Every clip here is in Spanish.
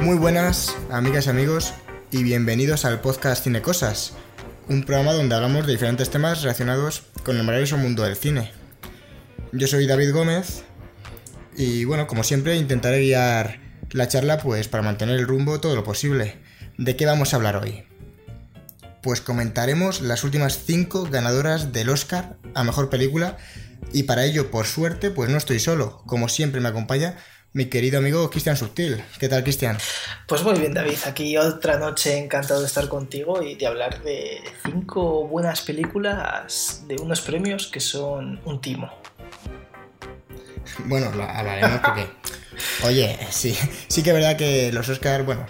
Muy buenas, amigas y amigos, y bienvenidos al podcast Cine Cosas, un programa donde hablamos de diferentes temas relacionados con el maravilloso mundo del cine. Yo soy David Gómez, y bueno, como siempre, intentaré guiar la charla pues para mantener el rumbo todo lo posible. ¿De qué vamos a hablar hoy? Pues comentaremos las últimas 5 ganadoras del Oscar a Mejor Película y para ello, por suerte, pues no estoy solo. Como siempre me acompaña mi querido amigo Cristian Subtil. ¿Qué tal, Cristian? Pues muy bien, David. Aquí otra noche encantado de estar contigo y de hablar de cinco buenas películas de unos premios que son un timo. Bueno, hablaremos porque... Oye, sí, sí que es verdad que los Oscars, bueno,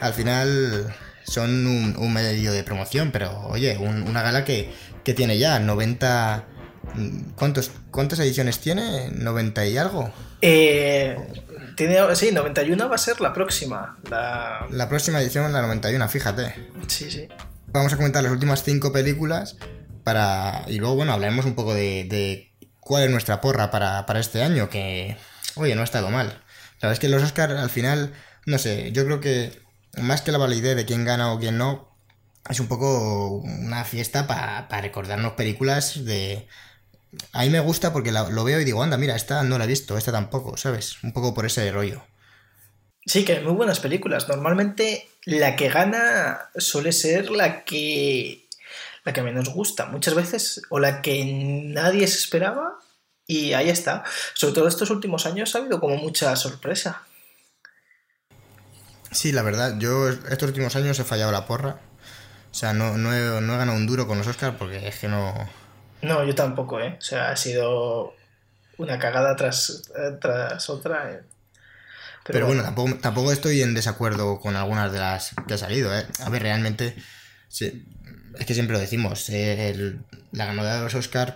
al final son un, medio de promoción, pero oye, una gala que, que tiene ya 90... ¿Cuántos, ¿Cuántas ediciones tiene? ¿90 y algo? Eh, tiene, sí, 91 va a ser la próxima. La... la próxima edición, la 91, fíjate. Sí, sí. Vamos a comentar las últimas cinco películas para y luego, bueno, hablaremos un poco de, de cuál es nuestra porra para, para, este año, que, oye, no ha estado mal. La verdad es que los Oscars, al final, no sé, yo creo que más que la validez de quién gana o quién no, es un poco una fiesta para recordarnos películas de... A mí me gusta porque lo veo y digo, anda, mira, esta no la he visto, esta tampoco, ¿sabes? Un poco por ese rollo. Sí, que hay muy buenas películas. Normalmente la que gana suele ser la que la que menos gusta. Muchas veces, o la que nadie se esperaba, y ahí está. Sobre todo estos últimos años ha habido como mucha sorpresa. Sí, la verdad, yo estos últimos años he fallado la porra. O sea, no, no, he, no he ganado un duro con los Oscars porque es que no. No, yo tampoco, ¿eh? O sea, ha sido una cagada tras, tras otra. ¿eh? Pero, bueno, tampoco, tampoco estoy en desacuerdo con algunas de las que ha salido, ¿eh? A ver, realmente. Sí, es que siempre lo decimos. Eh, la ganadora de los Oscars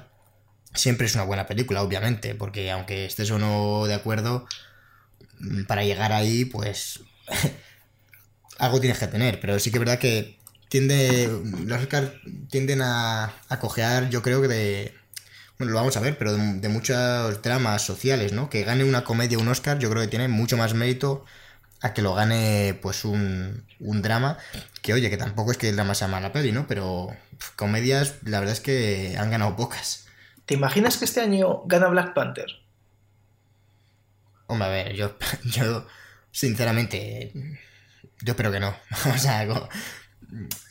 siempre es una buena película, obviamente, porque aunque estés o no de acuerdo, para llegar ahí, pues algo tienes que tener, pero sí que es verdad que tiende los Oscars tienden a, a cojear, yo creo que de bueno, lo vamos a ver, pero de, muchos dramas sociales, ¿no? Que gane una comedia un Oscar, yo creo que tiene mucho más mérito a que lo gane pues un, un drama, que oye, que tampoco es que el drama sea mala peli, ¿no? Pero comedias, la verdad es que han ganado pocas. ¿Te imaginas que este año gana Black Panther? Hombre, a ver, yo, yo sinceramente, yo espero que no. o sea,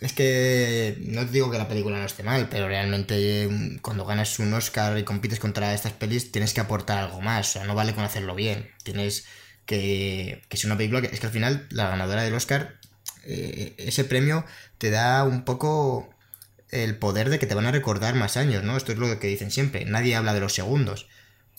es que no te digo que la película no esté mal, pero realmente mm, cuando ganas un Oscar y compites contra estas pelis tienes que aportar algo más. O sea, no vale con hacerlo bien. Tienes que, que ser una película que es que al final la ganadora del Oscar, eh, ese premio te da un poco el poder de que te van a recordar más años, ¿no? Esto es lo que dicen siempre. Nadie habla de los segundos.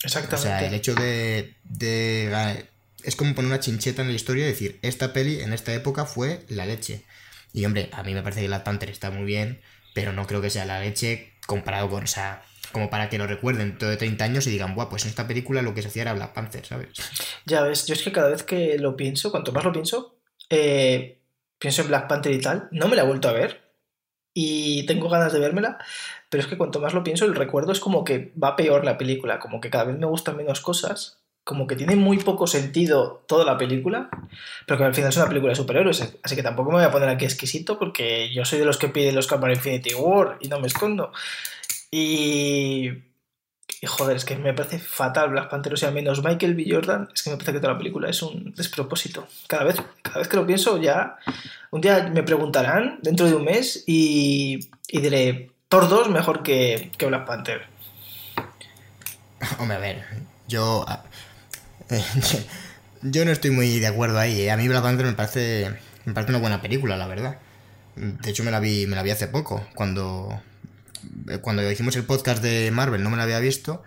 Exactamente. O sea, el hecho de, de es como poner una chincheta en la historia y decir, esta peli en esta época fue la leche. Y hombre, a mí me parece que Black Panther está muy bien, pero no creo que sea la leche comparado con, o sea, como para que lo recuerden todo de 30 años y digan, buah, pues en esta película lo que se hacía era Black Panther, ¿sabes? Ya ves, yo es que cada vez que lo pienso, cuanto más lo pienso, eh, pienso en Black Panther y tal, no me la he vuelto a ver y tengo ganas de vérmela, pero es que cuanto más lo pienso, el recuerdo es como que va peor la película, como que cada vez me gustan menos cosas como que tiene muy poco sentido toda la película, pero que al final es una película de superhéroes, así que tampoco me voy a poner aquí exquisito porque yo soy de los que piden los para Infinity War y no me escondo. Y... y... joder, es que me parece fatal Black Panther, o sea, menos Michael B. Jordan, es que me parece que toda la película es un despropósito. Cada vez, cada vez que lo pienso ya, un día me preguntarán dentro de un mes y, y diré, Thor 2 mejor que, que Black Panther. Hombre, a ver, yo yo no estoy muy de acuerdo ahí. ¿eh? A mí Black Panther me parece, me parece una buena película, la verdad. De hecho, me la vi, me la vi hace poco. Cuando, cuando hicimos el podcast de Marvel no me la había visto.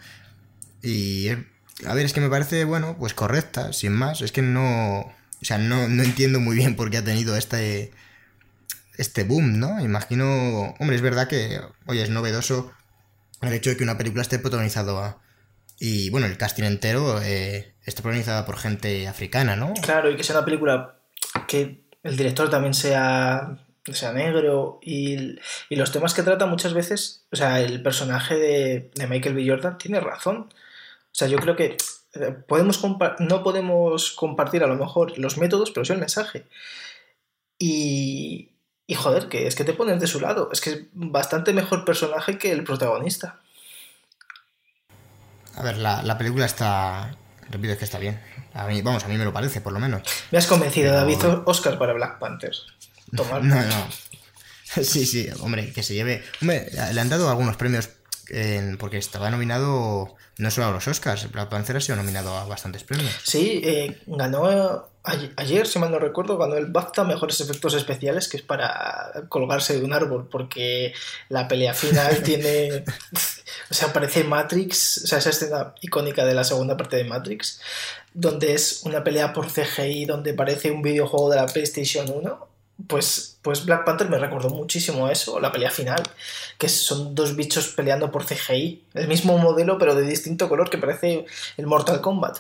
Y a ver, es que me parece, bueno, pues correcta, sin más. Es que no. O sea, no, no entiendo muy bien por qué ha tenido este. Este boom, ¿no? Imagino. Hombre, es verdad que. Oye, es novedoso el hecho de que una película esté protagonizado y bueno, el casting entero eh, está protagonizada por gente africana, ¿no? Claro, y que sea una película que el director también sea, sea negro y, y los temas que trata muchas veces, o sea, el personaje de, de, Michael B. Jordan tiene razón. O sea, yo creo que eh, podemos no podemos compartir a lo mejor los métodos, pero sí el mensaje. Y, y joder, que es que te pones de su lado. Es que es bastante mejor personaje que el protagonista. A ver, la, película está. Repito, es que está bien. A mí, vamos, a mí me lo parece, por lo menos. Me has convencido, David Oscar para Black Panther. Tomar. no, no. Sí, sí, hombre, que se lleve. Hombre, le han dado algunos premios porque estaba nominado no solo a los Oscars, Black Panther ha sido nominado a bastantes premios. Sí, eh, ganó ayer, si mal no recuerdo, ganó el BAFTA Mejores Efectos Especiales, que es para colgarse de un árbol, porque la pelea final tiene... o sea, parece Matrix, o sea, esa escena icónica de la segunda parte de Matrix, donde es una pelea por CGI, donde parece un videojuego de la PlayStation 1 pues, pues Black Panther me recordó muchísimo a eso, la pelea final, que son dos bichos peleando por CGI, el mismo modelo pero de distinto color que parece el Mortal Kombat.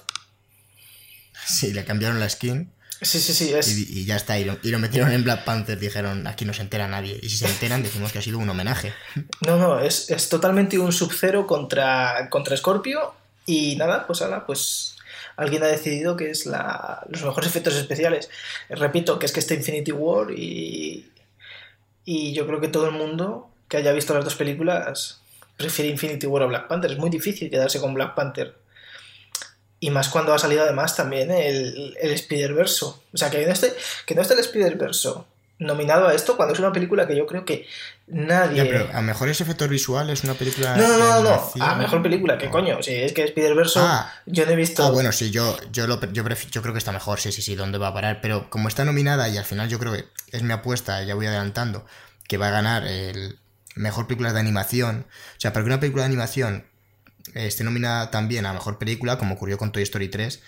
Sí, le cambiaron la skin. Sí, sí, sí. Y, ya está, y lo, metieron en Black Panther, dijeron, aquí no se entera nadie. Y si se enteran, decimos que ha sido un homenaje. No, no, es, totalmente un Sub-Zero contra, contra Scorpio. Y nada, pues ahora, pues alguien ha decidido que es la, los mejores efectos especiales. Repito, que es que está Infinity War y, y yo creo que todo el mundo que haya visto las dos películas prefiere Infinity War a Black Panther. Es muy difícil quedarse con Black Panther. Y más cuando ha salido además también el, el Spider-Verso. O sea, que no esté, que no esté el Spider-Verso nominado a esto cuando es una película que yo creo que nadie. pero a mejores efectos visuales, una película. No, no, no, A mejor película, ¿qué coño? Si es que Spider-Verse ah. yo no he visto. Ah, bueno, sí, yo, yo, lo, yo, yo creo que está mejor, sí, sí, sí, ¿dónde va a parar? Pero como está nominada y al final yo creo que es mi apuesta, ya voy adelantando, que va a ganar el mejor película de animación. O sea, para que una película de animación esté nominada también a mejor película, como ocurrió con Toy Story 3,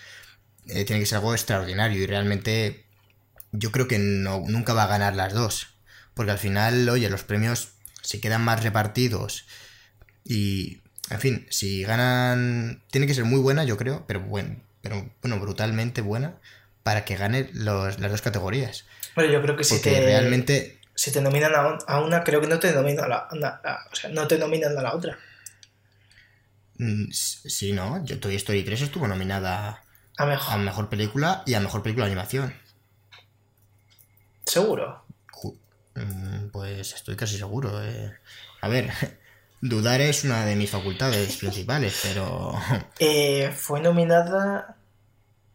eh, tiene que ser algo extraordinario y realmente yo creo que no, nunca va a ganar las dos. Porque al final, oye, los premios se quedan más repartidos. Y, en fin, si ganan... Tiene que ser muy buena, yo creo, pero bueno, pero, bueno brutalmente buena para que gane las dos categorías. Bueno, yo creo que si te... realmente... Si te nominan a, una, creo que no te nominan a la, o sea, no te nominan a la otra. Mm, sí, no. Yo, Toy Story 3 estuvo nominada a mejor. a mejor película y a mejor película de animación. ¿Seguro? Mm, pues estoy casi seguro. Eh. A ver, dudar es una de mis facultades principales, pero... Eh, fue nominada...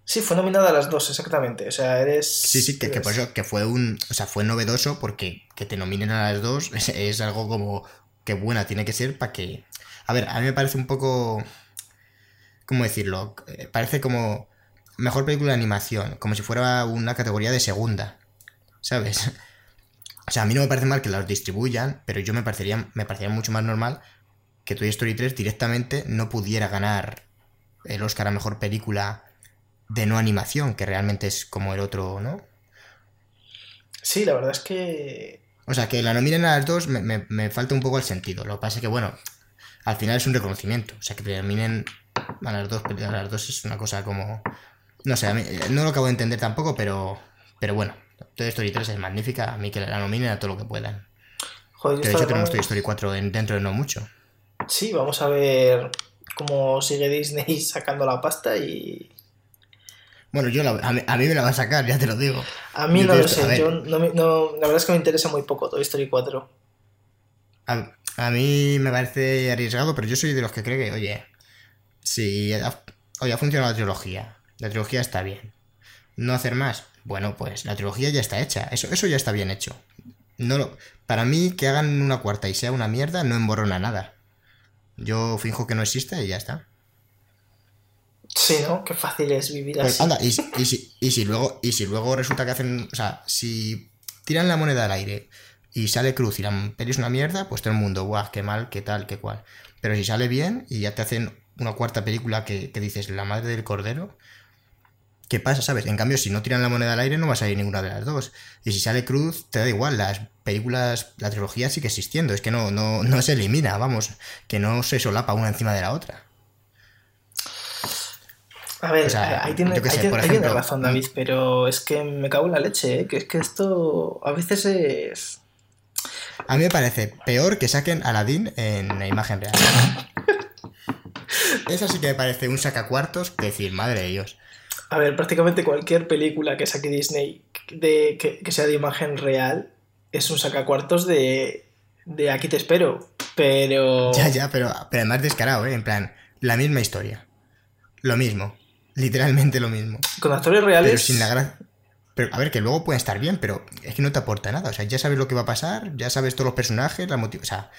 Sí, fue nominada a las dos, exactamente. O sea, eres... Sí, sí, que, por eso, que fue un... O sea, fue novedoso porque que te nominen a las dos es, algo como... Que buena tiene que ser para que... A ver, a mí me parece un poco... ¿Cómo decirlo? Eh, parece como... Mejor película de animación, como si fuera una categoría de segunda. ¿sabes? O sea, a mí no me parece mal que los distribuyan, pero yo me parecería, me parecería mucho más normal que Toy Story 3 directamente no pudiera ganar el Oscar a Mejor Película de no animación, que realmente es como el otro, ¿no? Sí, la verdad es que... O sea, que la nominen a las dos me, falta un poco el sentido. Lo que pasa es que, bueno, al final es un reconocimiento. O sea, que te nominen a las dos, a las dos es una cosa como... No sé, a mí, no lo acabo de entender tampoco, pero, pero bueno, Toy Story 3 es magnífica, a mí que la nominen a todo lo que puedan. Joder, de hecho tenemos Toy Story 4 dentro de no mucho. Sí, vamos a ver cómo sigue Disney sacando la pasta y... Bueno, yo a, mí, me la va a sacar, ya te lo digo. A mí no lo sé, yo no, la verdad es que me interesa muy poco Toy Story 4. A, mí me parece arriesgado, pero yo soy de los que cree que, oye, si oye, ha funcionado la trilogía, la trilogía está bien. No hacer más, bueno, pues la trilogía ya está hecha. Eso, eso ya está bien hecho. No lo, para mí, que hagan una cuarta y sea una mierda, no emborrona nada. Yo finjo que no existe y ya está. Sí, ¿no? Qué fácil es vivir pues, así. y, si, y, si, luego, y si luego resulta que hacen. O sea, si tiran la moneda al aire y sale cruz y la peli es una mierda, pues todo el mundo, guau, qué mal, qué tal, qué cual. Pero si sale bien y ya te hacen una cuarta película que, que dices La madre del cordero, ¿Qué pasa, sabes? En cambio, si no tiran la moneda al aire, no va a salir ninguna de las dos. Y si sale Cruz, te da igual. Las películas, la trilogía sigue existiendo. Es que no, no, no se elimina, vamos. Que no se solapa una encima de la otra. A ver, ahí tiene, razón David, pero es que me cago en la leche, ¿eh? que es que esto a veces es... A mí me parece peor que saquen Aladdin en la imagen real. esa sí que me parece un sacacuartos que decir, madre de Dios. A ver, prácticamente cualquier película que saque Disney de, que, que sea de imagen real es un sacacuartos de, de aquí te espero. Pero. Ya, ya, pero, pero además descarado, ¿eh? En plan, la misma historia. Lo mismo. Literalmente lo mismo. Con actores reales. Pero sin la gracia. Pero, a ver, que luego puede estar bien, pero es que no te aporta nada. O sea, ya sabes lo que va a pasar, ya sabes todos los personajes, la motiv... O sea.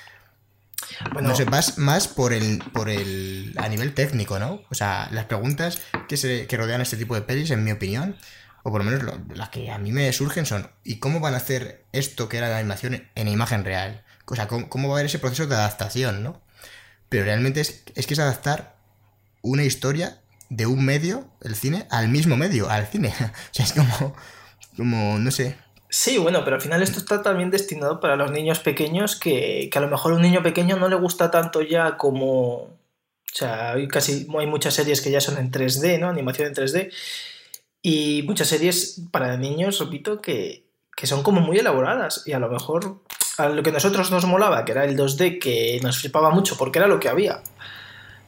Bueno, No sé, vas más por el, por el. a nivel técnico, ¿no? O sea, las preguntas que, se, que rodean este tipo de pelis, en mi opinión, o por lo menos lo- las que a mí me surgen son: ¿y cómo van a hacer esto que era la animación en imagen real? O sea, ¿cómo, cómo va a haber ese proceso de adaptación, ¿no? Pero realmente es, es que es adaptar una historia de un medio, el cine, al mismo medio, al cine. o sea, es como. como, no sé. Sí, bueno, pero al final esto está también destinado para los niños pequeños que, que a lo mejor un niño pequeño no le gusta tanto ya como... O sea, hay casi hay muchas series que ya son en 3D, ¿no? Animación en 3D. Y muchas series para niños, repito, que, que son como muy elaboradas. Y a lo mejor a lo que a nosotros nos molaba, que era el 2D, que nos flipaba mucho porque era lo que había.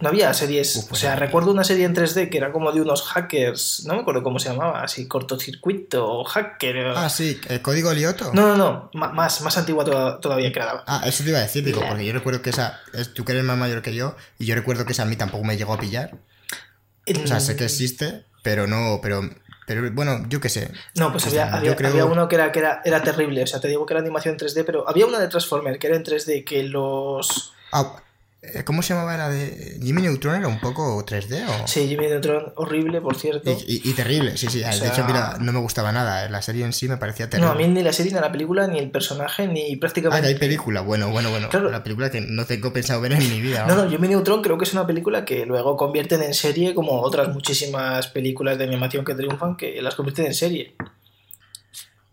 No había series. Uf, o sea, recuerdo una serie en 3D que era como de unos hackers. No me acuerdo cómo se llamaba, así cortocircuito o hacker. Ah, sí, el código Lioto. no, no, no, ma- más, más antigua to- todavía que la... Ah, eso te iba a decir, digo, porque yo recuerdo que esa, es, tú que eres más mayor que yo, y yo recuerdo que esa a mí tampoco me llegó a pillar. O sea, sé que existe, pero no, pero, pero bueno, yo qué sé. No, pues había, había, yo creo- había uno que era, que era, era terrible, o sea, te digo que era animación en 3D, pero había una de Transformer que era en 3D que los... Ah, ¿Cómo se llamaba la de Jimmy Neutron? ¿Era un poco 3D o...? Sí, Jimmy Neutron, horrible, por cierto. Y, y- y terrible, sí, sí. de sea- hecho, mira, no me gustaba nada. La serie en sí me parecía No, terrible. a mí ni la serie, ni la película, ni el personaje, ni Ah, prácticamente... hay película. Bueno, bueno, bueno. Claro. La película que no tengo pensado ver en mi vida. No, no, Jimmy Neutron creo que es una película que luego convierten en serie como otras muchísimas películas de animación que triunfan que las convierten en serie.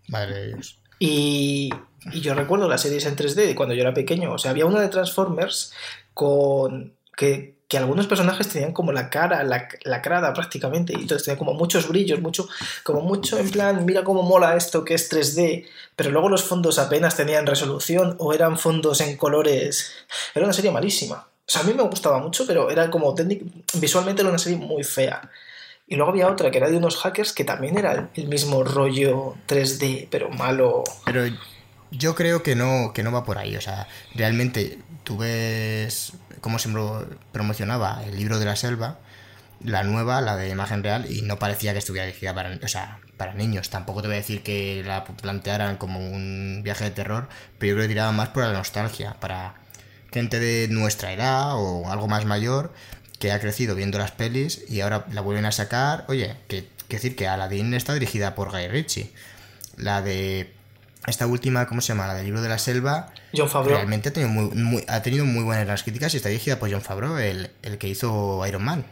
Madre de Dios. Y, y yo recuerdo las series en 3D de cuando yo era pequeño. O sea, había una de Transformers con que, que algunos personajes tenían como la cara lac- lacrada prácticamente. Y entonces tenía como muchos brillos, mucho, como mucho en plan, mira cómo mola esto que es 3D. Pero luego los fondos apenas tenían resolución o eran fondos en colores. Era una serie malísima. O sea, a mí me gustaba mucho, pero era como técnic- visualmente era una serie muy fea. Y luego había otra que era de unos hackers que también era el mismo rollo 3D, pero malo. Yo creo que no, que no va por ahí. O sea, realmente tú ves cómo se pro- promocionaba el libro de la selva, la nueva, la de imagen real, y no parecía que estuviera dirigida para, o sea, para niños. Tampoco te voy a decir que la plantearan como un viaje de terror, pero yo creo que tiraba más por la nostalgia, para gente de nuestra edad o algo más mayor que ha crecido viendo las pelis y ahora la vuelven a sacar. Oye, que, que decir que Aladdin está dirigida por Guy Ritchie. La de esta última, ¿cómo se llama? La del libro de la selva. John Favreau. Realmente ha tenido muy, muy- ha tenido muy buenas críticas y está dirigida por John Favreau, el, el que hizo Iron Man.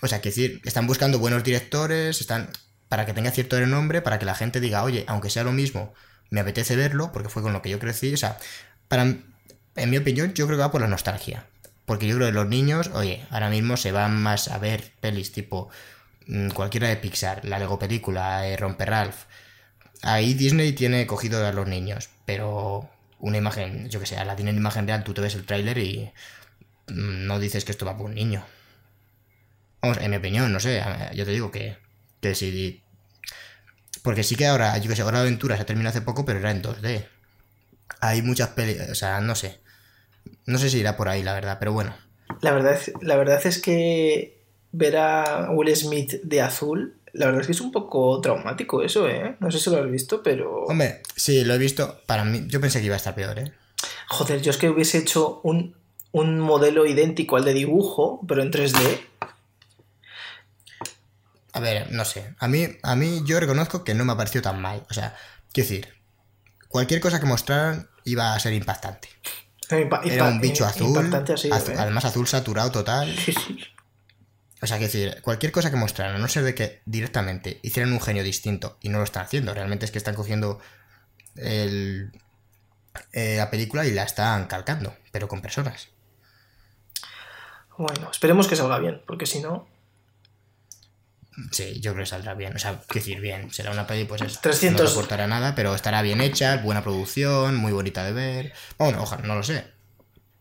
O sea, que decir, están buscando buenos directores, están para que tenga cierto renombre, para que la gente diga, oye, aunque sea lo mismo, me apetece verlo, porque fue con lo que yo crecí. O sea, para, en mi opinión, yo creo que va por la nostalgia. Porque yo creo que los niños, oye, ahora mismo se van más a ver pelis tipo mm, cualquiera de Pixar, la Lego película, eh, Romper Ralph. Ahí Disney tiene cogido a los niños, pero una imagen, yo que sé, la tiene en imagen real, tú te ves el tráiler y mm, no dices que esto va por un niño. Vamos, en mi opinión, no sé, yo te digo que, que si... Porque sí que ahora, yo que sé, Hora de Aventura se terminó hace poco, pero era en 2D. Hay muchas pelis, o sea, no sé. No sé si irá por ahí, la verdad, pero bueno. La verdad, la verdad es que ver a Will Smith de azul, la verdad es que es un poco traumático eso, ¿eh? No sé si lo has visto, pero... Hombre, sí, lo he visto. Para mí, yo pensé que iba a estar peor, ¿eh? Joder, yo es que hubiese hecho un, un modelo idéntico al de dibujo, pero en 3D. A ver, no sé. A mí, a mí yo reconozco que no me ha parecido tan mal. O sea, quiero decir, cualquier cosa que mostraran iba a ser impactante. Impa- Era un bicho azul, Impactante así, azu- ¿eh? además azul saturado total. O sea, quiero decir, cualquier cosa que mostraran, a no ser de que directamente hicieran un genio distinto y no lo están haciendo, realmente es que están cogiendo el, eh, la película y la están calcando, pero con personas. Bueno, esperemos que salga bien, porque si no... Sí, yo creo que saldrá bien. O sea, quiero decir, bien. Será una peli, pues eso. 300. No aportará nada, pero estará bien hecha, buena producción, muy bonita de ver. Bueno, ojalá, no lo sé.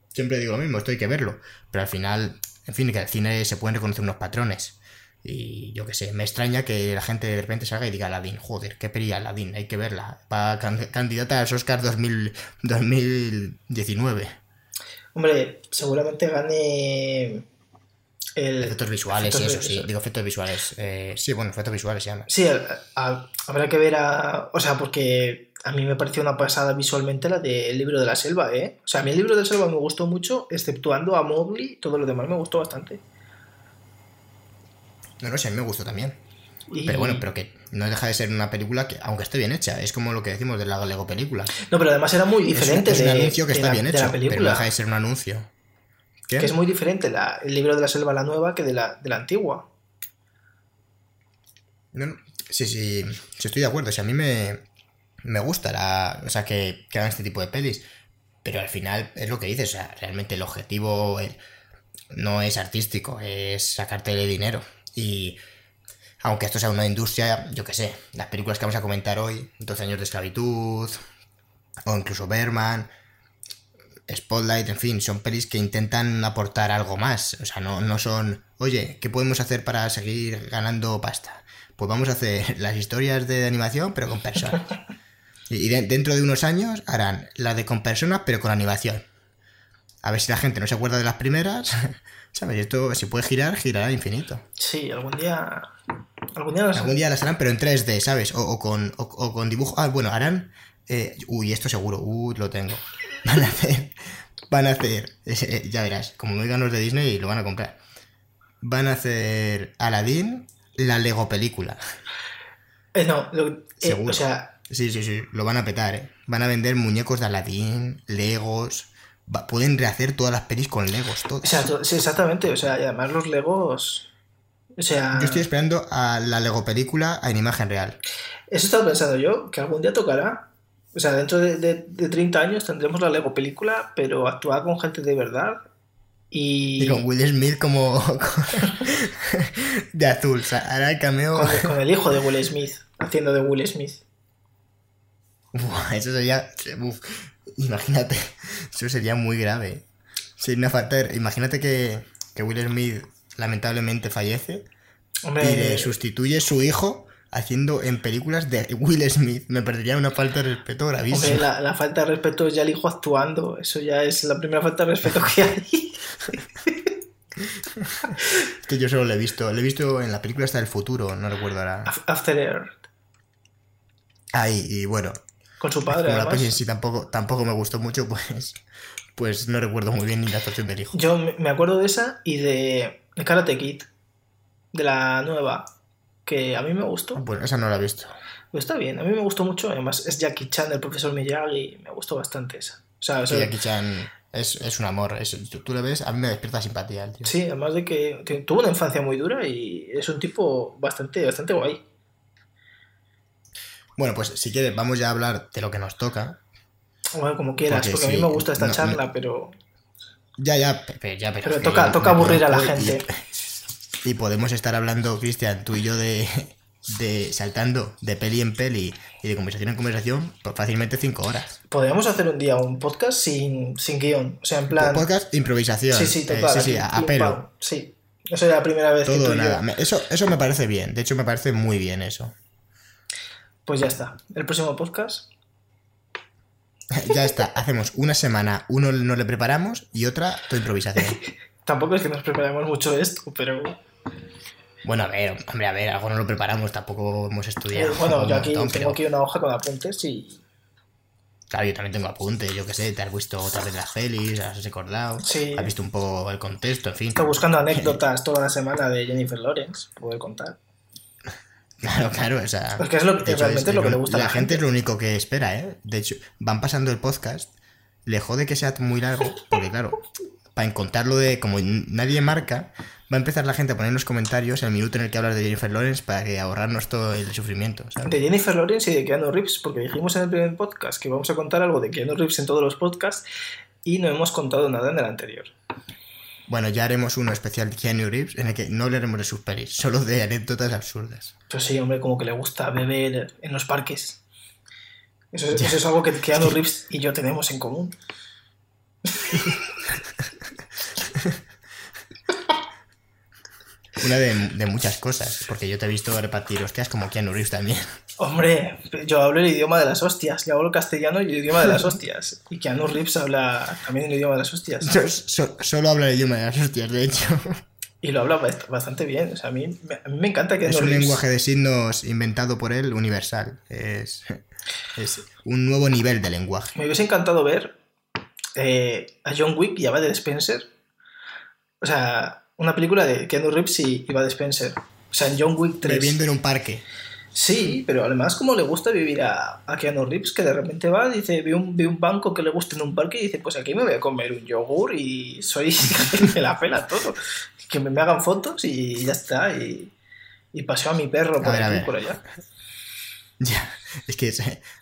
siempre digo lo mismo, esto hay que verlo. Pero al final, en fin, que el cine se pueden reconocer unos patrones. Y yo qué sé, me extraña que la gente de repente salga y diga Aladdin, joder, qué peli Aladdin, hay que verla. Va candidata a los Oscars 2019. Hombre, seguramente gane efectos visuales y eso, sí. Digo, efectos visuales. Eh, sí, bueno, efectos visuales se llama. Sí, habrá que ver a. O sea, porque a mí me pareció una pasada visualmente la del libro de la selva, ¿eh? O sea, a mí el libro de la selva me gustó mucho, exceptuando a Mowgli, todo lo demás me gustó bastante. No, no sé, a mí me gustó también. Pero bueno, pero que no deja de ser una película que, aunque esté bien hecha, es como lo que decimos de la Lego película. No, pero además era muy diferente. Es, un anuncio que está bien hecho, pero no deja de ser un anuncio. Que es muy diferente el libro de la selva, la nueva, que de la, antigua. sí, sí, sí, estoy de acuerdo. Si a mí me, me gusta la, o sea, que, que, hagan este tipo de pelis. Pero al final es lo que dices, o sea, realmente el objetivo no es artístico, es sacarte de dinero. Y aunque esto sea una industria, yo qué sé, las películas que vamos a comentar hoy, 12 años de esclavitud, o incluso Berman, Spotlight, en fin, son pelis que intentan aportar algo más. O sea, no, no son, oye, ¿qué podemos hacer para seguir ganando pasta? Pues vamos a hacer las historias de animación, pero con personas. Y dentro de unos años harán la de con personas, pero con animación. A ver si la gente no se acuerda de las primeras. ¿Sabes? Esto, si puede girar, girará infinito. Sí, algún día. Algún día las, algún día las harán, pero en 3D, ¿sabes? O, con, o, con dibujo. Ah, bueno, harán. Eh, uy, esto seguro. Uy, lo tengo. Van a hacer. Van a hacer. Eh, ya verás, como me digan los de Disney, lo van a comprar. Van a hacer Aladdin, la Lego película. Eh, no, lo, Seguro. o sea. Sí, sí, sí, lo van a petar, ¿eh? Van a vender muñecos de Aladdin, Legos. pueden rehacer todas las pelis con Legos, todo. O sea, sí, exactamente. O sea, y además los Legos. O sea. Yo estoy esperando a la Lego película en imagen real. Eso estaba pensando yo, que algún día tocará. O sea, dentro de, de, 30 años tendremos la Lego película, pero actuada con gente de verdad. Y, y con Will Smith como. de azul. O sea, hará el cameo. Con, el hijo de Will Smith, haciendo de Will Smith. Eso sería. imagínate. Eso sería muy grave. Sería una falta Imagínate que, que Will Smith lamentablemente fallece. y le sustituye su hijo haciendo en películas de Will Smith. Me perdería una falta de respeto gravísima. la, falta de respeto es ya el hijo actuando. Eso ya es la primera falta de respeto que hay. que yo solo lo he visto. Lo he visto en la película hasta del futuro, no recuerdo ahora. After Earth. Ay, y bueno. Con su padre. Como la peli en sí tampoco, tampoco me gustó mucho, pues. Pues no recuerdo muy bien ni la actuación del hijo. Yo me acuerdo de esa y de, Karate Kid. De la nueva que a mí me gustó. Bueno, esa no la he visto. Pues está bien, a mí me gustó mucho. Además, es Jackie Chan, el profesor Miyagi, me gustó bastante esa. O sea, Jackie Chan es, un amor. tú, le ves, a mí me despierta simpatía el tío. Sí, además de que, tuvo una infancia muy dura y es un tipo bastante, bastante guay. Bueno, pues si quieres, vamos ya a hablar de lo que nos toca. Bueno, como quieras, porque, a mí me gusta esta charla, pero. Ya, ya, pero, ya, pero, toca, toca aburrir a la gente. Y podemos estar hablando, Cristian, tú y yo de, de saltando de peli en peli y de conversación en conversación por fácilmente cinco horas. Podríamos hacer un día un podcast sin, sin guion, o sea, en plan... Podcast improvisación. Sí, sí, eh, total. sí, sí, a, pelo. Sí, eso es la primera vez Todo que nada. Eso, eso me parece bien, de hecho me parece muy bien eso. Pues ya está, el próximo podcast... ya está, hacemos una semana, uno no le preparamos y otra tu improvisación. Tampoco es que nos preparemos mucho esto, pero... Bueno, a ver, hombre, a ver, algo no lo preparamos, tampoco hemos estudiado. bueno, yo aquí tengo aquí una hoja con apuntes y. Claro, yo también tengo apuntes, yo qué sé, te has visto otra vez las pelis, has recordado, sí. has visto un poco el contexto, en fin. Estoy buscando anécdotas toda la semana de Jennifer Lawrence, poder contar. Claro, claro, o sea. Porque es lo, que realmente es, lo que le gusta a la, gente. es lo único que espera, ¿eh? De hecho, van pasando el podcast, le jode que sea muy largo, porque claro, para encontrarlo de como nadie marca, va a empezar la gente a poner en los comentarios el minuto en el que hablas de Jennifer Lawrence para que ahorrarnos todo el sufrimiento. De Jennifer Lawrence y de Keanu Reeves, porque dijimos en el primer podcast que vamos a contar algo de Keanu Reeves en todos los podcasts y no hemos contado nada en el anterior. Bueno, ya haremos uno especial de Keanu Reeves en el que no hablaremos de sus pelis, solo de anécdotas absurdas. Pues sí, hombre, como que le gusta beber en los parques. Eso, eso es algo que Keanu Reeves y yo tenemos en común. película de, de muchas cosas, porque yo te he visto repartir hostias como Keanu Reeves también. Hombre, yo hablo el idioma de las hostias. Yo hablo castellano y el idioma de las hostias. Y Keanu Reeves habla también el idioma de las hostias. So- so- solo habla el idioma de las hostias, de hecho. Y lo habla bast- bastante bien. O sea, a mí, a mí me encanta Keanu Es un Reeves. lenguaje de signos inventado por él, universal. Es, es un nuevo nivel de lenguaje. Me hubiese encantado ver eh, a John Wick y a Bud Spencer. O sea, una película de Keanu Reeves y, y Bud Spencer. O sea, en John Wick 3. Viviendo en un parque. Sí, pero además como le gusta vivir a, a Keanu Reeves, que de repente va, dice, ve un, ve un banco que le gusta en un parque y dice, pues aquí me voy a comer un yogur y soy me la pela todo. Que me, me hagan fotos y ya está. Y, y paseo a mi perro por A ver, aquí ver. por allá. Ya, es que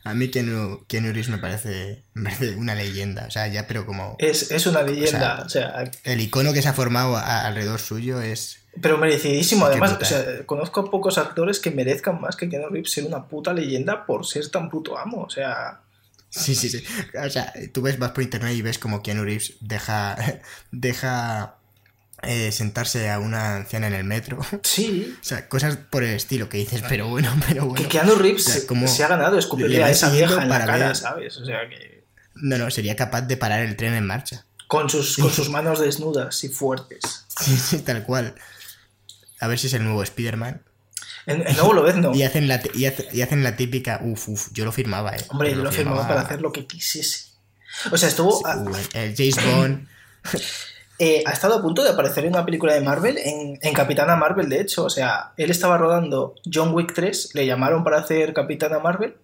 a mí Keanu, Keanu Reeves me parece, me parece una leyenda. O sea, ya, pero como Es, es una leyenda, o sea, el icono que se ha formado a- alrededor suyo es. pero merecidísimo. Además, o sea, conozco a pocos actores que merezcan más que Keanu Reeves ser una puta leyenda por ser tan puto amo. O sea, Sí, sí, sí. O sea, tú ves, vas por internet y ves como Keanu Reeves deja, deja eh, sentarse a una anciana en el metro. O sí, sea, cosas por el estilo que dices, pero bueno, pero bueno. que Keanu Reeves o sea, se- como se ha ganado le escupirle a esa vieja en la para cara, ver- ¿sabes? O sea, que No, no, sería capaz de parar el tren en marcha. con sus, con sus manos desnudas y fuertes. Sí, sí, tal cual. A ver si es el nuevo Spider-Man. En, en nuevo lo ves, no. Y hacen la, y hace- y hacen la típica, uff, uff, yo lo firmaba, eh. Hombre, yo lo firmaba para hacer lo que quisiese. O sea, estuvo. a- Uh, el James Bond. eh, ha estado a punto de aparecer en una película de Marvel, en, en Capitana Marvel, de hecho. O sea, él estaba rodando John Wick 3, le llamaron para hacer Capitana Marvel,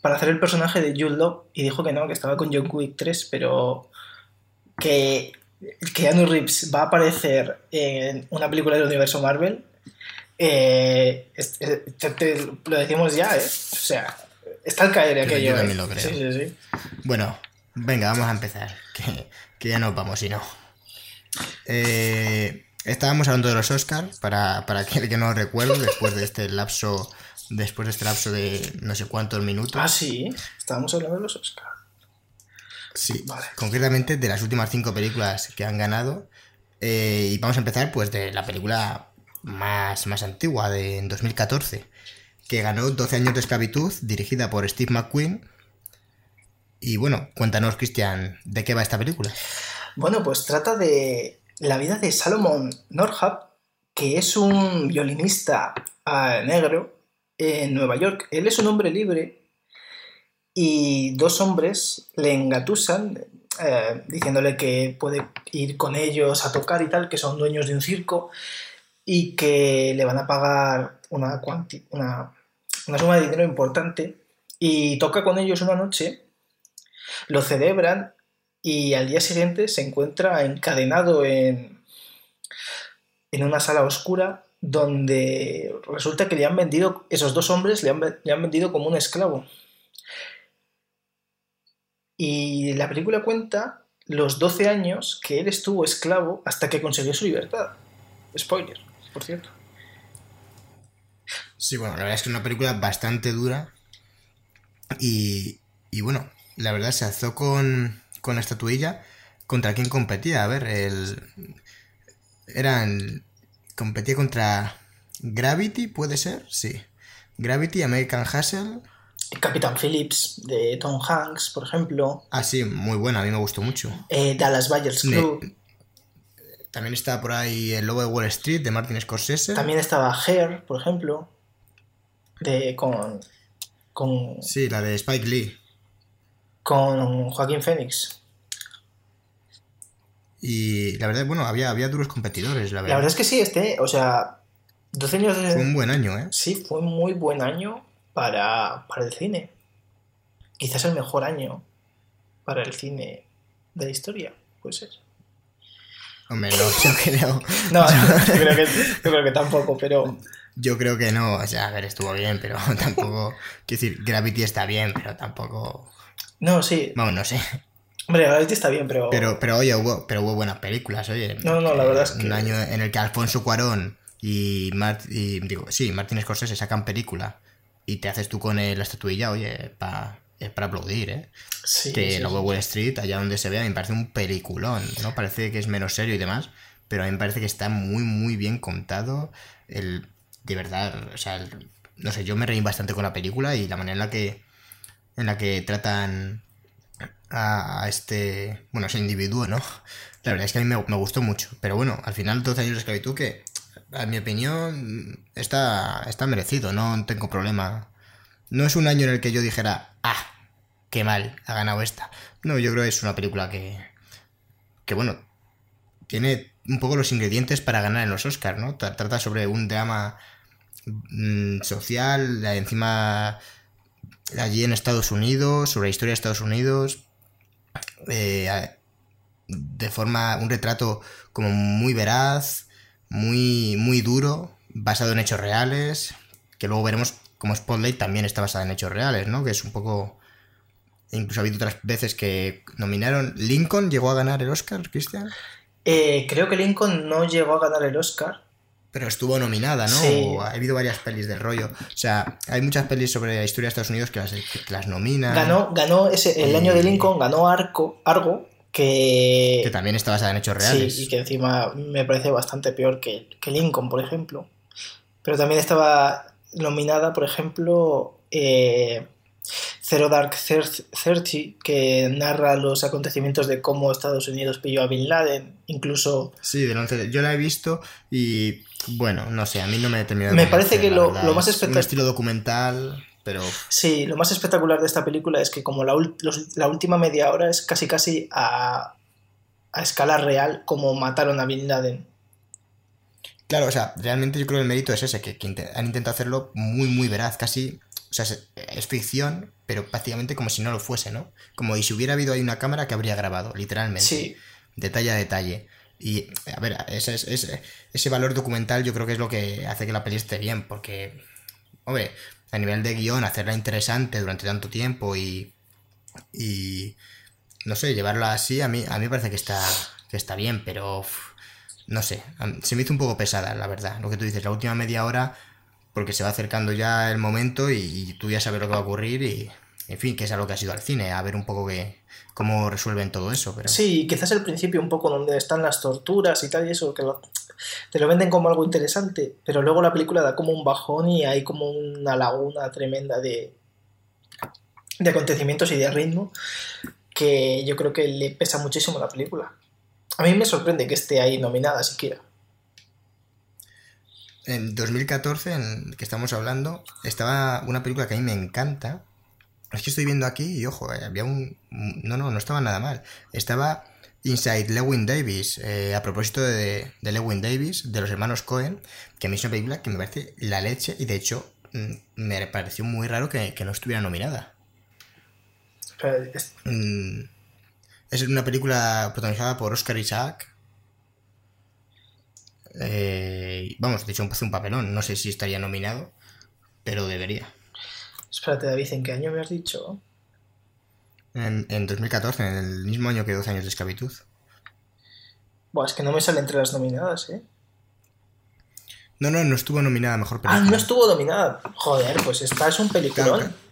para hacer el personaje de Jude Law, y dijo que no, que estaba con John Wick 3, pero que Keanu Reeves va a aparecer en una película del universo Marvel. eh, es- es- te- te- lo decimos ya, ¿eh? O sea, está al caer aquello. yo ¿eh? también lo creo. Sí, sí, sí. Bueno, venga, vamos a empezar. Que, que ya nos vamos, si no. Eh, estábamos hablando de los Oscars, para, para aquel que no lo recuerde, después de este lapso. Después de este lapso de no sé cuántos minutos. Ah, sí, estábamos hablando de los Oscars. Sí, Vale. concretamente de las últimas cinco películas que han ganado. Eh, y vamos a empezar pues de la película más, más antigua, de en 2014, que ganó 12 años de esclavitud, dirigida por Steve McQueen. Y bueno, cuéntanos, Cristian, ¿de qué va esta película? Bueno, pues trata de la vida de Salomon Norhab, que es un violinista ah, negro en Nueva York. Él es un hombre libre y dos hombres le engatusan eh, diciéndole que puede ir con ellos a tocar y tal, que son dueños de un circo y que le van a pagar una, cuanti- una, una suma de dinero importante y toca con ellos una noche, lo celebran y al día siguiente se encuentra encadenado en, en una sala oscura donde resulta que le han vendido, esos dos hombres le han, le han vendido como un esclavo. Y la película cuenta los 12 años que él estuvo esclavo hasta que consiguió su libertad. Spoiler, por cierto. Sí, bueno, la verdad es que es una película bastante dura. Y, y bueno, la verdad se alzó con, con la estatuilla. ¿Contra quién competía? A ver, el. Eran. Competía contra Gravity, ¿puede ser? Sí. Gravity, American Hustle. Capitán Phillips de Tom Hanks, por ejemplo. Ah, sí, muy buena, a mí me gustó mucho. eh, Dallas Buyers Ne- Club. También está por ahí El Lobo de Wall Street de Martin Scorsese. También estaba Hair, por ejemplo. De, con, con, Sí, la de Spike Lee. Con Joaquín Phoenix. Y la verdad, bueno, había, había duros competidores, la verdad. La verdad es que sí, este, o sea, 12 años de... Fue un buen año, ¿eh? Sí, fue un muy buen año para, para el cine. Quizás el mejor año para el cine de la historia, puede ser. Hombre, no, yo creo. No, yo creo que, yo creo que tampoco, pero Yo creo que no, o sea, a ver, estuvo bien, pero tampoco. Quiero decir, Gravity está bien, pero tampoco. No, sí. Vamos, no sé. Hombre, Gravity está bien, pero, Pero, pero oye, hubo, pero hubo buenas películas, oye. No, no, la verdad es que- Un año en el que Alfonso Cuarón y, Mart- y digo, sí, Martin Scorsese sacan película y te haces tú con la estatuilla, oye, pa- es para aplaudir, ¿eh? sí, que sí, luego sí. Wall Street, allá donde se vea, me parece un peliculón, ¿no? Parece que es menos serio y demás, pero a mí me parece que está muy, muy bien contado. El, de verdad, o sea, no sé, yo me reí bastante con la película y la manera en la que, en la que tratan a, este, bueno, ese individuo, ¿no? La verdad es que a mí me, me gustó mucho, pero bueno, al final 12 años de esclavitud que, a mi opinión, está, está merecido, no tengo problema. No es un año en el que yo dijera, ah, qué mal, ha ganado esta. No, yo creo que es una película que, que bueno, tiene un poco los ingredientes para ganar en los Oscars, ¿no? Trata sobre un drama mm, social, encima allí en Estados Unidos, sobre la historia de Estados Unidos, eh, de forma, un retrato como muy veraz, muy, muy duro, basado en hechos reales, que luego veremos como Spotlight también está basada en hechos reales, ¿no? Que es un poco... Incluso ha habido otras veces que nominaron. ¿Lincoln llegó a ganar el Oscar, Cristian? Eh, creo que Lincoln no llegó a ganar el Oscar. Pero estuvo nominada, ¿no? ha habido varias pelis del rollo. O sea, hay muchas pelis sobre la historia de Estados Unidos que las, las nominan. Ganó, ganó ese, el año de Lincoln, ganó Arco, Argo, que... Que también está basada en hechos reales. Sí, y que encima me parece bastante peor que, que Lincoln, por ejemplo. Pero también estaba nominada, por ejemplo, eh, Zero Dark Thirty, que narra los acontecimientos de cómo Estados Unidos pilló a Bin Laden, incluso... Sí, del 11 Yo la he visto y, bueno, no sé, a mí no me he terminado Me parece que lo, más espectacular... Un estilo documental, pero... Sí, lo más espectacular de esta película es que como la, la última media hora es casi casi a, a escala real como mataron a Bin Laden. Claro, o sea, realmente yo creo que el mérito es ese, que, han intentado hacerlo muy, muy veraz, casi, o sea, es, ficción, pero prácticamente como si no lo fuese, ¿no? Como si hubiera habido ahí una cámara que habría grabado, literalmente. Sí. Detalle a detalle. Y, a ver, ese, ese, ese valor documental yo creo que es lo que hace que la peli esté bien, porque, hombre, a nivel de guion, hacerla interesante durante tanto tiempo y, y no sé, llevarla así, a mí, a mí me parece que está, que está bien, pero no sé, se me hizo un poco pesada, la verdad. Lo que tú dices, la última media hora, porque se va acercando ya el momento y, tú ya sabes lo que va a ocurrir y, en fin, que es a lo que ha sido al cine, a ver un poco que, cómo resuelven todo eso. Pero... Sí, quizás el principio un poco donde están las torturas y tal y eso, que te lo venden como algo interesante, pero luego la película da como un bajón y hay como una laguna tremenda de, de acontecimientos y de ritmo que yo creo que le pesa muchísimo a la película. A mí me sorprende que esté ahí nominada siquiera. En 2014, en que estamos hablando, estaba una película que a mí me encanta. Es que estoy viendo aquí y ojo, eh, había un... No, no, no estaba nada mal. Estaba Inside Lewin Davis, eh, a propósito de, Lewin Davis, de los hermanos Cohen, que a mí es una película que me parece la leche y de hecho mm, me pareció muy raro que, no estuviera nominada. Mm, es una película protagonizada por Oscar Isaac. Eh, vamos, de hecho hace un papelón. No sé si estaría nominado, pero debería. Espérate, David, ¿en qué año me has dicho? En, 2014, en el mismo año que 12 años de esclavitud. Buah, es que no me sale entre las nominadas, ¿eh? No, no, no estuvo nominada a mejor película. Ah, no estuvo nominada. Joder, pues esta es un peliculón. Claro, claro,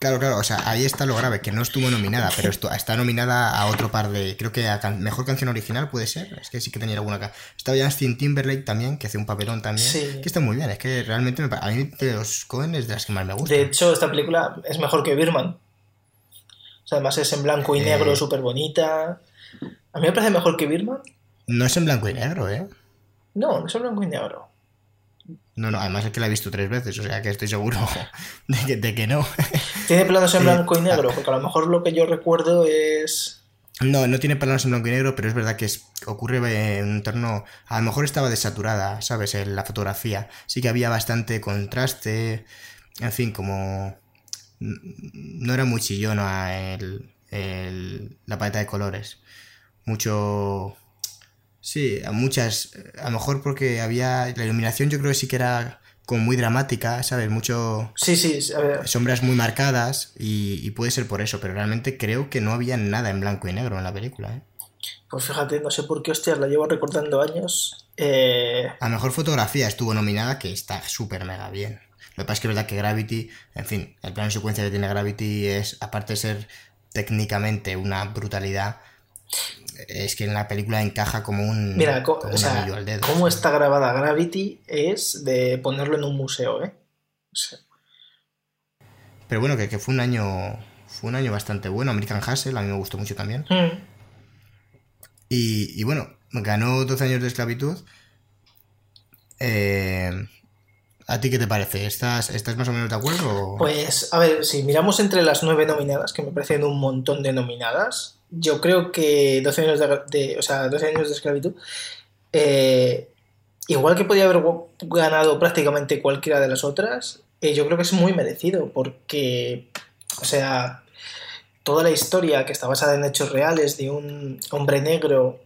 o sea, ahí está lo grave, que no estuvo nominada, pero esto, está nominada a otro par de. Creo que a Mejor Canción Original puede ser, es que sí que tenía alguna acá. Estaba Justin Timberlake también, que hace un papelón también. Que está muy bien, es que realmente me, a mí de los Cohen es de las que más me gusta. De hecho, esta película es mejor que Birman. O sea, además es en blanco y negro, eh. súper bonita. A mí me parece mejor que Birman. No es en blanco y negro, ¿eh? No, no es en blanco y negro. No, no, además es que la he visto tres veces, o sea que estoy seguro de que, no. ¿Tiene planos en blanco y negro? Porque a lo mejor lo que yo recuerdo es... No, no tiene planos en blanco y negro, pero es verdad que es, ocurre en un entorno... A lo mejor estaba desaturada, ¿sabes? En la fotografía. Sí que había bastante contraste, en fin, como... No era muy chillona el, la paleta de colores. Mucho Sí, a muchas. A lo mejor porque había. La iluminación yo creo que sí que era como muy dramática, ¿sabes? Mucho. Sí, sí, a ver. Sombras muy marcadas y, puede ser por eso, pero realmente creo que no había nada en blanco y negro en la película, ¿eh? Pues fíjate, no sé por qué, hostias, la llevo recordando años. Eh... A mejor fotografía estuvo nominada, que está súper mega bien. Lo que pasa es que es verdad que Gravity, en fin, el plano de secuencia que tiene Gravity es, aparte de ser técnicamente una brutalidad, es que en la película encaja como un, Mira, co- como o sea, al dedo. cómo está grabada Gravity es de ponerlo en un museo, ¿eh? O sea, Pero bueno, que, que fue un año fue un año bastante bueno. American Hustle, a mí me gustó mucho también. mm, Y, y bueno, ganó 12 años de esclavitud. Eh, ¿A ti qué te parece? ¿Estás, ¿Estás más o menos de acuerdo? Pues, a ver, si miramos entre las nueve nominadas, que me parecen un montón de nominadas, yo creo que 12 años de, o sea, 12 años de esclavitud, eh, igual que podía haber ganado prácticamente cualquiera de las otras, eh, yo creo que es muy merecido, porque, o sea, toda la historia que está basada en hechos reales de un hombre negro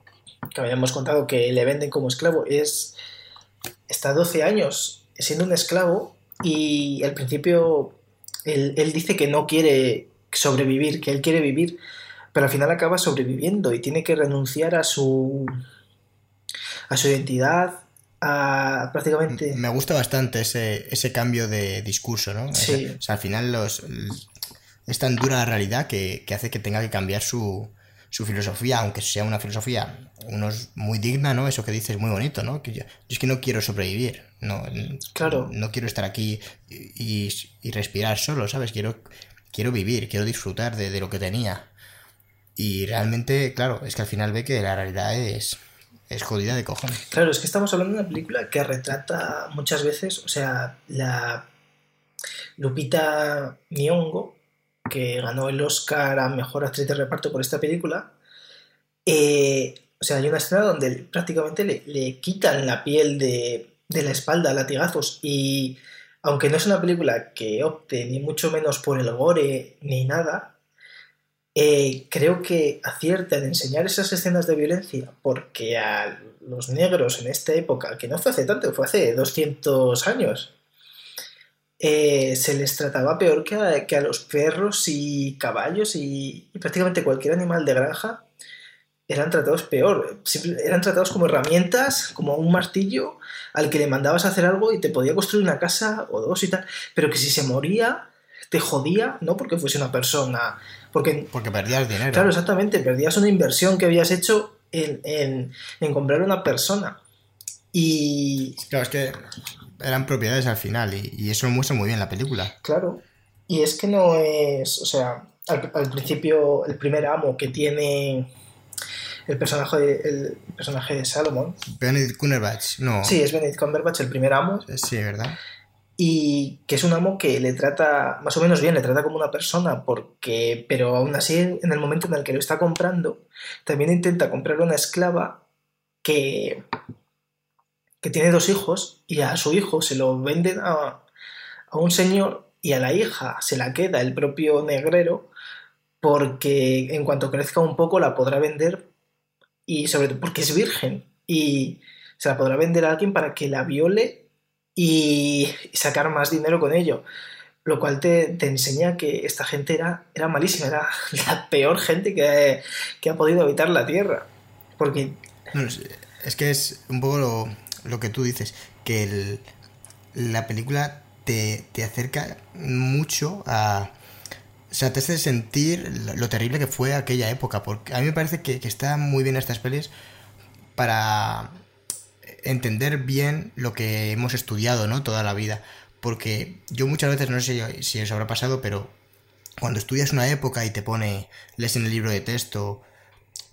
que habíamos contado que le venden como esclavo, es está 12 años siendo un esclavo y al principio él, él dice que no quiere sobrevivir, que él quiere vivir, pero al final acaba sobreviviendo y tiene que renunciar a su a su identidad, a prácticamente Me gusta bastante ese, ese cambio de discurso, ¿no? Sí. O sea, al final los, es tan dura la realidad que, que hace que tenga que cambiar su, su filosofía, aunque sea una filosofía unos muy digna, ¿no? Eso que dices muy bonito, ¿no? Que yo, yo es que no quiero sobrevivir, no, Claro. no quiero estar aquí y, y- y respirar solo, ¿sabes? Quiero, quiero vivir, quiero disfrutar de, de lo que tenía. Y realmente, claro, es que al final ve que la realidad es, es jodida de cojones. Claro, es que estamos hablando de una película que retrata muchas veces, o sea, la Lupita Nyong'o, que ganó el Oscar a Mejor Actriz de Reparto por esta película, eh, o sea, hay una escena donde prácticamente le, le quitan la piel de, de la espalda a latigazos y aunque no es una película que opte ni mucho menos por el gore ni nada, eh, creo que acierta en enseñar esas escenas de violencia porque a los negros en esta época, que no fue hace tanto, fue hace 200 años, eh, se les trataba peor que a, que a los perros y caballos y, y prácticamente cualquier animal de granja eran tratados peor, Simple- eran tratados como herramientas, como un martillo al que le mandabas a hacer algo y te podía construir una casa o dos y tal, pero que si se moría te jodía, no porque fuese una persona, porque Porque perdías dinero. Claro, exactamente. Perdías una inversión que habías hecho en, en- en comprar una persona. Y Claro, es que eran propiedades al final y, y eso lo muestra muy bien la película. claro, y es que no es, o sea, al, al principio el primer amo que tiene el personaje de, el personaje de Salomon, Benedict Cumberbatch, no. sí, es Benedict Cumberbatch el primer amo, Sí, ¿verdad? Y que es un amo que le trata más o menos bien, le trata como una persona, porque, pero aún así en el momento en el que lo está comprando, también intenta comprar una esclava que, que tiene dos hijos y a su hijo se lo venden a, a un señor y a la hija se la queda el propio negrero porque en cuanto crezca un poco la podrá vender y sobre todo porque es virgen y se la podrá vender a alguien para que la viole y sacar más dinero con ello. Lo cual te, te enseña que esta gente era, era malísima, era la peor gente que, que ha podido habitar la Tierra. Porque, No, es, que es un poco lo, lo que tú dices, que la película te, te acerca mucho a... O sea, te hace sentir lo, terrible que fue aquella época, porque a mí me parece que, que está muy bien estas pelis para entender bien lo que hemos estudiado, ¿no? Toda la vida. Porque yo muchas veces, no sé si, os habrá pasado, pero cuando estudias una época y te pone, lees en el libro de texto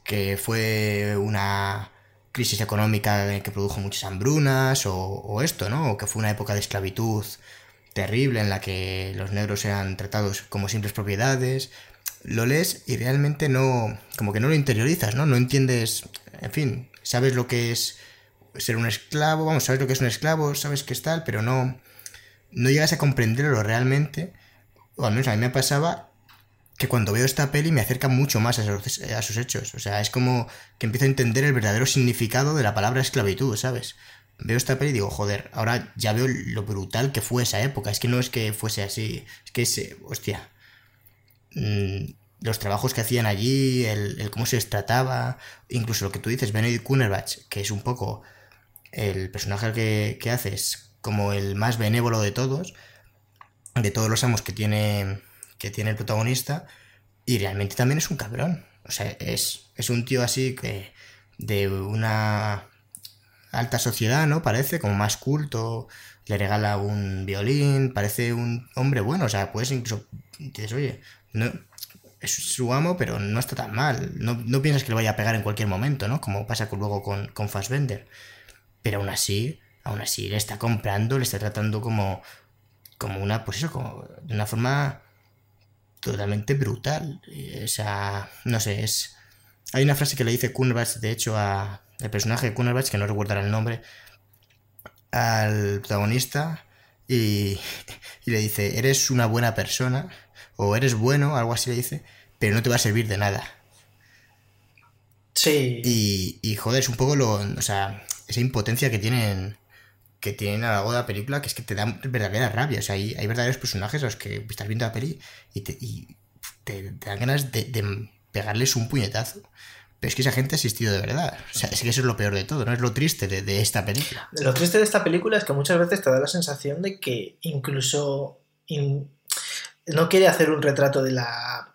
que fue una crisis económica que produjo muchas hambrunas o, o esto, ¿no? O que fue una época de esclavitud terrible en la que los negros eran tratados como simples propiedades. Lo lees y realmente no, como que no lo interiorizas, ¿no? No entiendes, en fin, sabes lo que es ser un esclavo, vamos, sabes lo que es un esclavo, sabes que es tal, pero no, no llegas a comprenderlo realmente, o al menos a mí me pasaba que cuando veo esta peli me acerca mucho más a sus hechos. O sea, es como que empiezo a entender el verdadero significado de la palabra esclavitud, ¿sabes? Veo esta peli y digo, joder, ahora ya veo lo brutal que fue esa época. Es que no es que fuese así, es que es, hostia, mm, los trabajos que hacían allí, el, el cómo se les trataba, incluso lo que tú dices, Benedict Cumberbatch, que es un poco el personaje que, que haces como el más benévolo de todos, de todos los amos que tiene, que tiene el protagonista, y realmente también es un cabrón. O sea, es, es un tío así que de una alta sociedad, ¿no? Parece, como más culto, le regala un violín, parece un hombre bueno, o sea, puedes incluso, dices, oye, no, es su amo, pero no está tan mal, no, no piensas que le vaya a pegar en cualquier momento, ¿no? Como pasa luego con, con Fassbender, pero aún así, aún así le está comprando, le está tratando como, como una, pues eso, como de una forma totalmente brutal, o sea, no sé, es... Hay una frase que le dice Cumberbatch, de hecho, a el personaje de Cumberbatch, que no recuerdo el nombre, al protagonista y, y, le dice, eres una buena persona, o eres bueno, algo así le dice, pero no te va a servir de nada. Sí. Y, y joder, es un poco lo, o sea, esa impotencia que tienen que tienen a lo largo de la película, que es que te dan verdadera rabia. O sea, hay, hay verdaderos personajes a los que estás viendo la peli y te, dan ganas de, pegarles un puñetazo. Pero es que esa gente ha existido de verdad. O sea, es que eso es lo peor de todo, ¿no? Es lo triste de, esta película. Lo triste de esta película es que muchas veces te da la sensación de que incluso in... no quiere hacer un retrato de la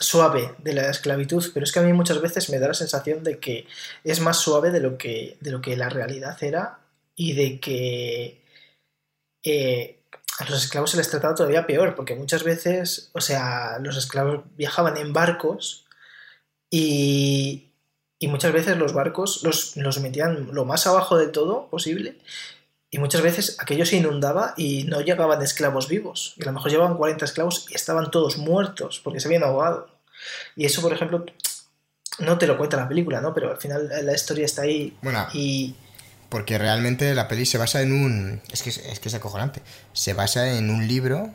suave de la esclavitud, pero es que a mí muchas veces me da la sensación de que es más suave de lo que, de lo que la realidad era y de que eh, a los esclavos se les trataba todavía peor, porque muchas veces, o sea, los esclavos viajaban en barcos y, y muchas veces los barcos los, los, metían lo más abajo de todo posible y muchas veces aquello se inundaba y no llegaban esclavos vivos. Y a lo mejor llevaban 40 esclavos y estaban todos muertos porque se habían ahogado. Y eso, por ejemplo, no te lo cuenta la película, ¿no? Pero al final la historia está ahí bueno, y... Porque realmente la peli se basa en un... Es que es, que es acojonante. Se basa en un libro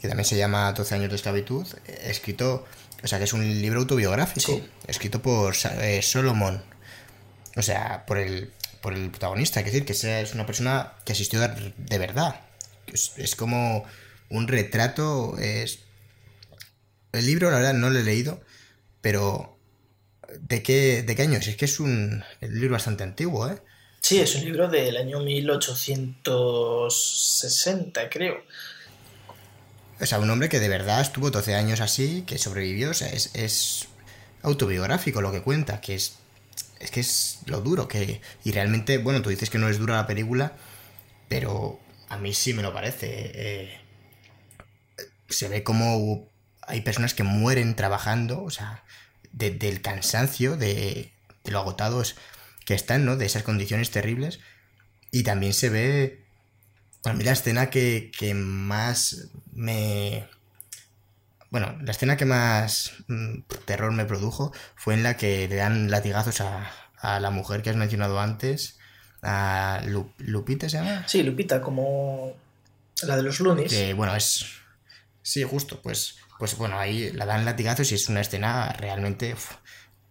que también se llama 12 años de esclavitud, escrito o sea, que es un libro autobiográfico, Sí. escrito por eh, Solomon. O sea, por el, por el protagonista. Que decir que sea, es una persona que asistió de, de verdad. Es, es, como un retrato. Es... El libro, la verdad, no lo he leído, pero ¿de qué, de qué año es? Es que es un, un libro bastante antiguo, ¿eh? Sí, es un libro del año 1860, creo. O sea, un hombre que de verdad estuvo 12 años así, que sobrevivió, o sea, es, es autobiográfico lo que cuenta, que es, es que es lo duro, que... Y realmente, bueno, tú dices que no es dura la película, pero a mí sí me lo parece. Eh, se ve como hay personas que mueren trabajando, o sea, de, del cansancio, de, de lo agotados que están, ¿no? De esas condiciones terribles. Y también se ve a mí la escena que, que, más me... Bueno, la escena que más mm, terror me produjo fue en la que le dan latigazos a, a la mujer que has mencionado antes. A Lu, Lupita se llama. Sí, Lupita, como la de los lunes. Que bueno, es... Sí, justo, pues, pues bueno, ahí la dan latigazos y es una escena realmente uf,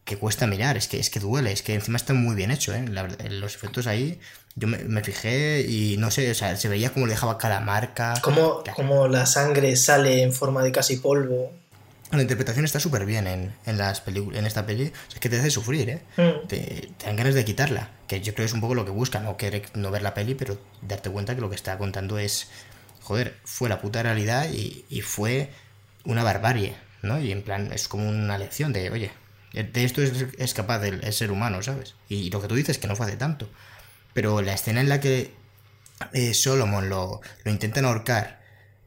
que cuesta mirar, es que, es que duele, es que encima está muy bien hecho, ¿eh? La, los efectos ahí yo me, me, fijé y no sé, o sea, se veía como le dejaba cada marca. Como, como la sangre sale en forma de casi polvo. La interpretación está súper bien en, en, las en esta peli. O sea, es que te hace sufrir, ¿eh? Mm. Te, te, dan ganas de quitarla. Que yo creo que es un poco lo que buscan, no querer no ver la peli, pero darte cuenta que lo que está contando es. Joder, fue la puta realidad y, y fue una barbarie, ¿no? Y en plan, es como una lección de, oye, de esto es, es capaz el, ser humano, ¿sabes? Y lo que tú dices, que no fue hace tanto. Pero la escena en la que eh, Solomon lo, lo, intentan ahorcar,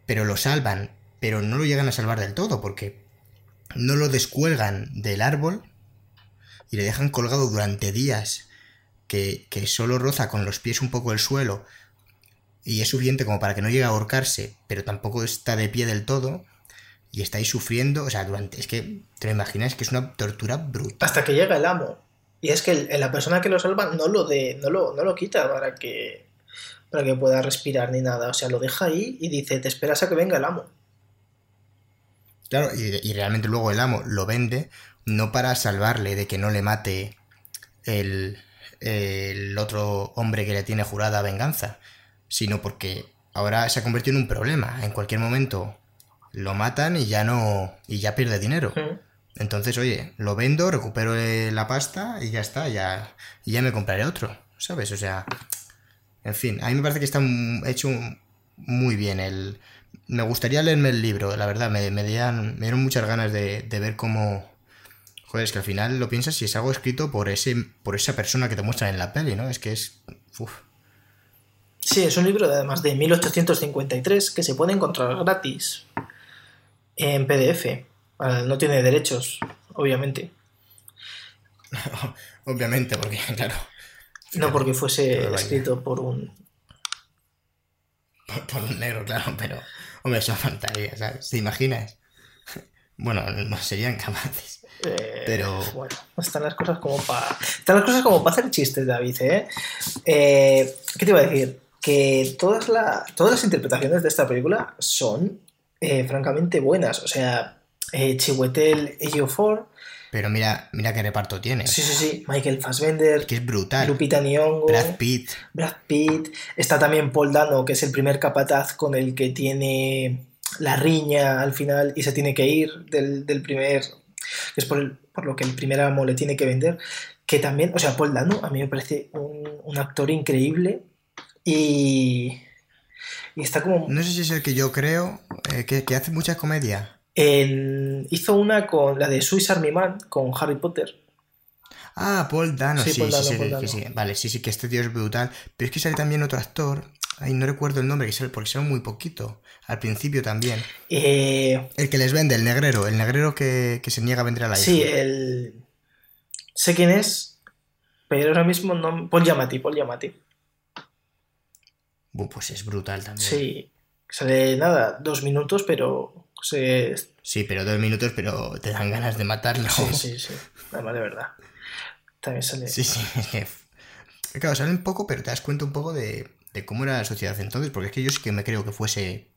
pero lo salvan, pero no lo llegan a salvar del todo, porque no lo descuelgan del árbol y le dejan colgado durante días, que, que solo roza con los pies un poco el suelo y es suficiente como para que no llegue a ahorcarse, pero tampoco está de pie del todo. Y está ahí sufriendo, o sea, durante. Es que te lo imaginas que es una tortura brutal. Hasta que llega el amo. Y es que el, la persona que lo salva no lo, de, no lo, no lo quita para que, para que pueda respirar ni nada. O sea, lo deja ahí y dice, te esperas a que venga el amo. Claro, y, y realmente luego el amo lo vende no para salvarle de que no le mate el, el otro hombre que le tiene jurada venganza, sino porque ahora se ha convertido en un problema. En cualquier momento lo matan y ya no. y ya pierde dinero. Entonces, oye, lo vendo, recupero la pasta y ya está, ya, ya me compraré otro, ¿sabes? O sea, en fin, a mí me parece que está hecho muy bien. El, me gustaría leerme el libro, la verdad, me, me, dieron, me dieron muchas ganas de, de ver cómo, Joder, es que al final lo piensas y es algo escrito por ese por esa persona que te muestran en la peli, ¿no? Es que es. Uf. Sí, es un libro de además de 1853 que se puede encontrar gratis en PDF. No tiene derechos, obviamente. Obviamente, porque, claro. No porque fuese escrito por un... Por, por un negro, claro, pero. Hombre, eso fantasía, ¿sabes? ¿Te imaginas? Bueno, no serían capaces. eh, Pero- Bueno, están las cosas como para... Están las cosas como para hacer chistes, David, ¿eh? Eh, ¿Qué te iba a decir? Que todas, la- todas las interpretaciones de esta película son eh, francamente buenas. O sea, eh, Chiwetel Ejiofor, Pero mira, mira qué reparto tiene. sí, sí, sí, Michael Fassbender, Que es brutal. Lupita Nyong'o, Brad Pitt. Brad Pitt, está también Paul Dano, que es el primer capataz con el que tiene la riña al final y se tiene que ir del, del primer, que es por, el- por lo que el primer amo le tiene que vender, que también, o sea, Paul Dano a mí me parece un, un actor increíble y, y está como... No sé si es el que yo creo, eh, que, que hace mucha comedia. en- hizo una con la de Swiss Army Man, con Harry Potter. Ah, Paul Dano, Sí, sí, Paul sí, Dano, sí, Paul que Dano. sí. Vale, sí, sí, que este tío es brutal. Pero es que sale también otro actor. Ay, no recuerdo el nombre, que sale, porque sale muy poquito. Al principio también. Eh, El que les vende, el negrero. El negrero que, que se niega a vender a la hija. sí, el... Sé quién es, pero ahora mismo no... Paul Giamatti, Paul Giamatti. Pues es brutal también. Sí, sale nada, dos minutos, pero se... Sí, pero dos minutos, pero te dan ganas de matarlo. Sí, sí, sí, además de verdad. También sale... Sí, sí, es que. Claro, sale un poco, pero te das cuenta un poco de, de cómo era la sociedad entonces, porque es que yo sí que me creo que fuese.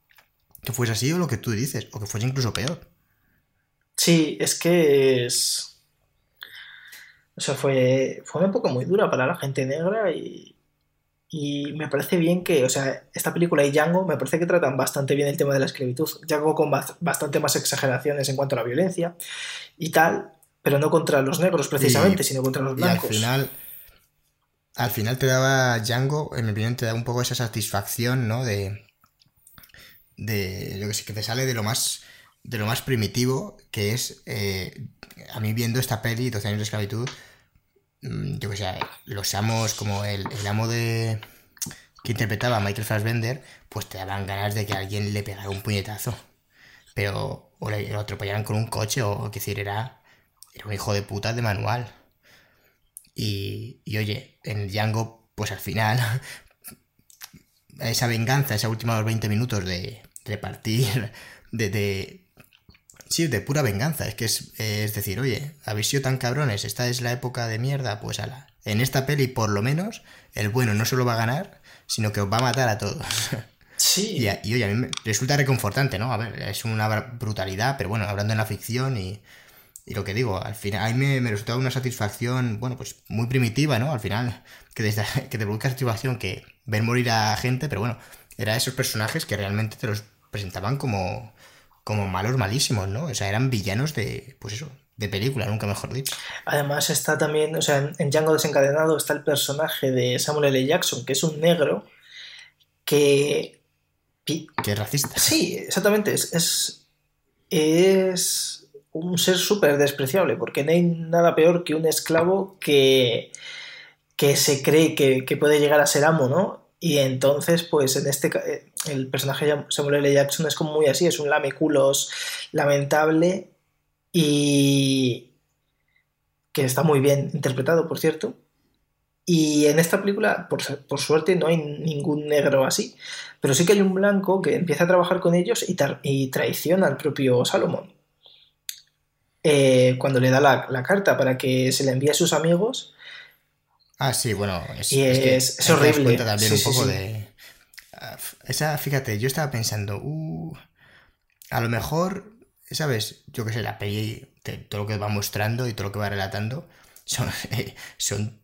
que fuese así o lo que tú dices, o que fuese incluso peor. Sí, es que es... O sea, fue, fue una época muy dura para la gente negra y, y me parece bien que, o sea, esta película y Django me parece que tratan bastante bien el tema de la esclavitud. Django con bast- bastante más exageraciones en cuanto a la violencia y tal, pero no contra los negros precisamente, Y- sino contra los Y al blancos. final. Al final te daba Django, en mi opinión, te da un poco esa satisfacción, ¿no? De. De. Yo que sé, que te sale de lo más. De lo más primitivo, que es. eh, a mí viendo esta peli, 12 años de esclavitud. Mm, Yo que sé, los amos, como el, el amo de. que interpretaba Michael Fassbender, pues te daban ganas de que alguien le pegara un puñetazo. Pero. O le, lo atropellaran con un coche, o, o que decir, era. Era un hijo de puta de manual. Y, y oye, en Django, pues al final, esa venganza, esa última 20 minutos de repartir, de, de. Sí, de pura venganza. Es que es, es decir, oye, habéis sido tan cabrones, esta es la época de mierda, pues ala. En esta peli, por lo menos, el bueno no solo va a ganar, sino que os va a matar a todos. Sí, Y, y, oye, a mí me resulta reconfortante, ¿no? A ver, es una br- brutalidad, pero bueno, hablando en la ficción y, y lo que digo, al final, a mí me, me resultaba una satisfacción, bueno, pues muy primitiva, ¿no? Al final, que, desde, que te produzca satisfacción que ver morir a gente, pero bueno, era esos personajes que realmente te los presentaban como, como malos malísimos, ¿no? O sea, eran villanos de, pues eso, de película, nunca mejor dicho. Además está también, o sea, en- Django desencadenado está el personaje de Samuel L. Jackson, que es un negro que... Que es racista. Sí, exactamente, es, es, es un ser súper despreciable, porque no hay nada peor que un esclavo que, que se cree que, que puede llegar a ser amo, ¿no? Y entonces, pues en este eh, el personaje Samuel L. Jackson es como muy así, es un lameculos lamentable y que está muy bien interpretado, por cierto. Y en esta película, por, por suerte, no hay ningún negro así, pero sí que hay un blanco que empieza a trabajar con ellos y, y traiciona al propio Salomón. Eh, cuando le da la, la carta para que se la envíe a sus amigos, Ah, sí, bueno, es, Y es que es- es horrible. cuenta también Sí, un poco sí. de. ah, Esa, fíjate, yo estaba pensando, uh, a lo mejor, ¿sabes? Yo qué sé, la peli, todo lo que va mostrando y todo lo que va relatando son, eh, son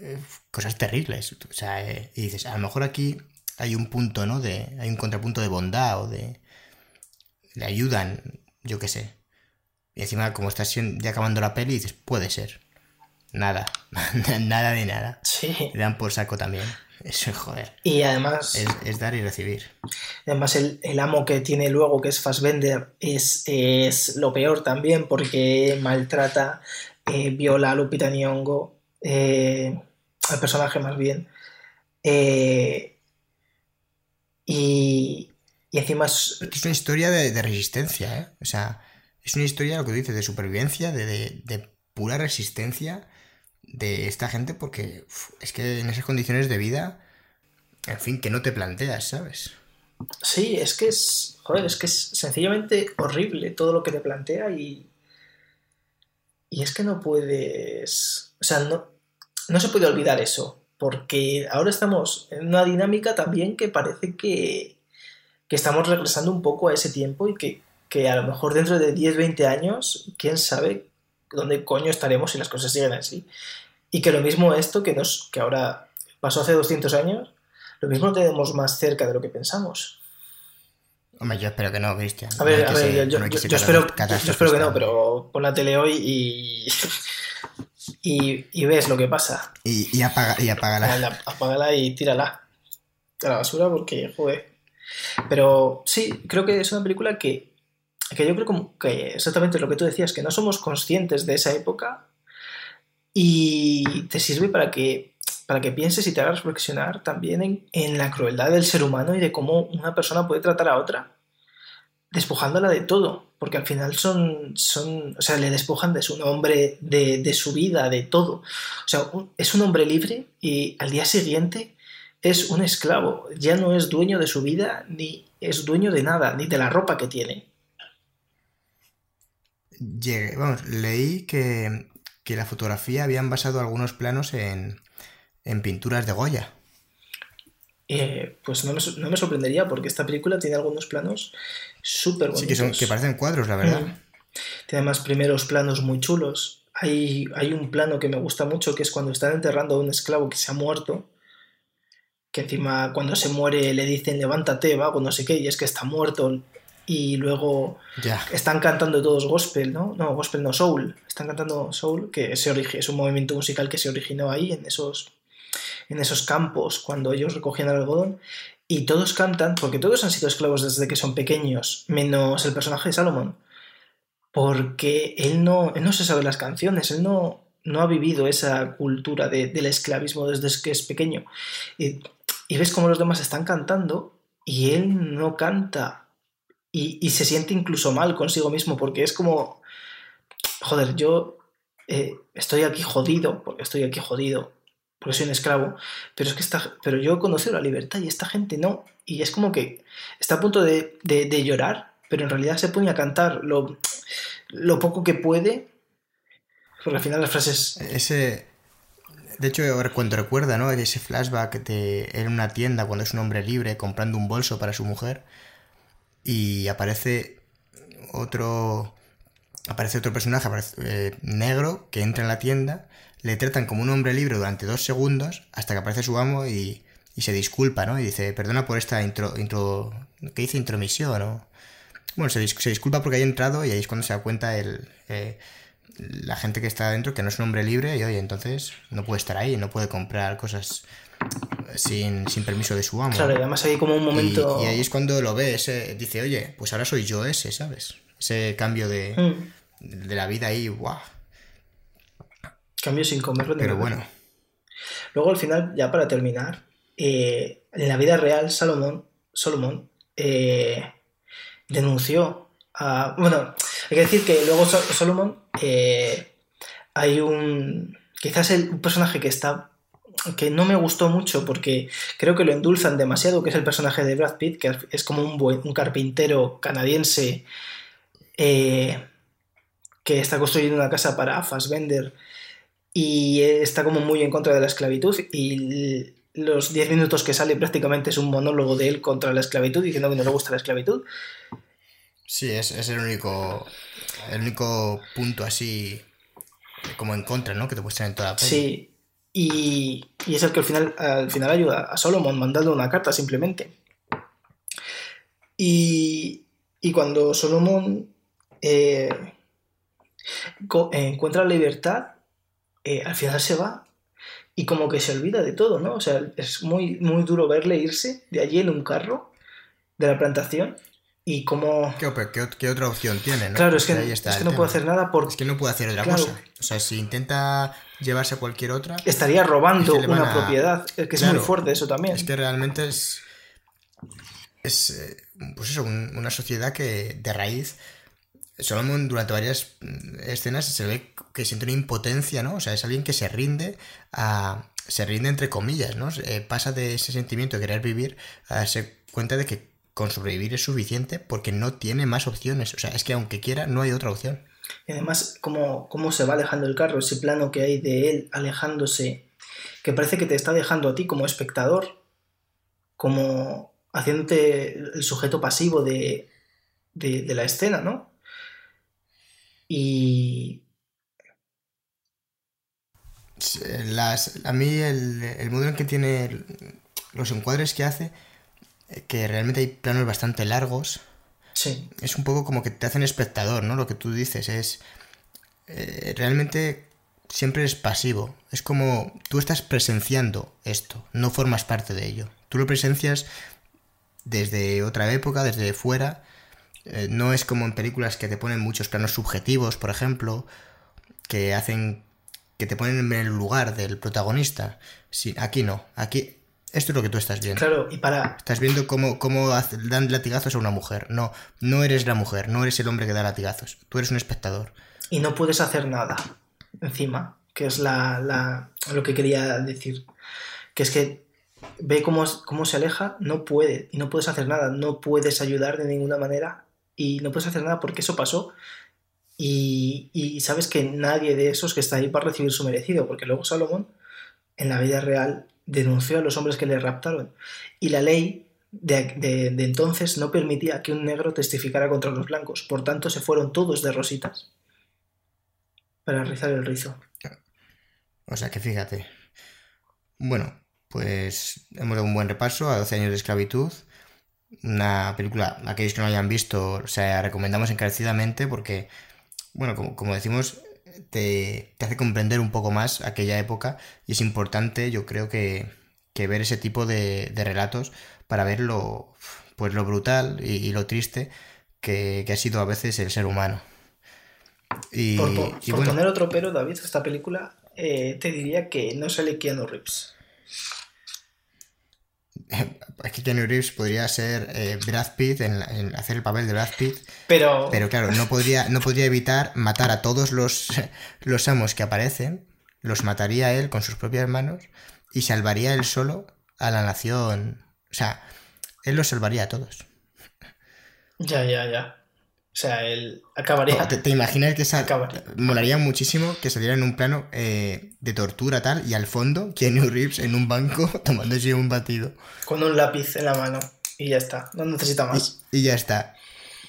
eh, cosas terribles. O sea, eh, y dices, a lo mejor aquí hay un punto, ¿no? De, hay un contrapunto de bondad o de. Le ayudan, yo qué sé. Y encima, como estás ya acabando la peli, dices, puede ser. Nada, nada de nada. sí, Le dan por saco también. Eso, joder. Y además. Es, dar y recibir. Además, el, amo que tiene luego, que es Fassbender, es, es lo peor también, porque maltrata, eh, viola a Lupita Nyong'o, eh, al personaje más bien. Eh, y, y encima es... es una historia de, resistencia, ¿eh? O sea, es una historia, lo que dices, de supervivencia, de, pura resistencia de esta gente, porque es que en esas condiciones de vida, en fin, que no te planteas, ¿sabes? Sí, es que es. Joder, es que es sencillamente horrible todo lo que te plantea y. Y es que no puedes. O sea, no, no se puede olvidar eso. Porque ahora estamos en una dinámica también que parece que, que estamos regresando un poco a ese tiempo y que, que a lo mejor dentro de 10, 20 años, quién sabe dónde coño estaremos si las cosas siguen así. Y que lo mismo esto que, nos, que ahora pasó hace 200 años, lo mismo lo tenemos más cerca de lo que pensamos. Hombre, yo espero que no, Cristian. A ver, a ver, yo, espero, yo, espero, que no, pero pon la tele hoy y, y, ves lo que pasa. Y, y, apaga, y apágala. Apágala y tírala a la basura porque, joder. Pero sí, creo que es una película que, que yo creo que exactamente lo que tú decías, que no somos conscientes de esa época y te sirve para que, para que pienses y te hagas reflexionar también en, en la crueldad del ser humano y de cómo una persona puede tratar a otra despojándola de todo, porque al final son, son o sea, le despojan de su nombre, de, de su vida, de todo. O sea, es un hombre libre y al día siguiente es un esclavo, ya no es dueño de su vida, ni es dueño de nada, ni de la ropa que tiene. Llegué, vamos, leí que, que la fotografía habían basado algunos planos en, en pinturas de Goya. Eh, pues no me, no me, sorprendería porque esta película tiene algunos planos súper bonitos. Sí, que, son, que parecen cuadros, la verdad. Mm. Tiene además primeros planos muy chulos. Hay, hay un plano que me gusta mucho que es cuando están enterrando a un esclavo que se ha muerto. Que encima cuando se muere le dicen levántate, vago, no sé qué, y es que está muerto. Y luego están cantando todos gospel, ¿no? No, gospel no, soul. Están cantando soul, que se es un movimiento musical que se originó ahí en esos en esos campos cuando ellos recogían el algodón y todos cantan, porque todos han sido esclavos desde que son pequeños, menos el personaje de Salomón, porque él no, no se sabe las canciones, él no, no ha vivido esa cultura del esclavismo desde que es pequeño. Y, ves cómo los demás están cantando y él no canta y, se siente incluso mal consigo mismo porque es como, joder, yo eh, estoy aquí jodido, porque estoy aquí jodido, porque soy un esclavo, pero es que está, pero yo he conocido la libertad y esta gente no, y es como que está a punto de, llorar, pero en realidad se pone a cantar lo, lo poco que puede, porque al final las frases... Ese, de hecho, cuando recuerda, ¿no? Ese flashback de en una tienda cuando es un hombre libre comprando un bolso para su mujer y aparece otro aparece otro personaje eh, negro que entra en la tienda le tratan como un hombre libre durante dos segundos hasta que aparece su amo y, se disculpa, ¿no? Y dice, perdona por esta intro... intro ¿Qué dice? Intromisión, ¿no? Bueno, se, disculpa porque haya entrado y ahí es cuando se da cuenta el, eh, la gente que está adentro que no es un hombre libre y oye, entonces no puede estar ahí, no puede comprar cosas sin, permiso de su amo. Claro, y además hay como un momento... Y, ahí es cuando lo ve, dice, oye, pues ahora soy yo ese, ¿sabes? Ese cambio de, mm. de la vida ahí, guau. Cambio sin comerlo. Pero bueno. Luego al final, ya para terminar, eh, en la vida real, Salomón, Salomón eh, denunció a... Bueno, hay que decir que luego Salomón eh, hay un... Quizás el, un personaje que está que no me gustó mucho porque creo que lo endulzan demasiado, que es el personaje de Brad Pitt, que es como un, buen, un carpintero canadiense que está construyendo una casa para Fassbender y está como muy en contra de la esclavitud y los 10 minutos que sale prácticamente es un monólogo de él contra la esclavitud diciendo que no le gusta la esclavitud. Sí, es, el único el único punto así como en contra, ¿no? Que te muestran en toda la peli. Sí, y, es el que al final, al final ayuda a Solomon mandando una carta simplemente. Y, y cuando Solomon eh, encuentra la libertad, eh, al final se va y como que se olvida de todo, ¿no? O sea, es muy, muy duro verle irse de allí en un carro de la plantación y como... ¿Qué, qué, qué otra opción tiene? ¿no? Claro, es que, Ahí es que no puede hacer nada porque Es que no puede hacer otra Claro. cosa. O sea, si intenta llevarse a cualquier otra, estaría robando Es que una a- propiedad. Es que es Claro. muy fuerte eso también. es que realmente es. Es. eh, Pues eso, un- una sociedad que de raíz. Solomon durante varias mm, escenas se ve que siente una impotencia, ¿no? O sea, es alguien que se rinde a. Se rinde entre comillas, ¿no? Eh, pasa de ese sentimiento de querer vivir a darse cuenta de que con sobrevivir es suficiente porque no tiene más opciones. O sea, es que aunque quiera, no hay otra opción. Y además, cómo, cómo se va alejando el carro, ese plano que hay de él alejándose, que parece que te está dejando a ti como espectador, como haciéndote el sujeto pasivo de, de, de la escena, ¿no? Y Las, a mí el, el modo en que tiene los encuadres que hace, que realmente hay planos bastante largos, sí, es un poco como que te hacen espectador, ¿no? Lo que tú dices es... eh, realmente siempre es pasivo. Es como tú estás presenciando esto, no formas parte de ello. Tú lo presencias desde otra época, desde fuera. Eh, no es como en películas que te ponen muchos planos subjetivos, por ejemplo, que hacen que te ponen en el lugar del protagonista. Sí, aquí no. Aquí esto es lo que tú estás viendo. claro, y para, Estás viendo cómo, cómo dan latigazos a una mujer. No, no eres la mujer, no eres el hombre que da latigazos. Tú eres un espectador. y no puedes hacer nada encima, que es la, la- lo que quería decir. Que es que ve cómo, cómo se aleja, no puede, y no puedes hacer nada, no puedes ayudar de ninguna manera, y no puedes hacer nada porque eso pasó, y, y sabes que nadie de esos que está ahí va a recibir su merecido, porque luego Salomón, en la vida real, denunció a los hombres que le raptaron, y la ley de, de- entonces no permitía que un negro testificara contra los blancos, por tanto se fueron todos de rositas para rizar el rizo. O sea que fíjate. Bueno, pues hemos dado un buen repaso a 12 años de esclavitud. Una película, aquellos que no hayan visto, o sea, recomendamos encarecidamente porque, bueno, como decimos, te, te hace comprender un poco más aquella época y es importante, yo creo que, que ver ese tipo de, de relatos para ver lo, pues lo brutal y, y lo triste que, que ha sido a veces el ser humano. Y, Por, por- y por bueno, poner otro pero, David, esta película, eh, te diría que no sale Keanu Reeves. Es que Keanu Reeves podría ser eh, Brad Pitt en, en hacer el papel de Brad Pitt, Pero, pero claro, no podría, no podría evitar matar a todos los, los amos que aparecen, los mataría él con sus propias manos y salvaría él solo a la nación. O sea, él los salvaría a todos. ya, ya, ya. O sea, él acabaría. ¿Te, te imaginas que esa, Acabaría. molaría muchísimo que saliera en un plano eh, de tortura tal y al fondo Keanu Reeves en un banco tomándose un batido? con un lápiz en la mano. Y ya está. No necesita más. Y ya está.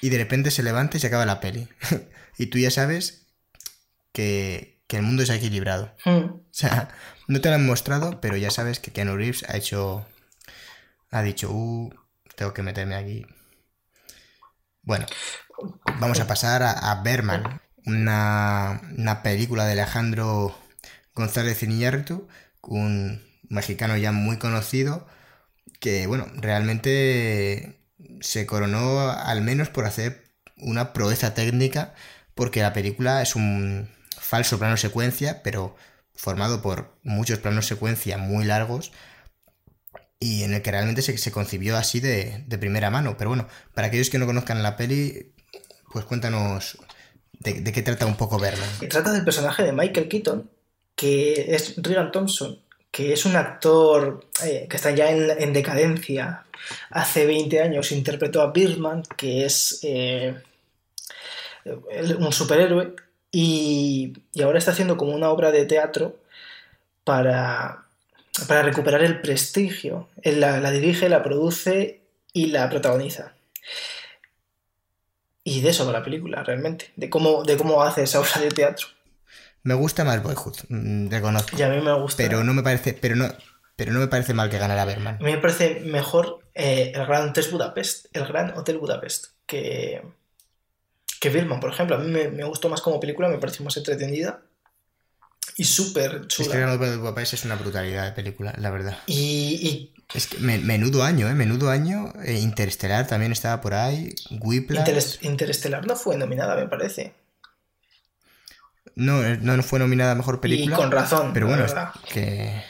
Y de repente se levanta y se acaba la peli. y tú ya sabes que, que el mundo es equilibrado. Mm. O sea, no te lo han mostrado, pero ya sabes que Keanu Reeves ha hecho. Ha dicho, uh, tengo que meterme aquí. Bueno, vamos a pasar a, a Berman, una, una película de Alejandro González Iñárritu, un mexicano ya muy conocido, que, bueno, realmente se coronó al menos por hacer una proeza técnica, porque la película es un falso plano secuencia, pero formado por muchos planos secuencia muy largos y en el que realmente se, se concibió así de, de primera mano. Pero bueno, para aquellos que no conozcan la peli, pues cuéntanos de, qué trata un poco. Y trata del personaje de Michael Keaton, que es Regan Thompson, que es un actor eh, que está ya en, en decadencia. Hace 20 años interpretó a Birdman, que es eh, un superhéroe, y, ahora está haciendo como una obra de teatro para, para recuperar el prestigio. Él la dirige, la produce y la protagoniza. Y de eso va la película, realmente, de cómo, de cómo hace esa obra de teatro. Me gusta más Boyhood, mm, reconozco. Y a mí me gusta. Pero no me parece, pero no, pero no me parece mal que ganara Berman. A mí me parece mejor eh, el Gran Hotel Budapest, el Gran Hotel Budapest, que, que Birdman, por ejemplo. A mí me, me gustó más como película, me pareció más entretenida. y súper Es que chula. Gran Hotel Budapest es una brutalidad de película, la verdad. Y, Es que me- menudo año, ¿eh? Menudo año. Eh, Interestelar también estaba por ahí. Whiplash. Interes- Interestelar no fue nominada, me parece. No, eh, no fue nominada a mejor película. Y con razón, Pero bueno, es que.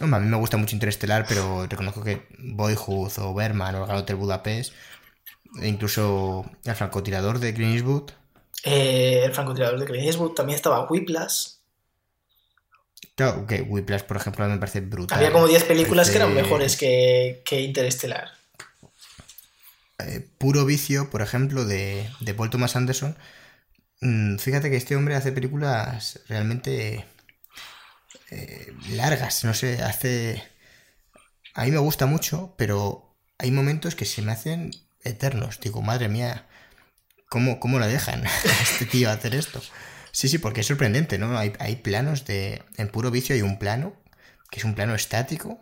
Hombre, a mí me gusta mucho Interestelar, pero reconozco que Boyhood o Berman o el Gran Hotel Budapest, e incluso el francotirador de Eastwood, Eh, el francotirador de Clint Eastwood también estaba Whiplash. Claro, que Whiplash, por ejemplo, a mí me parece brutal. Había como 10 películas que eran mejores que, que Interestelar. eh, Puro Vicio, por ejemplo, de, de Paul Thomas Anderson. Mm, Fíjate que este hombre hace películas realmente eh, largas, no sé, hace... A mí me gusta mucho, pero hay momentos que se me hacen eternos. Digo, madre mía, ¿cómo, cómo la dejan a este tío hacer esto? Sí, sí, porque es sorprendente, ¿no? Hay, hay planos de... En Puro Vicio hay un plano, que es un plano estático,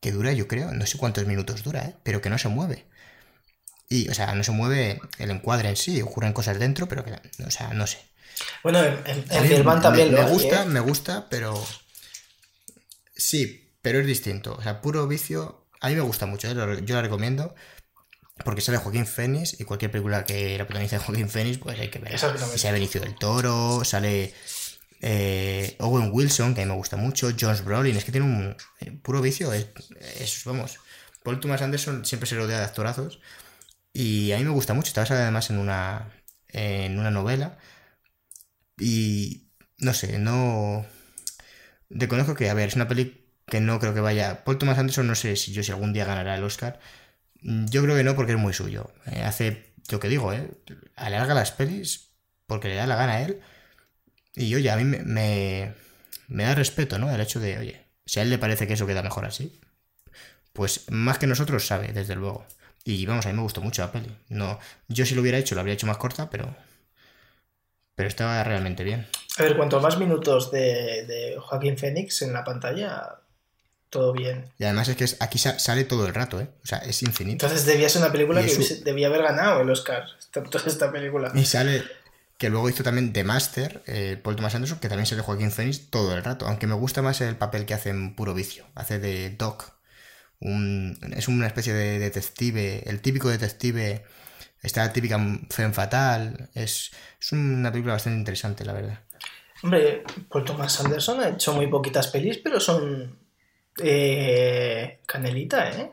que dura, yo creo, no sé cuántos minutos dura, ¿eh? pero que no se mueve. Y, o sea, no se mueve el encuadre en sí, ocurren cosas dentro, pero que, o sea, no sé. Bueno, en, en, Birdman también me, lo me gusta, ¿eh? me gusta, pero. Sí, pero es distinto. O sea, puro vicio. A mí me gusta mucho, ¿eh? Lo- yo la recomiendo. Porque sale Joaquín Phoenix y cualquier película que la protagonice Joaquín Phoenix, pues hay que ver. Sale Benicio del Toro, sale eh, Owen Wilson, que a mí me gusta mucho, Jones Brolin, es que tiene un eh, puro vicio. Es, es, vamos, Paul Thomas Anderson siempre se rodea de actorazos. Y a mí me gusta mucho. Está basada además en una, en una novela. Y no sé, no. Reconozco que, a ver, es una peli que no creo que vaya. Paul Thomas Anderson, no sé si yo si algún día ganará el Oscar. Mm, Yo creo que no, porque es muy suyo. Eh, hace, yo que digo, ¿eh? Alarga las pelis porque le da la gana a él. Y oye, a mí me, me, da respeto, ¿no? El hecho de, oye, si a él le parece que eso queda mejor así, pues más que nosotros sabe, desde luego. Y vamos, a mí me gustó mucho la peli. No, yo si lo hubiera hecho, lo habría hecho más corta, pero. Pero estaba realmente bien. A ver, cuanto más minutos de, de Joaquín Phoenix en la pantalla, todo bien. Y además es que es- aquí sa- sale todo el rato, ¿eh? O sea, es infinito. Entonces debía ser una película que debía haber ganado el Oscar. esta- Toda esta película. Y sale que luego hizo también The Master, eh, Paul Thomas Anderson, que también sale Joaquín Phoenix todo el rato. Aunque me gusta más el papel que hace en Puro Vicio. Hace de Doc. Un- es una especie de detective, el típico detective. Está la típica femme fatal. Es, es una película bastante interesante, la verdad. Hombre, Paul Thomas Anderson ha hecho muy poquitas pelis, pero son eh, canelita, ¿eh?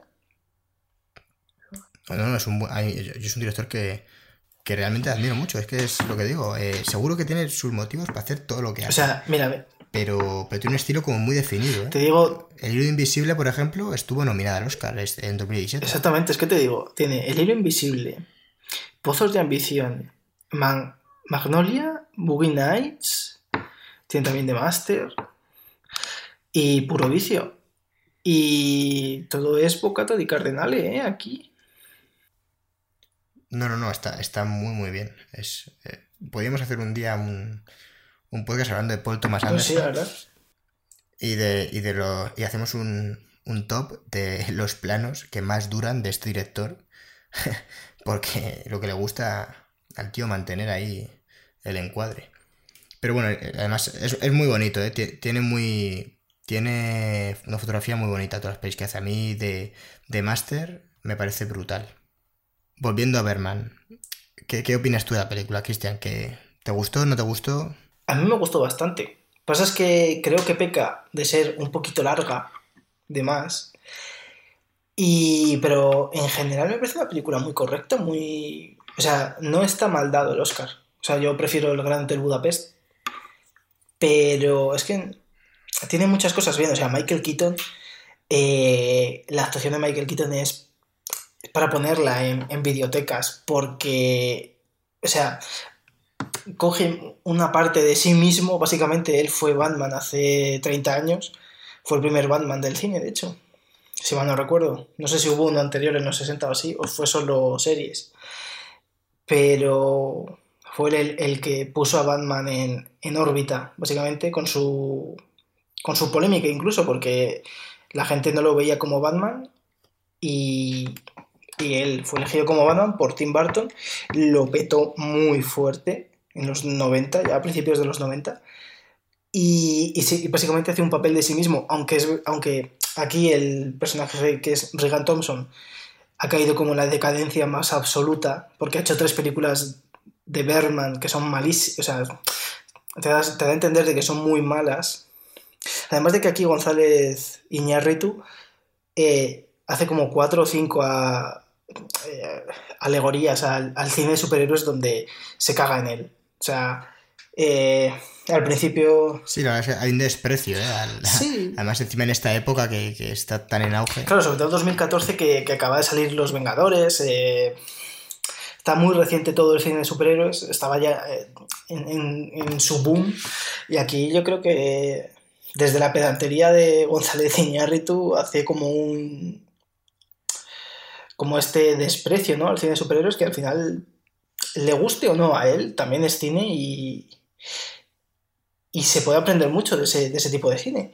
No, no, es un, yo, es un director que, que realmente admiro mucho. Es que es lo que digo. eh, seguro que tiene sus motivos para hacer todo lo que O hace. sea, mira, pero, pero tiene un estilo como muy definido. ¿eh? te digo El hilo invisible, por ejemplo, estuvo nominada al Oscar en 2017. exactamente, es que te digo, tiene El hilo invisible, Pozos de ambición, Man- Magnolia, Boogie Nights, tiene también The Master y Puro Vicio. Y todo es Bocato di Cardenale, ¿eh? Aquí. No, no, no, está, está muy, muy bien. Es, eh, podríamos hacer un día un, un podcast hablando de Paul Thomas Pues sí, Anderson la verdad. y, de, y, de lo, y hacemos un, un top de los planos que más duran de este director. Porque lo que le gusta al tío mantener ahí el encuadre. Pero bueno, eh, además es, es muy bonito, ¿eh? Tie- Tiene muy. Tiene una fotografía muy bonita todas las pelis que hace. A mí de, de Master me parece brutal. Volviendo a Berman, ¿qué, opinas tú de la película, Cristian? ¿Que ¿Te gustó? ¿No te gustó? A mí me gustó bastante. Pasa es que creo que peca de ser un poquito larga, de más. Y, pero en general me parece una película muy correcta, muy... O sea, no está mal dado el Oscar. O sea, yo prefiero el Gran Hotel Budapest. Pero es que tiene muchas cosas bien. O sea, Michael Keaton, eh, la actuación de Michael Keaton es para ponerla en, en videotecas porque, o sea, coge una parte de sí mismo. Básicamente, él fue Batman hace 30 años. Fue el primer Batman del cine, de hecho. Si mal no recuerdo. No sé si hubo uno anterior en los 60 o así, o fue solo series. Pero fue el, el que puso a Batman en, en órbita, básicamente, con su, con su polémica incluso, porque la gente no lo veía como Batman y, y él fue elegido como Batman por Tim Burton. Lo petó muy fuerte en los 90, ya a principios de los 90. y, y, básicamente hace un papel de sí mismo, aunque, es, aunque aquí el personaje que es Regan Thompson ha caído como la decadencia más absoluta, porque ha hecho tres películas de Berman que son malísimas, o sea, te, da a entender de que son muy malas. Además de que aquí González Iñárritu eh, hace como cuatro o cinco eh, alegorías al, al, cine de superhéroes donde se caga en él. O sea, eh, al principio. Sí, la verdad es que hay un desprecio, ¿eh? Además, encima en esta época que, está tan en auge. Claro, sobre todo en 2014 que, que acaba de salir Los Vengadores. Eh, está muy reciente todo el cine de superhéroes. Estaba ya en, su boom. Y aquí yo creo que desde la pedantería de González Iñárritu hace como un. como este desprecio, ¿no? Al cine de superhéroes que al final le guste o no a él, también es cine y, y se puede aprender mucho de ese, de ese tipo de cine.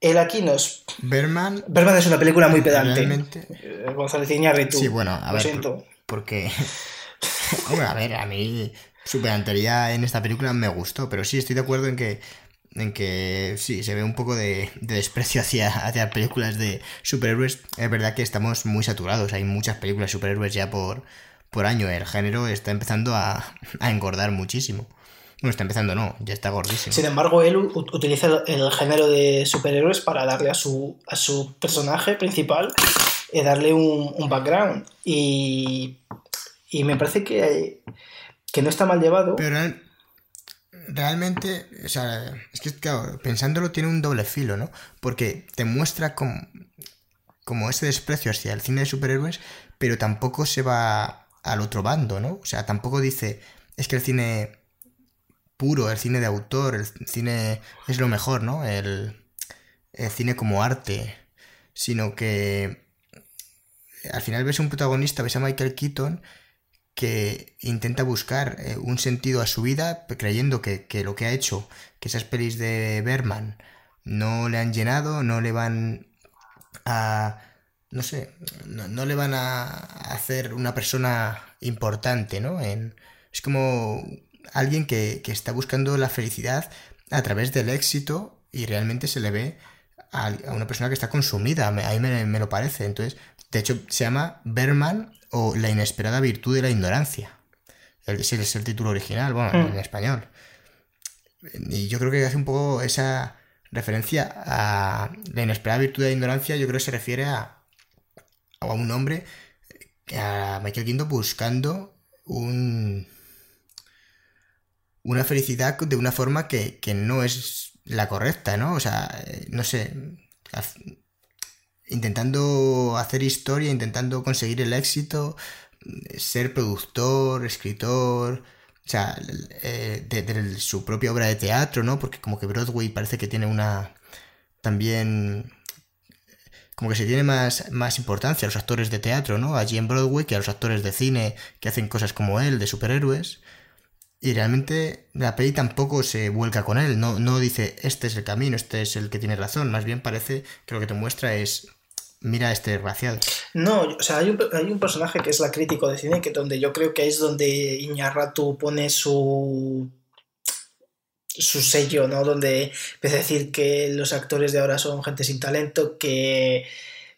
Él aquí nos... Berman... Berman es una película muy pedante. Realmente... Eh, González Iñárritu. Sí, bueno, a ver, siento. porque... a ver, a mí su pedantería en esta película me gustó, pero sí estoy de acuerdo en que en que sí, se ve un poco de, desprecio hacia, hacia películas de superhéroes. Es verdad que estamos muy saturados, hay muchas películas de superhéroes ya por, por año. El género está empezando a, a engordar muchísimo. No está empezando, no, ya está gordísimo. Sin embargo, él utiliza el, género de superhéroes para darle a su, a su personaje principal, y eh, darle un, background. Y, y, me parece que, que no está mal llevado. Pero realmente, o sea, es que, claro, pensándolo tiene un doble filo, ¿no? Porque te muestra como, como ese desprecio hacia el cine de superhéroes, pero tampoco se va al otro bando, ¿no? O sea, tampoco dice, es que el cine puro, el cine de autor, el cine es lo mejor, ¿no? El, cine como arte, sino que al final ves un protagonista, ves a Michael Keaton que intenta buscar eh, un sentido a su vida creyendo que, lo que ha hecho, que esas pelis de Berman no le han llenado, no le van a... no sé, no, le van a hacer una persona importante, ¿no? Es como alguien que, está buscando la felicidad a través del éxito y realmente se le ve a, una persona que está consumida, a mí me, lo parece. Entonces, de hecho, se llama Berman o La inesperada virtud de la ignorancia. Ese es el título original, bueno, en hmm. español. Y yo creo que hace un poco esa referencia a la inesperada virtud de la ignorancia, yo creo que se refiere a, a un hombre, a Michael Quinto buscando un, una felicidad de una forma que, no es la correcta, ¿no? O sea, eh, no sé, intentando hacer historia, intentando conseguir el éxito, ser productor, escritor, o sea, eh, de, su propia obra de teatro, ¿no? Porque como que Broadway parece que tiene una también como que se tiene más, más importancia a los actores de teatro, ¿no? Allí en Broadway que a los actores de cine que hacen cosas como él, de superhéroes. Y realmente la peli tampoco se vuelca con él, no, no dice este es el camino, este es el que tiene razón, más bien parece que lo que te muestra es mira este desgraciado. No, o sea, hay un, personaje que es la crítico de cine, que donde yo creo que es donde Iñarratu pone su su sello, ¿no? Donde empieza a decir que los actores de ahora son gente sin talento, que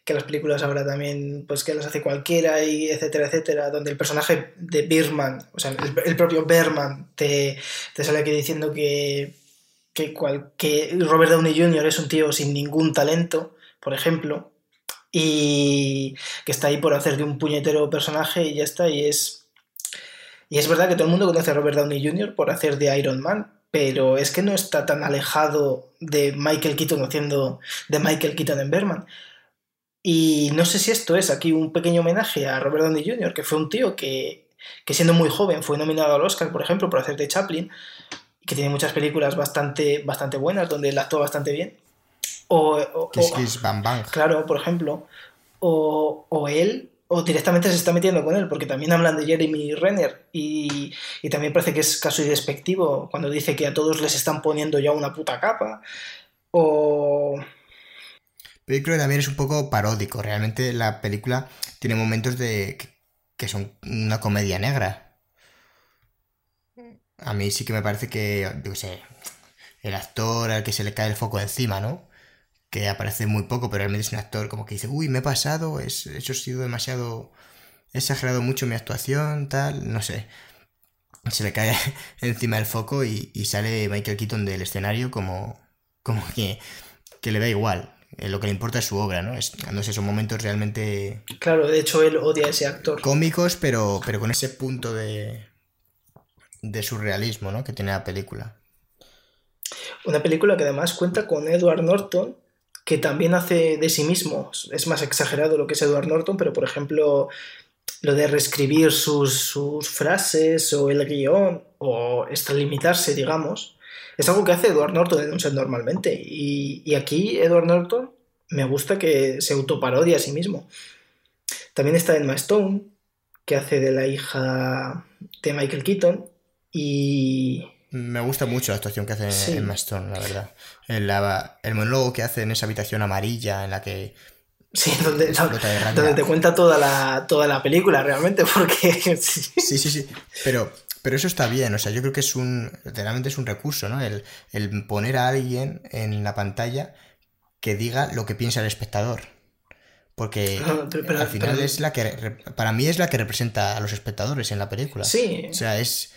que las películas ahora también, pues que las hace cualquiera y etcétera, etcétera, donde el personaje de Birman, o sea, el, propio Berman te, te, sale aquí diciendo que, que, que Robert Downey Jr. es un tío sin ningún talento, por ejemplo, y que está ahí por hacer de un puñetero personaje y ya está, y es... Y es verdad que todo el mundo conoce a Robert Downey Jr. por hacer de Iron Man, pero es que no está tan alejado de Michael Keaton haciendo de Michael Keaton en Berman. Y no sé si esto es aquí un pequeño homenaje a Robert Downey Jr., que fue un tío que, siendo muy joven fue nominado al Oscar, por ejemplo, por hacer de Chaplin, que tiene muchas películas bastante, bastante buenas, donde él actuó bastante bien. O, o, Bang Bang. Claro, por ejemplo. O, o, él, o directamente se está metiendo con él, porque también hablan de Jeremy Renner y, y también parece que es caso y despectivo cuando dice que a todos les están poniendo ya una puta capa. O pero yo creo que también es un poco paródico. Realmente la película tiene momentos de que son una comedia negra. A mí sí que me parece que, yo sé, el actor al que se le cae el foco encima, ¿no? Que aparece muy poco, pero realmente es un actor como que dice, uy, me he pasado, es, eso ha sido demasiado... He exagerado mucho mi actuación, tal, no sé. Se le cae encima el foco y, y sale Michael Keaton del escenario como, como que, que le da igual. Eh, lo que le importa es su obra, ¿no? Es, no sé, son momentos realmente... Claro, de hecho él odia a ese actor. Cómicos, pero, pero con ese punto de, de surrealismo, ¿no? Que tiene la película. Una película que además cuenta con Edward Norton, que también hace de sí mismo. Es más exagerado lo que es Edward Norton, pero por ejemplo, lo de reescribir sus, sus frases o el guion, o extralimitarse, digamos, es algo que hace Edward Norton en un set normalmente. Y, y aquí Edward Norton me gusta que se autoparodia a sí mismo. También está Emma Stone, que hace de la hija de Michael Keaton. Y. Me gusta mucho la actuación que hace Sí. Emma Stone, la verdad. El, la- el monólogo que hace en esa habitación amarilla en la que Sí, donde, donde te cuenta toda la, toda la película realmente, porque. sí. Sí, sí. Pero, pero eso está bien. O sea, yo creo que es un. Realmente es un recurso, ¿no? El, el poner a alguien en la pantalla que diga lo que piensa el espectador. Porque No, pero- pero- al final pero- es la que. Para mí es la que representa a los espectadores en la película. Sí. O sea, es,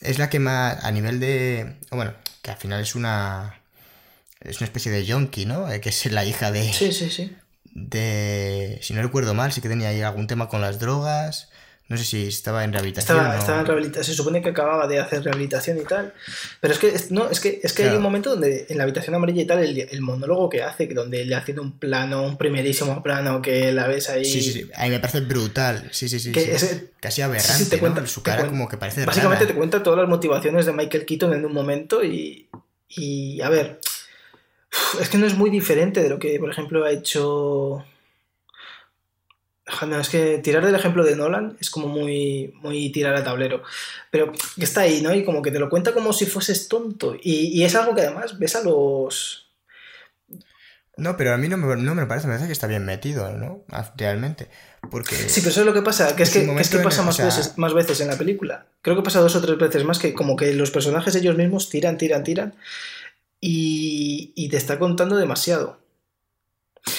es la que más. A nivel de. Bueno, que al final es una. Es una especie de yonki, ¿no? Eh, Que es la hija de Sí, sí, sí. de. Si no recuerdo mal, sí que tenía ahí algún tema con las drogas. No sé si estaba en rehabilitación. Estaba, o- estaba en rehabilitación, se supone que acababa de hacer rehabilitación y tal. Pero es que, es- no, es que, es que hay un momento donde en la habitación amarilla y tal, el, el monólogo que hace, donde le hace un plano, un primerísimo plano que la ves ahí. Sí, sí, sí. A mí me parece brutal. Sí, sí, sí. Que sí. ese- Casi aberrante, sí, te ¿no? cuenta- Su te cara como que parece Básicamente rara. te cuenta todas las motivaciones de Michael Keaton en un momento y, y a ver, es que no es muy diferente de lo que, por ejemplo, ha hecho... Es que tirar del ejemplo de Nolan es como muy, muy tirar a tablero. Pero que está ahí, ¿no? Y como que te lo cuenta como si fueses tonto. Y, y es algo que además ves a los... No, pero a mí no me, no me parece, me parece que está bien metido, ¿no? Ah, Realmente. Porque. Sí, pero eso es lo que pasa, que es que, es que pasa el- o más, sea- veces, más veces en la película. Creo que pasa dos o tres veces más que como que los personajes ellos mismos tiran, tiran, tiran y, y te está contando demasiado.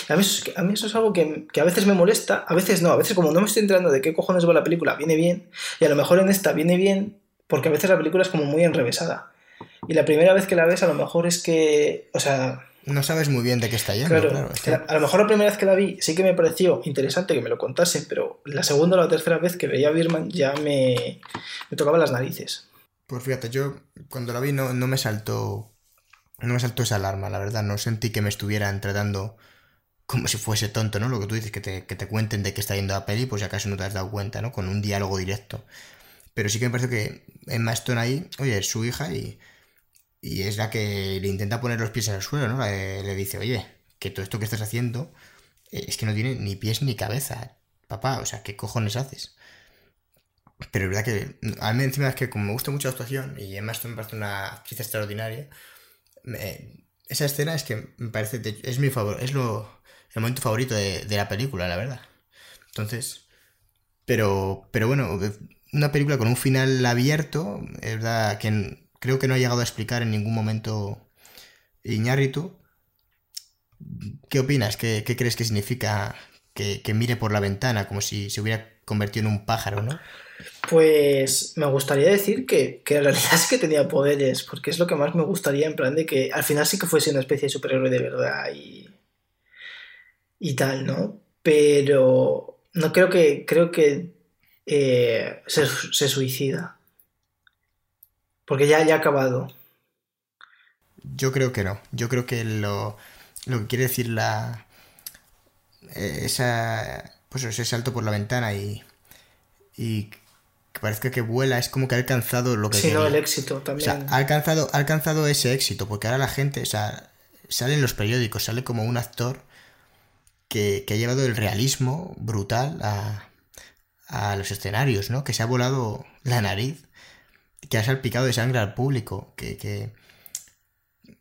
A mí, eso, es- a mí eso es algo que, que a veces me molesta, a veces no, a veces como no me estoy enterando de qué cojones va la película, viene bien, y a lo mejor en esta viene bien porque a veces la película es como muy enrevesada. Y la primera vez que la ves a lo mejor es que, o sea, No sabes muy bien de qué está yendo, Claro, claro. es que- la- a lo mejor la primera vez que la vi sí que me pareció interesante que me lo contasen, pero la segunda o la tercera vez que veía a Birman ya me, me tocaba las narices. Pues fíjate, yo cuando la vi no, no me saltó. No me saltó esa alarma, la verdad. No sentí que me estuvieran tratando como si fuese tonto, ¿no? Lo que tú dices, que te, que te cuenten de qué está yendo la peli, pues si acaso no te has dado cuenta, ¿no? Con un diálogo directo. Pero sí que me parece que Emma Stone ahí, oye, es su hija y, y es la que le intenta poner los pies en el suelo, ¿no? Le, le dice, oye, que todo esto que estás haciendo eh, es que no tiene ni pies ni cabeza, papá, o sea, ¿qué cojones haces? Pero es verdad que a mí encima es que como me gusta mucho la actuación y Emma Stone me parece una actriz extraordinaria, esa escena es que me parece, es mi favor, es lo, el momento favorito de, de la película, la verdad. Entonces, pero, pero bueno, una película con un final abierto, es verdad que creo que no ha llegado a explicar en ningún momento Iñárritu. ¿Qué opinas? ¿Qué, qué crees que significa que, que mire por la ventana como si se hubiera convertido en un pájaro, ¿no? Pues me gustaría decir que, que en realidad sí que tenía poderes, porque es lo que más me gustaría, en plan de que al final sí que fuese una especie de superhéroe de verdad y, y tal, ¿no? Pero no creo que, creo que eh, se, se suicida. Porque ya, ya ha acabado. Yo creo que no. Yo creo que lo, lo que quiere decir la. eh, Esa. Pues ese salto por la ventana y. Y que parezca que vuela, es como que ha alcanzado lo que Si no, el éxito O también. sea, ha alcanzado, ha alcanzado ese éxito, porque ahora la gente, o sea, sale en los periódicos, sale como un actor que, que ha llevado el realismo brutal a, a los escenarios, ¿no? Que se ha volado la nariz, que ha salpicado de sangre al público, que, que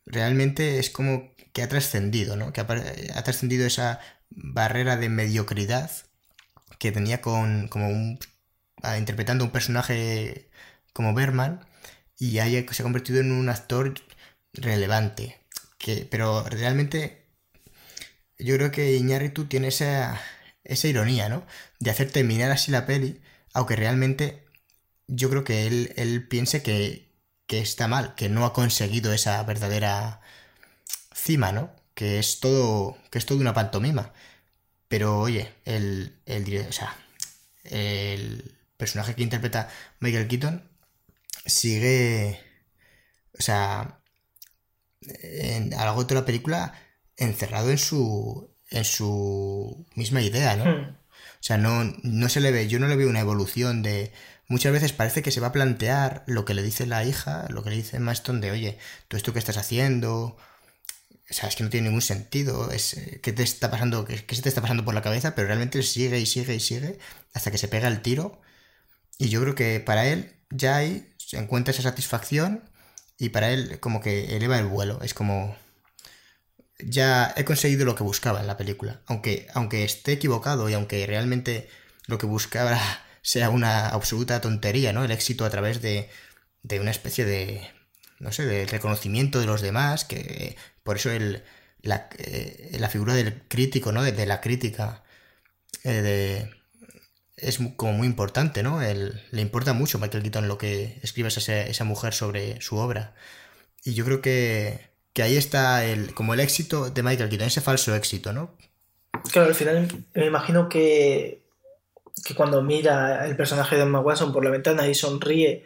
realmente es como que ha trascendido, ¿no? Que ha, ha trascendido esa barrera de mediocridad que tenía con como un interpretando un personaje como Berman y haya, se ha convertido en un actor relevante. Que, pero realmente yo creo que Iñárritu tiene esa, esa ironía, ¿no? De hacer terminar así la peli, aunque realmente yo creo que él, él piense que, que está mal, que no ha conseguido esa verdadera cima, ¿no? Que es todo, que es todo una pantomima. Pero oye, el, el, o sea, el personaje que interpreta Michael Keaton sigue, o sea, en, a lo largo de la película encerrado en su, en su misma idea, ¿no? Hmm. O sea, no, no se le ve, yo no le veo una evolución de... Muchas veces parece que se va a plantear lo que le dice la hija, lo que le dice Maston de, oye, tú esto que estás haciendo, o sea, es que no tiene ningún sentido, es qué te está pasando, qué, qué se te está pasando por la cabeza, pero realmente sigue y sigue y sigue hasta que se pega el tiro. Y yo creo que para él ya ahí se encuentra esa satisfacción y para él como que eleva el vuelo, es como ya he conseguido lo que buscaba en la película, aunque aunque esté equivocado y aunque realmente lo que buscaba sea una absoluta tontería, ¿no? El éxito a través de, de una especie de no sé, de reconocimiento de los demás, que por eso el, la, eh, figura del crítico, ¿no? De, de la crítica eh, de, es como muy importante, ¿no? El- le importa mucho Michael Keaton lo que escribe esa, esa mujer sobre su obra. Y yo creo que, que ahí está el, como el éxito de Michael Keaton, ese falso éxito, ¿no? Claro, al final me imagino que, que cuando mira el personaje de Emma Watson por la ventana y sonríe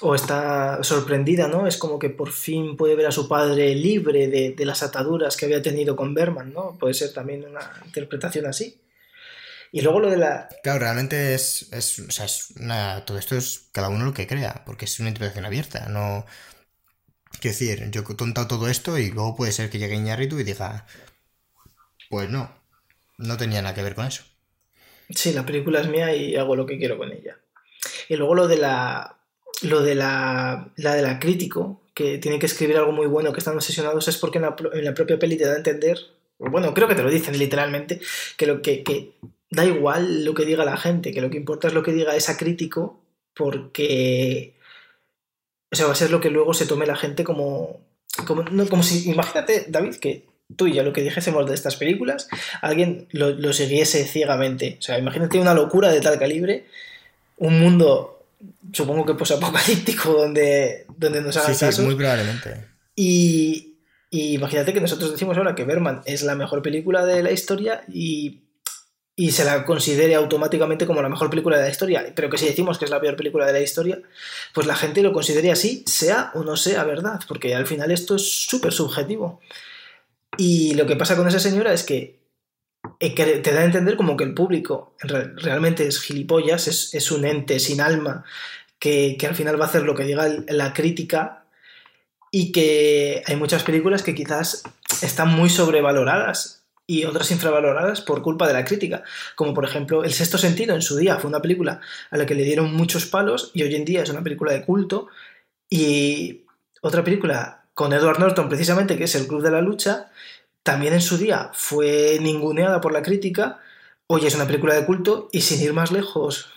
o está sorprendida, ¿no? Es como que por fin puede ver a su padre libre de, de las ataduras que había tenido con Berman, ¿no? Puede ser también una interpretación así. Y luego lo de la... Claro, realmente es, es, o sea, es una, todo esto es cada uno lo que crea, porque es una interpretación abierta, no... Quiero decir, yo he contado todo esto y luego puede ser que llegue Iñárritu y diga, pues no, no tenía nada que ver con eso. Sí, la película es mía y hago lo que quiero con ella. Y luego lo de la... Lo de la, la de la crítico, que tiene que escribir algo muy bueno, que están obsesionados, es porque en la, pro- en la propia peli te da a entender, bueno, creo que te lo dicen literalmente, que lo que, que da igual lo que diga la gente, que lo que importa es lo que diga esa crítico, porque o sea, va a ser lo que luego se tome la gente como, como, no, como si, imagínate, David, que tú y yo lo que dijésemos de estas películas, alguien lo, lo siguiese ciegamente. O sea, imagínate una locura de tal calibre, un mundo, supongo que posapocalíptico, donde, donde nos hagan Sí, sí, caso. muy probablemente. Y, y imagínate que nosotros decimos ahora que Berman es la mejor película de la historia y, y se la considere automáticamente como la mejor película de la historia, pero que si decimos que es la peor película de la historia, pues la gente lo considere así, sea o no sea verdad, porque al final esto es súper subjetivo. Y lo que pasa con esa señora es que, eh, te da a entender como que el público en re- realmente es gilipollas, es, un ente sin alma que, que al final va a hacer lo que diga la crítica y que hay muchas películas que quizás están muy sobrevaloradas y otras infravaloradas por culpa de la crítica, como por ejemplo El sexto sentido en su día fue una película a la que le dieron muchos palos y hoy en día es una película de culto. Y otra película con Edward Norton precisamente que es El Club de la Lucha también en su día fue ninguneada por la crítica hoy es una película de culto y sin ir más lejos.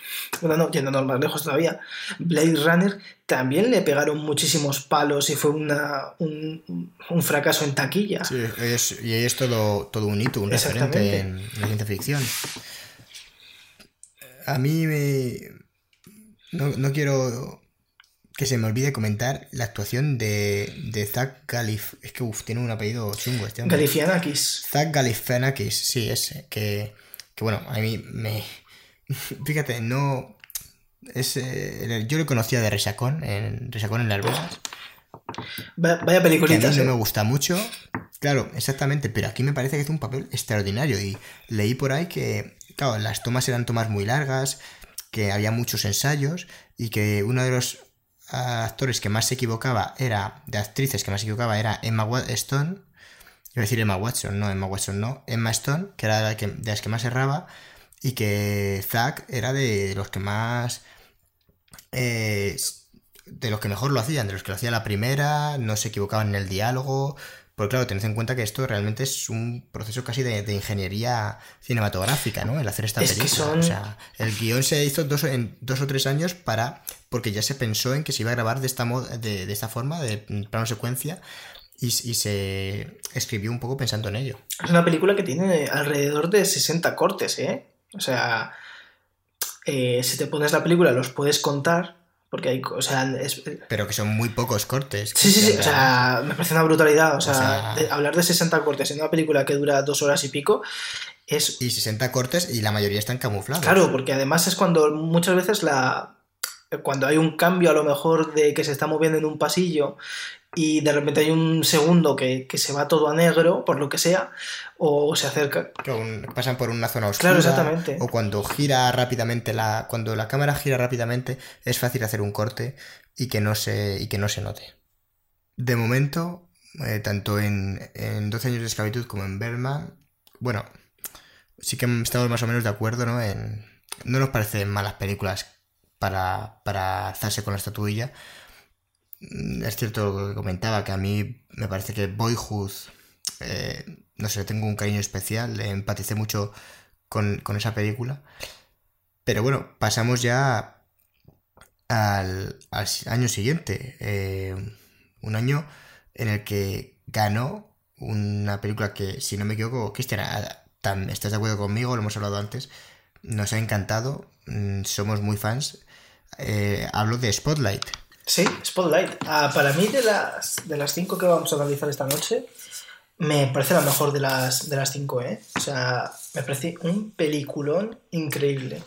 Bueno no yéndonos más lejos todavía. Blade Runner también le pegaron muchísimos palos y fue una, un, un fracaso en taquilla. Sí, es- y es todo, todo un hito, un referente en la ciencia ficción. A mí me... No, no quiero que se me olvide comentar la actuación de, de Zach Galif... Es que uf, tiene un apellido chungo este hombre. Galifianakis. Zach Galifianakis, sí, ese, que, que bueno, a mí me... Fíjate, no... Es, eh, yo lo conocía de Resacón, en Resacón en Las Vegas. Va- vaya que a mí no me gusta mucho. Claro, exactamente, pero aquí me parece que hace un papel extraordinario y leí por ahí que, claro, las tomas eran tomas muy largas, que había muchos ensayos y que uno de los actores que más se equivocaba era, de actrices que más se equivocaba era Emma Stone, a decir Emma Watson, no, Emma Watson no, Emma Stone, que era la que, de las que más erraba y que Zack era de los que más... eh, de los que mejor lo hacían, de los que lo hacía la primera, no se equivocaban en el diálogo. Porque claro, tened en cuenta que esto realmente es un proceso casi de, de ingeniería cinematográfica, ¿no? El hacer esta Es película. son- O sea, el guion se hizo dos, en dos o tres años para porque ya se pensó en que se iba a grabar de esta, de, de esta forma, de plano secuencia, y, se escribió un poco pensando en ello. Es una película que tiene alrededor de 60 cortes, ¿eh? O sea, eh, si te pones la película los puedes contar, porque hay, o sea, Pero que son muy pocos cortes. Sí, sí, sí, o sea, me parece una brutalidad, o sea, hablar de 60 cortes en una película que dura dos horas y pico es... Y 60 cortes y la mayoría están camuflados. Claro, porque además es cuando muchas veces la... Cuando hay un cambio a lo mejor de que se está moviendo en un pasillo y de repente hay un segundo que, se va todo a negro, por lo que sea, o se acerca. Que pasan por una zona oscura. Claro, exactamente. O cuando gira rápidamente la. Cuando la cámara gira rápidamente, es fácil hacer un corte y que no se, y que no se note. De momento, eh, tanto en, en 12 años de esclavitud como en Berman, bueno, sí que estamos más o menos de acuerdo, ¿no? En, no nos parecen malas películas para, para hacerse con la estatuilla es cierto lo que comentaba, que a mí me parece que Boyhood, eh, no sé, tengo un cariño especial, empaticé mucho con, esa película. Pero bueno, pasamos ya al, año siguiente, eh, un año en el que ganó una película que, si no me equivoco, Cristian, estás de acuerdo conmigo, lo hemos hablado antes, nos ha encantado, mm, somos muy fans. Eh, hablo de Spotlight. Sí, Spotlight. Ah, para mí, de las, de las cinco que vamos a analizar esta noche, me parece la mejor de las, de las cinco, ¿eh? O sea, me parece un peliculón increíble.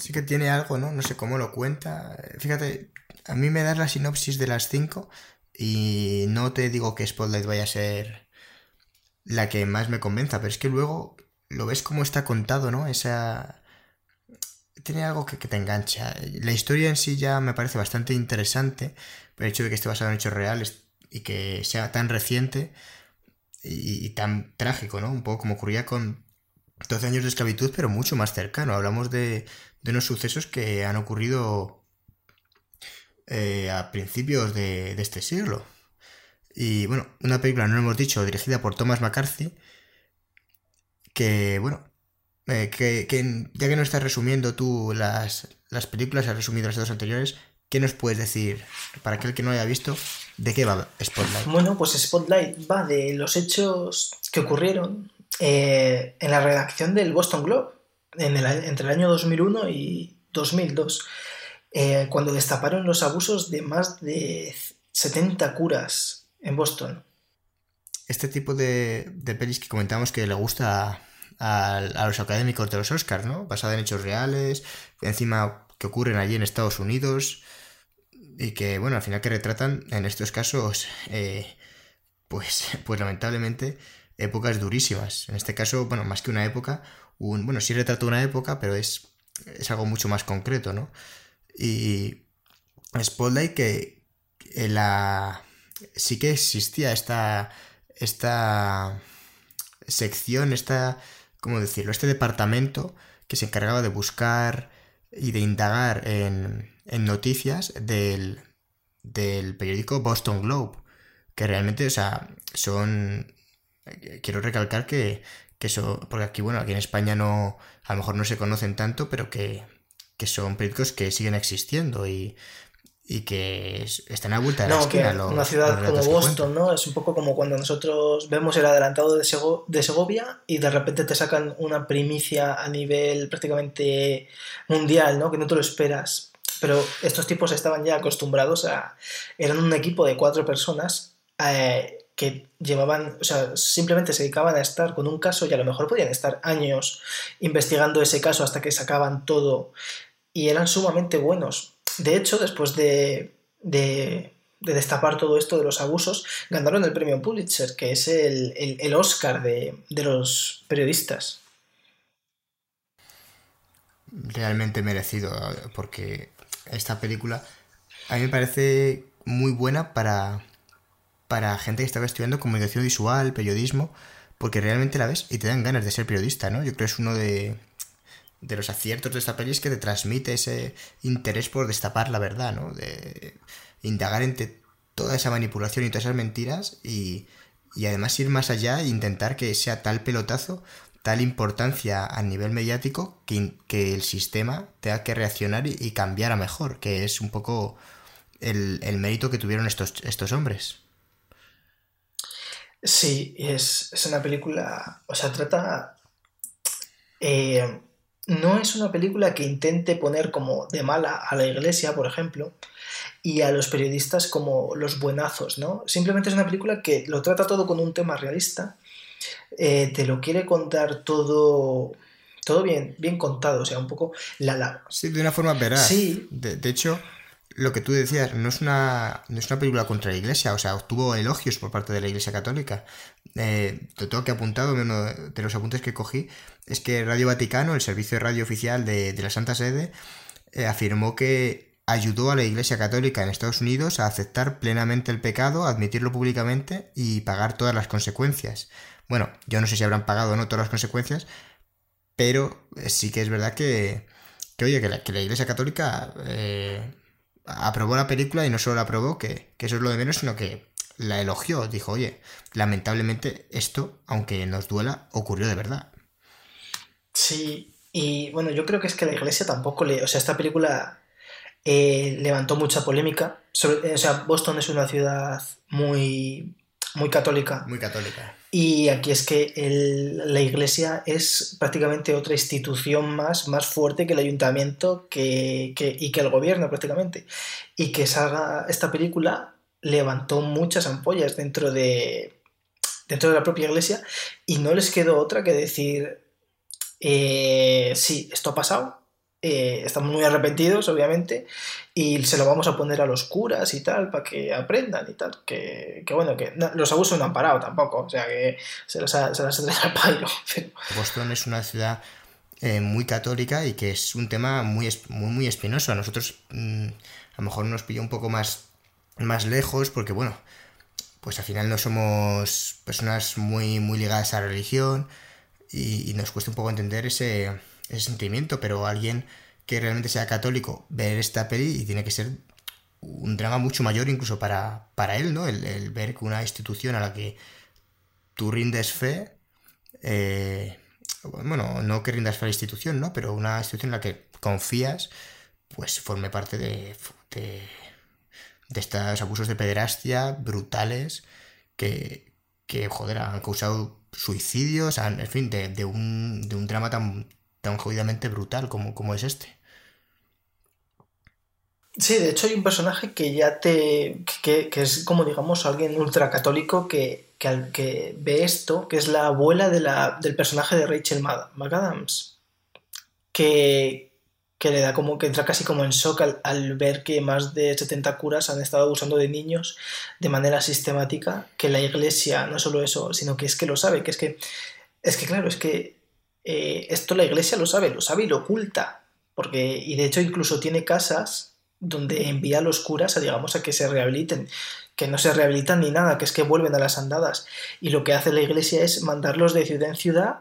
Sí que tiene algo, ¿no? No sé cómo lo cuenta. Fíjate, a mí me das la sinopsis de las cinco y no te digo que Spotlight vaya a ser la que más me convenza, pero es que luego lo ves como está contado, ¿no? Esa tiene algo que, te engancha. La historia en sí ya me parece bastante interesante, el hecho de que esté basado en hechos reales y que sea tan reciente y, tan trágico, ¿no? Un poco como ocurría con 12 años de esclavitud, pero mucho más cercano. Hablamos de, unos sucesos que han ocurrido eh, a principios de, de este siglo. Y bueno, una película, no lo hemos dicho, dirigida por Thomas McCarthy, que bueno, eh, que, ya que no estás resumiendo tú las, las películas, has resumido las dos anteriores, ¿qué nos puedes decir, para aquel que no haya visto, de qué va Spotlight? Bueno, pues Spotlight va de los hechos que ocurrieron eh, en la redacción del Boston Globe en el, entre el año 2001 y 2002, eh, cuando destaparon los abusos de más de 70 curas en Boston. Este tipo de, de pelis que comentamos que le gusta a, los académicos de los Oscars, ¿no? Basada en hechos reales, encima que ocurren allí en Estados Unidos y que, bueno, al final que retratan en estos casos, eh, pues, pues lamentablemente, épocas durísimas. En este caso, bueno, más que una época, bueno, sí retrata una época, pero es, es algo mucho más concreto, ¿no? Y Spotlight que la... sí que existía esta, esta sección, esta ¿cómo decirlo? Este departamento que se encargaba de buscar y de indagar en, noticias del, periódico Boston Globe, que realmente, o sea, son... Quiero recalcar que, que eso, porque aquí, bueno, aquí en España no, a lo mejor no se conocen tanto, pero que, que son periódicos que siguen existiendo y, y que están a vuelta de la esquina. una ciudad como Boston, ¿no? Es un poco como cuando nosotros vemos el adelantado de, de Segovia y de repente te sacan una primicia a nivel prácticamente mundial, ¿no? Que no te lo esperas. Pero estos tipos estaban ya acostumbrados a... Eran un equipo de cuatro personas eh, que llevaban, o sea, simplemente se dedicaban a estar con un caso y a lo mejor podían estar años investigando ese caso hasta que sacaban todo y eran sumamente buenos de hecho, después de, destapar todo esto de los abusos, ganaron el premio Pulitzer, que es el, Oscar de, los periodistas. Realmente merecido, porque esta película a mí me parece muy buena para, para gente que estaba estudiando comunicación visual, periodismo, porque realmente la ves y te dan ganas de ser periodista, ¿no? Yo creo que es uno de, de los aciertos de esta peli es que te transmite ese interés por destapar la verdad, ¿no? De indagar entre toda esa manipulación y todas esas mentiras y, y además ir más allá e intentar que sea tal pelotazo tal importancia a nivel mediático que, que el sistema tenga que reaccionar y, cambiar a mejor, que es un poco el, mérito que tuvieron estos, estos hombres. Sí, es, una película, o sea, trata... Eh, no es una película que intente poner como de mala a la iglesia, por ejemplo, y a los periodistas como los buenazos, ¿no? Simplemente es una película que lo trata todo con un tema realista, eh, te lo quiere contar todo todo bien, bien contado, o sea, un poco la... la... Sí, de una forma veraz. Sí. De, hecho, lo que tú decías, no es, una, no es una película contra la iglesia, o sea, obtuvo elogios por parte de la iglesia católica. Eh, tengo que apuntado, uno de los apuntes que cogí, es que Radio Vaticano, el servicio de radio oficial de, la Santa Sede, eh, afirmó que ayudó a la Iglesia Católica en Estados Unidos a aceptar plenamente el pecado, admitirlo públicamente y pagar todas las consecuencias. Bueno, yo no sé si habrán pagado o no todas las consecuencias, pero eh, sí que es verdad que, que oye, que la, Iglesia Católica eh, aprobó la película y no solo la aprobó, que, que eso es lo de menos, sino que la elogió. Dijo, oye, lamentablemente esto, aunque nos duela, ocurrió de verdad. Sí, y bueno, yo creo que es que la iglesia tampoco le. O sea, esta película eh, levantó mucha polémica. o sea, Boston es una ciudad muy, muy católica. Muy católica. Y aquí es que la iglesia es prácticamente otra institución más, más fuerte que el ayuntamiento que, y que el gobierno prácticamente. Y que salga esta película levantó muchas ampollas dentro de, dentro de la propia iglesia y no les quedó otra que decir, eh, sí, esto ha pasado, eh, estamos muy arrepentidos, obviamente, y se lo vamos a poner a los curas y tal, para que aprendan y tal. Que, bueno, que los abusos no han parado tampoco, o sea que se las ha, se las al pairo. Boston es una ciudad eh, muy católica y que es un tema muy, muy, muy espinoso. A nosotros mm, a lo mejor nos pilla un poco más, más lejos, porque bueno, pues al final no somos personas muy, muy ligadas a la religión y nos cuesta un poco entender ese ese sentimiento, pero alguien que realmente sea católico ver esta peli y tiene que ser un drama mucho mayor incluso para, para él, ¿no? El, ver que una institución a la que tú rindes fe, eh, bueno, no que rindas fe a la institución, ¿no? Pero una institución en la que confías, pues forme parte de, de, estos abusos de pederastia brutales que, que, joder, han causado suicidios, en fin, de, de, un, de un drama tan, tan jodidamente brutal como, como es este. Sí, de hecho hay un personaje que ya te. que, es como digamos alguien ultracatólico que, que, que ve esto, que es la abuela de la, del personaje de Rachel McAdams. Que, que le da como que entra casi como en shock al, al, ver que más de 70 curas han estado abusando de niños de manera sistemática, que la iglesia, no solo eso, sino que es que lo sabe, que es que. Es que claro, es que eh, esto la iglesia lo sabe, lo sabe y lo oculta. Porque, y de hecho incluso tiene casas donde envía a los curas a, digamos, a que se rehabiliten, que no se rehabilitan ni nada, que es que vuelven a las andadas. Y lo que hace la iglesia es mandarlos de ciudad en ciudad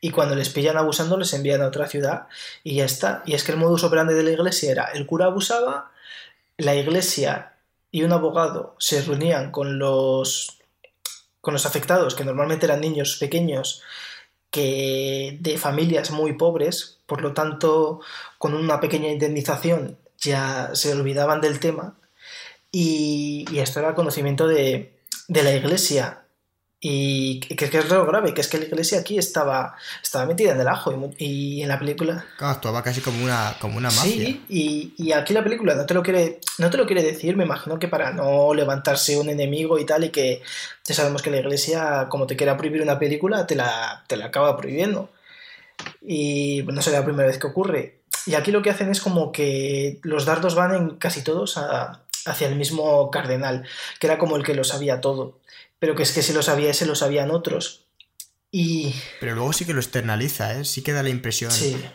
y cuando les pillan abusando les envían a otra ciudad y ya está. Y es que el modus operandi de la iglesia era, el cura abusaba, la iglesia y un abogado se reunían con los con los afectados, que normalmente eran niños pequeños que de familias muy pobres, por lo tanto, con una pequeña indemnización ya se olvidaban del tema. Y, esto era conocimiento de, de la iglesia. Y que, es lo grave, que es que la iglesia aquí estaba, estaba metida en el ajo y, en la película... Claro, actuaba casi como una, como una mafia. Sí, y, y, aquí la película no te, lo quiere, no te lo quiere decir, me imagino que para no levantarse un enemigo y tal, y que ya sabemos que la iglesia, como te quiera prohibir una película, te la, te la acaba prohibiendo. Y no sería la primera vez que ocurre. Y aquí lo que hacen es como que los dardos van en casi todos hacia el mismo cardenal, que era como el que lo sabía todo pero que es que si lo sabía ese, lo sabían otros. Y... Pero luego sí que lo externaliza, ¿eh? sí que da la impresión.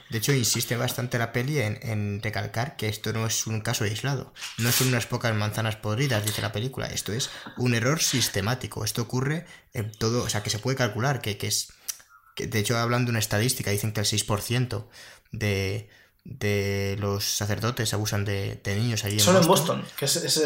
De hecho, insiste bastante la peli en, recalcar que esto no es un caso aislado. No son unas pocas manzanas podridas, dice la película. Esto es un error sistemático. Esto ocurre en todo, o sea, que se puede calcular, que, es... Que, de hecho, hablando de una estadística, dicen que el 6% de, de los sacerdotes abusan de, niños allí en Solo en Boston. Que es,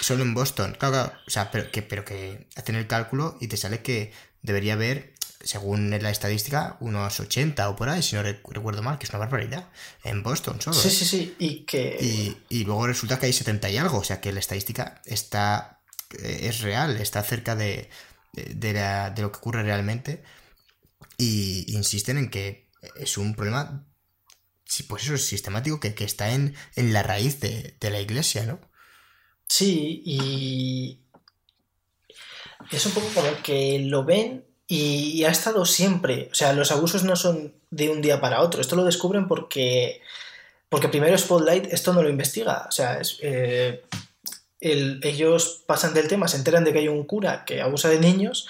Solo en Boston. Claro, O sea, pero que, pero que hacen el cálculo y te sale que debería haber según la estadística, unos 80 o por ahí, si no recuerdo mal, que es una barbaridad. En Boston solo. Sí, sí, sí. Y que. Y, luego resulta que hay 70 y algo. O sea que la estadística está. Eh, es real, está cerca de, de, lo que ocurre realmente. Y insisten en que es un problema. Pues eso es sistemático que, está en, en la raíz de, de la iglesia, ¿no? Sí, y es un poco como que lo ven y, ha estado siempre. O sea, los abusos no son de un día para otro. Esto lo descubren porque, porque primero Spotlight esto no lo investiga. O sea, eh, ellos pasan del tema, se enteran de que hay un cura que abusa de niños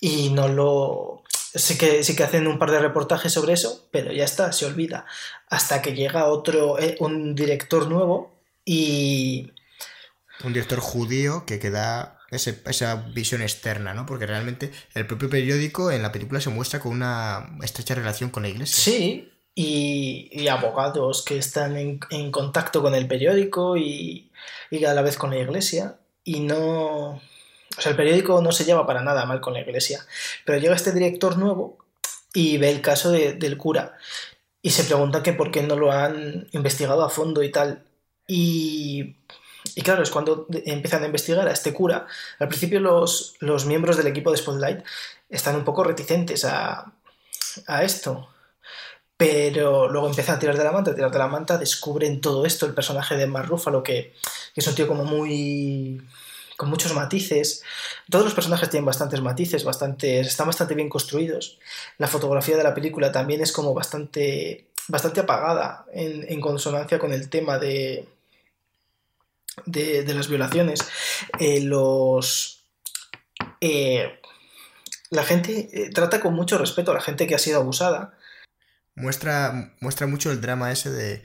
y no lo... Sí que, sí que hacen un par de reportajes sobre eso, pero ya está, se olvida. Hasta que llega otro, eh, un director nuevo y... Un director judío que queda esa visión externa, ¿no? Porque realmente el propio periódico en la película se muestra con una estrecha relación con la iglesia. Sí, y, abogados que están en, contacto con el periódico y, y, a la vez con la iglesia. Y no... O sea, el periódico no se lleva para nada mal con la iglesia. Pero llega este director nuevo y ve el caso del cura. Y se pregunta que por qué no lo han investigado a fondo y tal. Y y claro, es cuando empiezan a investigar a este cura. Al principio los, los miembros del equipo de Spotlight están un poco reticentes a, a esto. Pero luego empiezan a tirar de la manta, a tirar de la manta, descubren todo esto, el personaje de Mark que, que es un tío como muy con muchos matices. Todos los personajes tienen bastantes matices, bastantes, están bastante bien construidos. La fotografía de la película también es como bastante, bastante apagada en, en consonancia con el tema de, de, las violaciones, eh, los... Eh, la gente eh, trata con mucho respeto a la gente que ha sido abusada. Muestra, muestra mucho el drama ese de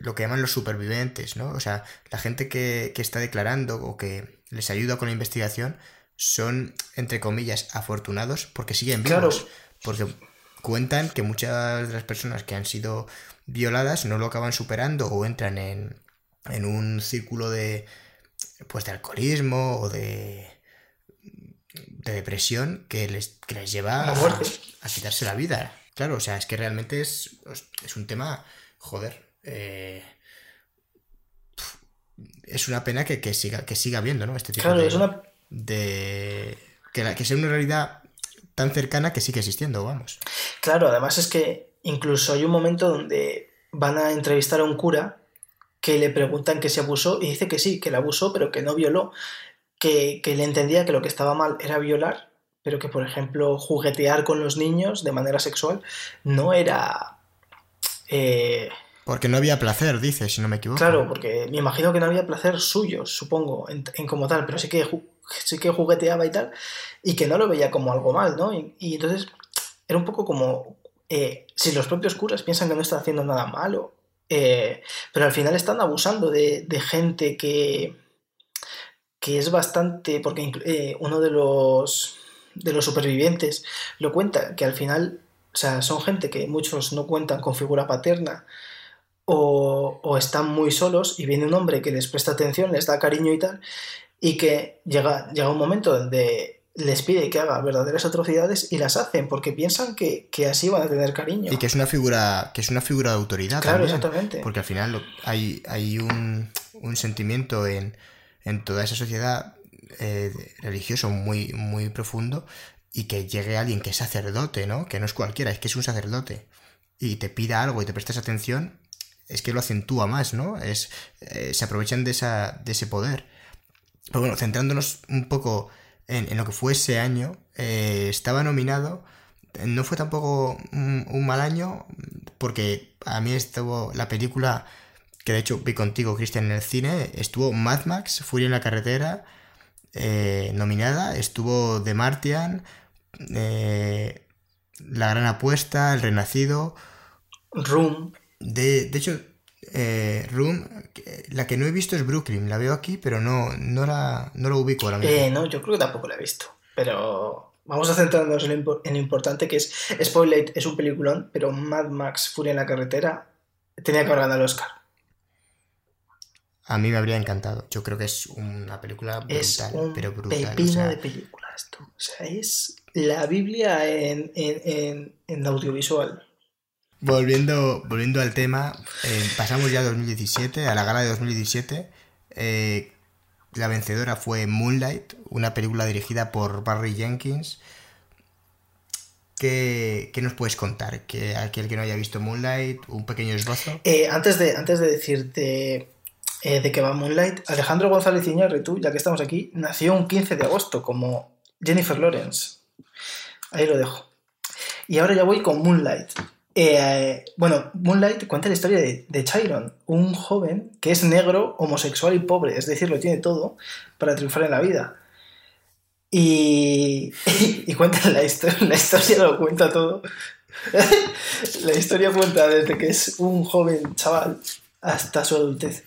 lo que llaman los supervivientes, ¿no? O sea, la gente que, está declarando o que les ayuda con la investigación son, entre comillas, afortunados porque siguen vivos. Porque cuentan que muchas de las personas que han sido violadas no lo acaban superando o entran en, en un círculo de pues de alcoholismo o de de depresión que les, les lleva a, a, quitarse la vida. Claro, o sea, es que realmente es, es un tema, joder, eh, es una pena que, siga que siga habiendo, ¿no? Este tipo claro, de, es una... de que, la, que sea una realidad tan cercana que sigue existiendo, vamos. Claro, además es que incluso hay un momento donde van a entrevistar a un cura que le preguntan que se abusó y dice que sí, que la abusó, pero que no violó, que, que le entendía que lo que estaba mal era violar, pero que, por ejemplo, juguetear con los niños de manera sexual no era... Eh, porque no había placer, dice, si no me equivoco. Claro, porque me imagino que no había placer suyo, supongo, en, como tal, pero sí que, sí que jugueteaba y tal, y que no lo veía como algo mal, ¿no? Y, entonces era un poco como, eh, si los propios curas piensan que no está haciendo nada malo, eh, pero al final están abusando de, gente que, que es bastante. Porque eh, uno de los, de los supervivientes lo cuenta, que al final, o sea, son gente que muchos no cuentan con figura paterna. O, o están muy solos y viene un hombre que les presta atención, les da cariño y tal, y que llega, llega un momento donde les pide que haga verdaderas atrocidades y las hacen porque piensan que, así van a tener cariño. Y que es una figura, que es una figura de autoridad. Claro, exactamente. Porque al final hay, hay un, sentimiento en, toda esa sociedad eh, religioso muy, muy profundo y que llegue alguien que es sacerdote, ¿no? Que no es cualquiera, es que es un sacerdote y te pida algo y te prestes atención, es que lo acentúa más, ¿no? Es, eh, se aprovechan de, esa, de ese poder. Pero bueno, centrándonos un poco en, lo que fue ese año, eh, estaba nominado. No fue tampoco un, mal año, porque a mí estuvo la película que de hecho vi contigo, Cristian, en el cine, estuvo Mad Max, Furia en la carretera, eh, nominada, estuvo The Martian, La Gran Apuesta, El Renacido. Room. De, de hecho, eh, Room, la que no he visto es Brooklyn, la veo aquí, pero no, no, la, no lo ubico ahora mismo. Eh, no, yo creo que tampoco la he visto, pero vamos a centrarnos en lo, importante que es Spoiler es un peliculón, pero Mad Max Furia en la carretera tenía que haber ganado el Oscar. A mí me habría encantado. Yo creo que es una película brutal, es un pero brutal. Pepino de película esto. O sea, es la Biblia en, en, en, en audiovisual. Volviendo, volviendo al tema, eh, pasamos ya a 2017, a la gala de 2017. Eh, la vencedora fue Moonlight, una película dirigida por Barry Jenkins. ¿Qué, qué nos puedes contar? Que aquel que no haya visto Moonlight, un pequeño esbozo. Eh, antes, de, antes de decirte de qué va Moonlight, Alejandro González Iñárritu, ya que estamos aquí, nació un 15 de agosto como Jennifer Lawrence. Ahí lo dejo. Y ahora ya voy con Moonlight. Eh, bueno, Moonlight cuenta la historia de, de Chiron, un joven que es negro, homosexual y pobre, es decir, lo tiene todo para triunfar en la vida. Y, y cuenta la historia, la historia lo cuenta todo. la historia cuenta desde que es un joven chaval hasta su adultez.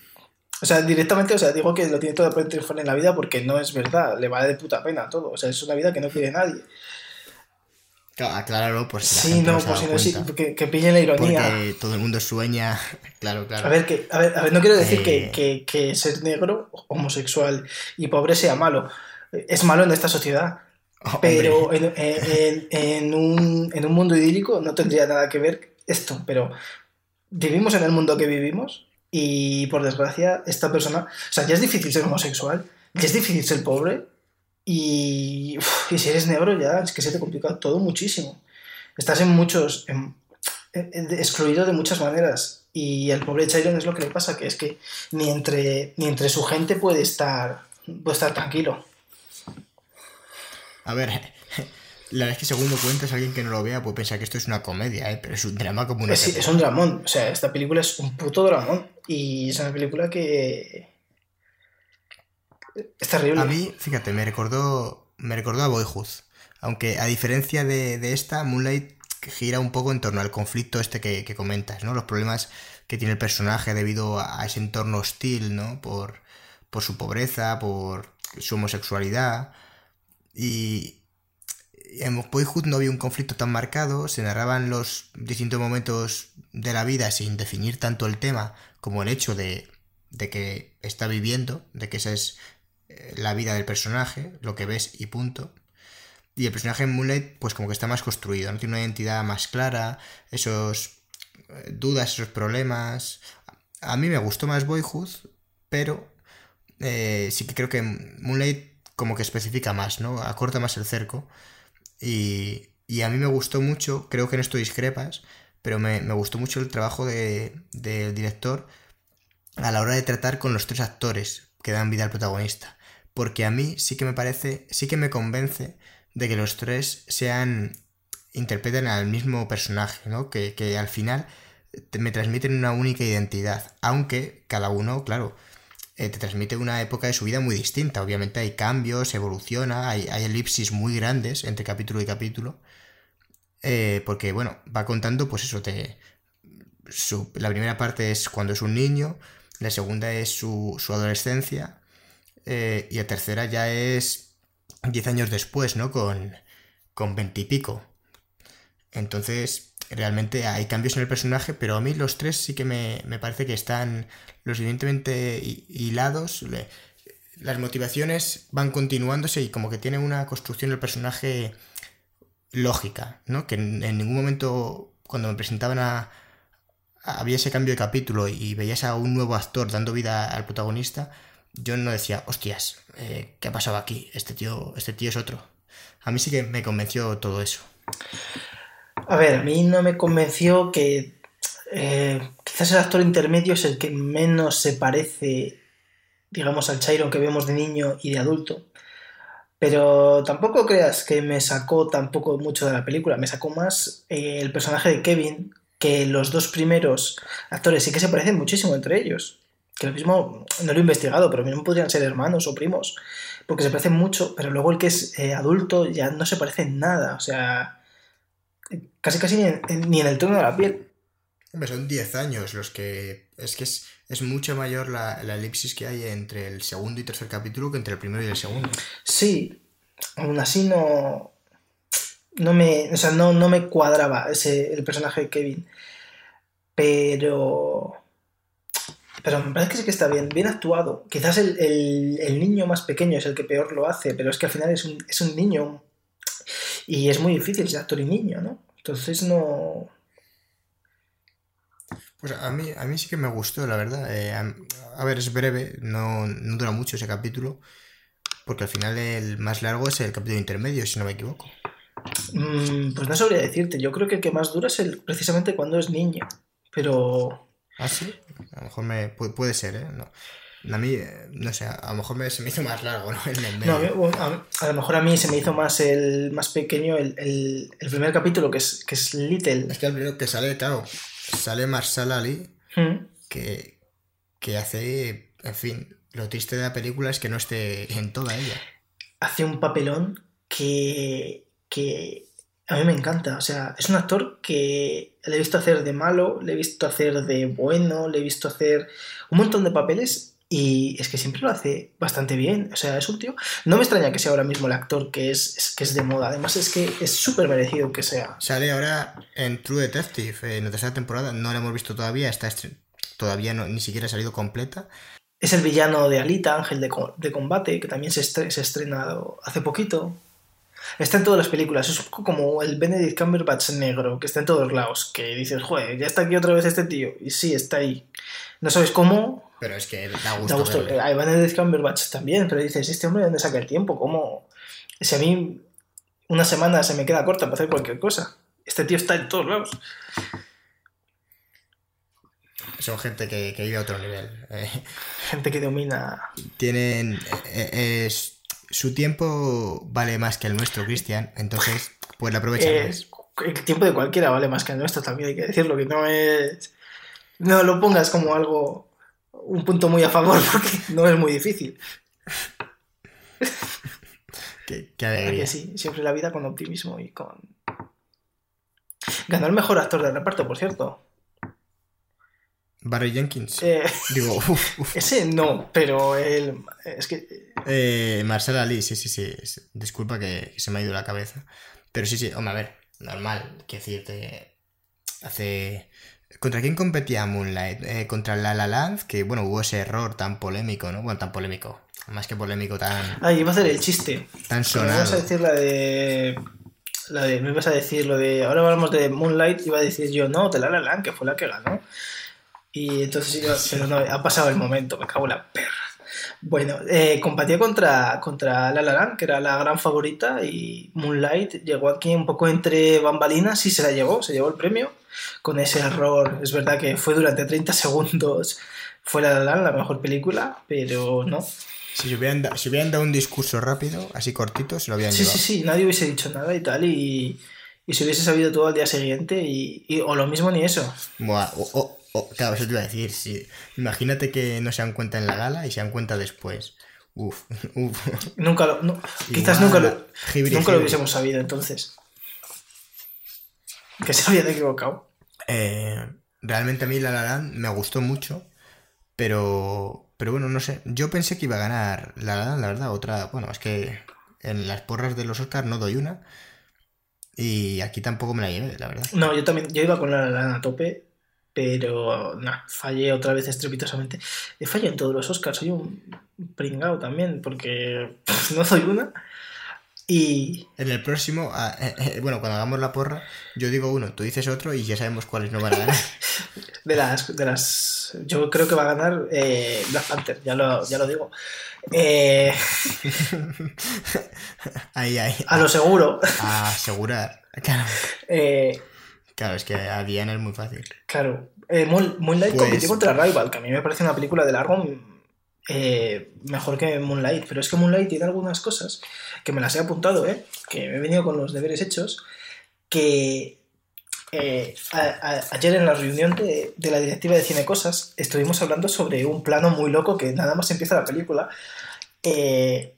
O sea, directamente, o sea, digo que lo tiene todo para triunfar en la vida porque no es verdad, le vale de puta pena todo. O sea, es una vida que no quiere nadie. Acláralo por si la Sí, gente no, por si no, sí, que, que pillen la ironía. Porque todo el mundo sueña. Claro, claro. A ver, que, a ver, a ver, no quiero decir que, Eh. que- que ser negro, homosexual y pobre sea malo. Es malo en esta sociedad. Hombre, Pero en, en- en un, en un mundo idílico no tendría nada que ver esto. Pero vivimos en el mundo que vivimos y por desgracia esta persona... O sea, ya es difícil ser homosexual, ya es difícil ser pobre y, uf, y si eres negro ya es que se te complica todo muchísimo. Estás en muchos... en- en- en- excluido de muchas maneras. Y al pobre Chiron es lo que le pasa, que es que ni entre, ni entre su gente puede estar, puede estar tranquilo. A ver, la verdad es que según lo cuentas, alguien que no lo vea puede pensar que esto es una comedia, ¿eh? pero es un drama como una Es, película. es un dramón, o sea, esta película es un puto dramón. Y es una película que. A mí, fíjate, me recordó, me recordó a Boyhood. Aunque a diferencia de, de esta, Moonlight gira un poco en torno al conflicto este que, comentas, ¿no? Los problemas que tiene el personaje debido a ese entorno hostil, ¿no? Por, por su pobreza, por su homosexualidad. Y en Boyhood no había un conflicto tan marcado, se narraban los distintos momentos de la vida sin definir tanto el tema como el hecho de, de que está viviendo, de que esa es la vida del personaje, lo que ves y punto. Y el personaje en Moonlight, pues como que está más construido, ¿no? Tiene una identidad más clara, esos eh, dudas, esos problemas. A mí me gustó más Boyhood, pero eh, sí que creo que Moonlight como que especifica más, ¿no? Acorta más el cerco. Y, y a mí me gustó mucho, creo que en esto discrepas, pero me, me gustó mucho el trabajo de- del director a la hora de tratar con los tres actores que dan vida al protagonista. Porque a mí sí que me parece, sí que me convence de que los tres sean, interpreten al mismo personaje, ¿no? Que, que al final me transmiten una única identidad. Aunque cada uno, claro, eh, te transmite una época de su vida muy distinta. Obviamente hay cambios, evoluciona, hay, hay elipsis muy grandes entre capítulo y capítulo. Eh, porque, bueno, va contando, pues eso, te, su- la primera parte es cuando es un niño, la segunda es su, su adolescencia, eh, y la tercera ya es 10 años después, ¿no? Con, con 20 y pico. Entonces, realmente hay cambios en el personaje, pero a mí los tres sí que me, me parece que están lo suficientemente hi- hilados. las motivaciones van continuándose y como que tiene una construcción del personaje lógica, ¿no? Que en, ningún momento cuando me presentaban a- había ese cambio de capítulo y veías a un nuevo actor dando vida al protagonista, yo no decía, hostias, eh, ¿qué ha pasado aquí? Este tío, este tío es otro. A mí sí que me convenció todo eso. A ver, a mí no me convenció que eh, quizás el actor intermedio es el que menos se parece, digamos, al Chiron que vemos de niño y de adulto. Pero tampoco creas que me sacó tampoco mucho de la película. Me sacó más eh, el personaje de Kevin, que los dos primeros actores sí que se parecen muchísimo entre ellos. Que lo mismo, no lo he investigado, pero mismo podrían ser hermanos o primos, porque se parecen mucho, pero luego el que es eh, adulto ya no se parece en nada. O sea, casi casi ni en, ni en el tono de la piel. Hombre, son 10 años los que... Es que es, es mucho mayor la, la elipsis que hay entre el segundo y tercer capítulo que entre el primero y el segundo. Sí, aún así no. No me. O sea, no, no me cuadraba ese, el personaje de Kevin. Pero. Pero me parece que sí que está bien, bien actuado. Quizás el, el- el niño más pequeño es el que peor lo hace, pero es que al final es un, es un niño. Y es muy difícil ser actor y niño, ¿no? Entonces no... Pues a mí, a mí sí que me gustó, la verdad. Eh, a, a, ver, es breve, no, no dura mucho ese capítulo, porque al final el más largo es el capítulo intermedio, si no me equivoco. Mm, pues no sabría decirte. Yo creo que el que más dura es el, precisamente cuando es niño. Pero. Ah, sí. A lo mejor me, puede, puede ser, ¿eh? No. A mí, eh, no sé, a lo mejor me, se me hizo más largo, ¿no? El del No, a, mí- a- a lo mejor a mí se me hizo más el más pequeño el, el- el primer capítulo, que es, que es Little. Es que al primero que sale, claro, sale Marsal Ali, Mm. que, que hace, en fin, lo triste de la película es que no esté en toda ella. Hace un papelón que, que a mí me encanta. O sea, es un actor que le he visto hacer de malo, le he visto hacer de bueno, le he visto hacer un montón de papeles. Y es que siempre lo hace bastante bien. O sea, es un tío. No me extraña que sea ahora mismo el actor que es, es- que es de moda. Además, es que es súper merecido que sea. Sale ahora en True Detective, en la tercera temporada, no la hemos visto todavía, está todavía no, ni siquiera ha salido completa. Es el villano de Alita, Ángel de, co- de Combate, que también se, estre- se ha estrenado hace poquito. Está en todas las películas. Es un poco como el Benedict Cumberbatch negro, que está en todos lados. Que dices, joder, ya está aquí otra vez este tío. Y sí, está ahí. No sabes cómo. Pero es que da Da gusto. gusto. verle. A Benedict Cumberbatch también, pero dices, ¿este hombre de dónde saca el tiempo? ¿Cómo? Si a mí una semana se me queda corta para hacer cualquier cosa. Este tío está en todos lados. Son gente que, que vive a otro nivel. eh. Gente que domina. tienen. eh, eh, es- su tiempo vale más que el nuestro, Cristian. Entonces, pues lo aprovechan. Eh, el tiempo de cualquiera vale más que el nuestro, también hay que decirlo, que no es. No lo pongas como algo. un punto muy a favor, porque no es muy difícil. Qué, qué Así alegría. que sí, siempre la vida con optimismo y con. Ganó el mejor actor de reparto, por cierto. Barry Jenkins. Eh, Digo, uf, uf. ese no, pero él. Es que. Eh, Marcel Ali, sí, sí, sí. Disculpa que, que se me ha ido la cabeza. Pero sí, sí, hombre, a ver, normal. Quiero decirte. Hace. ¿Contra quién competía Moonlight? Eh, contra La La Land, que bueno, hubo ese error tan polémico, ¿no? Bueno, tan polémico. Más que polémico, tan, Ah, iba a hacer el chiste. tan Pero me ibas a sonado. decir la de. La de. Me ibas a decir lo de. Ahora hablamos de Moonlight. Iba a decir yo, no, de La La Land, que fue la que ganó. Y entonces yo. Pero no, ha pasado el momento, me cago en la perra. Bueno, eh, contra, contra La La Land, que era la gran favorita. Y Moonlight llegó aquí un poco entre bambalinas y se la llevó, se llevó el premio. Con ese error. Es verdad que fue durante 30 segundos. Fue La La Land la mejor película, pero no. Si hubieran, da- si hubieran dado un discurso rápido, así cortito, se lo habían Sí, llevado. sí, sí, nadie hubiese dicho nada y tal, y, y se hubiese sabido todo al día siguiente, y, y- o lo mismo ni eso. Buah, o- o- claro, eso te iba a decir. Imagínate que no se dan cuenta en la gala y se dan cuenta después. Uf, uf. Nunca lo, no- quizás nunca, lo, jibri, nunca lo hubiésemos sabido entonces. Que se habían equivocado. Eh, realmente a mí La La Land me gustó mucho, pero, pero bueno, no sé. Yo pensé que iba a ganar La La Land, la verdad. Otra, bueno, es que en las porras de los Oscars no doy una. Y aquí tampoco me la llevé, la verdad. No, yo también, yo iba con la lana a tope, pero no, fallé otra vez estrepitosamente. He fallado en todos los Oscars, soy un pringao también, porque no soy una. Y En el próximo, ah, eh, eh, bueno, cuando hagamos la porra, yo digo uno, tú dices otro y ya sabemos cuáles no van a ganar. de las, de las yo creo que va a ganar eh, Black Panther, ya lo, ya lo digo. Eh, ahí, ahí. a lo seguro. A asegurar. Claro, Eh, claro, es que a Diana es muy fácil. claro, eh, Moon- Moonlight Pues- compitió contra Rival, que a mí me parece una película de largo eh, mejor que Moonlight, pero es que Moonlight tiene algunas cosas que me las he apuntado, ¿eh? que me he venido con los deberes hechos, que eh, a- a- ayer en la reunión de, de la directiva de Cine Cosas estuvimos hablando sobre un plano muy loco que nada más empieza la película. eh,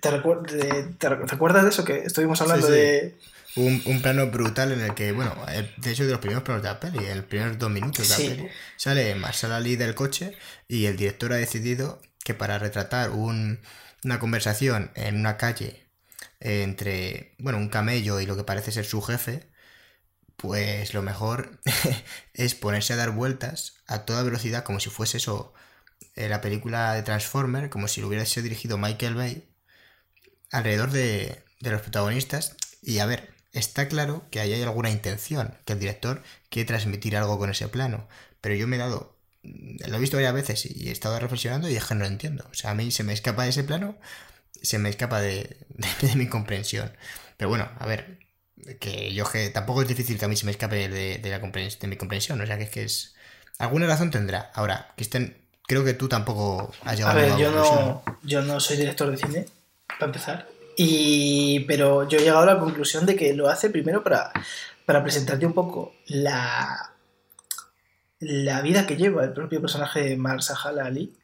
¿te, recu- ¿te acuerdas de eso que estuvimos hablando Sí, sí. de... Un, un plano brutal en el que, bueno, eh, de hecho de los primeros planos de la peli, en los primeros dos minutos de Sí. la peli, sale Marshall Ali del coche y el director ha decidido que para retratar un- una conversación en una calle entre, bueno, un camello y lo que parece ser su jefe, pues lo mejor es ponerse a dar vueltas a toda velocidad como si fuese eso eh, la película de Transformer, como si lo hubiera sido dirigido Michael Bay, alrededor de, de los protagonistas Y a ver, está claro que ahí hay alguna intención, que el director quiere transmitir algo con ese plano, pero yo me he dado, lo he visto varias veces y he estado reflexionando y es que no lo entiendo. O sea, a mí se me escapa de ese plano, se me escapa de, mi comprensión. Pero bueno, a ver, que yo que tampoco es difícil que a mí se me escape de, la de mi comprensión, o sea, que es que es... Alguna razón tendrá. Ahora, estén, creo que tú tampoco has llegado a ver, yo no, yo no soy director de cine, para empezar. Y, pero yo he llegado a la conclusión de que lo hace primero para, para presentarte un poco la, la vida que lleva el propio personaje de Marsahala Ali.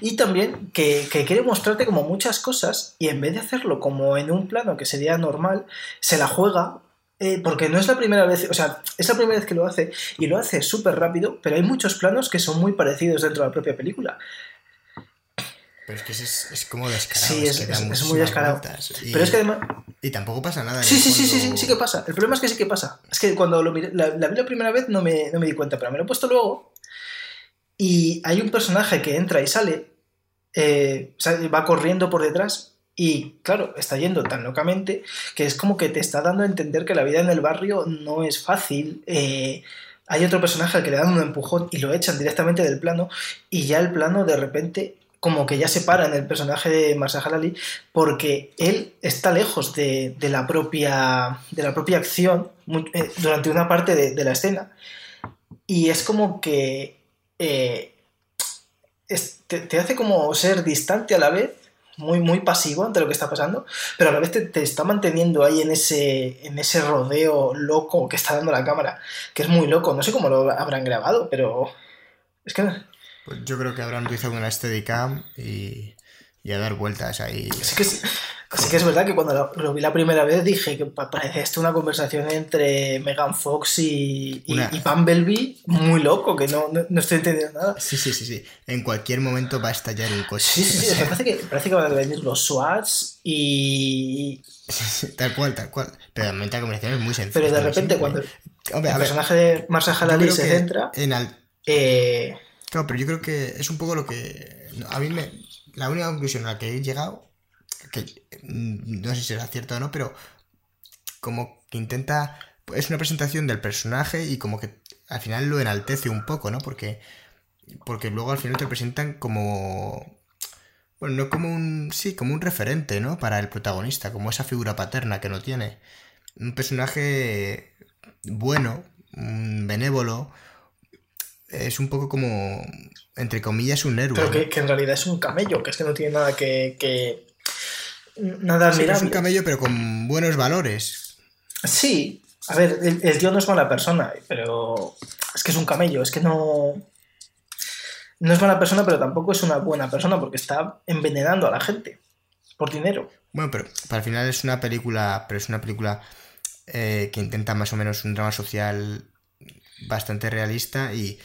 Y también que, que, quiere mostrarte como muchas cosas y en vez de hacerlo como en un plano que sería normal, se la juega eh, porque no es la primera vez, o sea, es la primera vez que lo hace y lo hace súper rápido, pero hay muchos planos que son muy parecidos dentro de la propia película. Pero es que es, es como descarado. Sí, es, es, muy descarado. Y, pero es que además. Y tampoco pasa nada. Sí, sí, sí, sí, sí, sí que pasa. El problema es que sí que pasa. Es que cuando lo miré, la, vi la primera vez no me, no me di cuenta, pero me lo he puesto luego. Y hay un personaje que entra y sale, eh, va corriendo por detrás y claro, está yendo tan locamente que es como que te está dando a entender que la vida en el barrio no es fácil. Eh, hay otro personaje al que le dan un empujón y lo echan directamente del plano y ya el plano de repente como que ya se para en el personaje de Marsa Ali porque él está lejos de, la, propia, de la propia acción eh, durante una parte de, la escena y es como que eh, te, hace como ser distante a la vez muy, muy pasivo ante lo que está pasando, pero a la vez te, está manteniendo ahí en ese, en ese rodeo loco que está dando la cámara, que es muy loco. No sé cómo lo habrán grabado, pero es que pues yo creo que habrán utilizado una Steadicam y, y a dar vueltas ahí. Sí que es, que es verdad que cuando lo, vi la primera vez dije que parecía esto una conversación entre Megan Fox y, y, muy loco, que no, no, estoy entendiendo nada. Sí, sí, sí, sí. En cualquier momento va a estallar un coche. Sí, sí, sí. parece, que, parece que van a venir los SWATs y... tal cual, tal cual. Pero realmente la conversación es muy sencilla. Pero de repente cuando el personaje de Marsa Halali se centra... En al... eh, Claro, pero yo creo que es un poco lo que. A mí me. La única conclusión a la que he llegado, que mm, no sé si será cierto o no, pero como que intenta. Es una presentación del personaje y como que al final lo enaltece un poco, ¿no? Porque. Porque luego al final te presentan como. Bueno, no como un. Sí, como un referente, ¿no? Para el protagonista, como esa figura paterna que no tiene. Un personaje bueno, benévolo es un poco como, entre comillas, un héroe. Pero que, en realidad es un camello, que es que no tiene nada que... que... Nada sí, es un camello, pero con buenos valores. Sí, a ver, el, tío no es mala persona, pero es que es un camello, es que no... No es mala persona, pero tampoco es una buena persona porque está envenenando a la gente por dinero. Bueno, pero para el final es una película, pero es una película eh, que intenta más o menos un drama social bastante realista y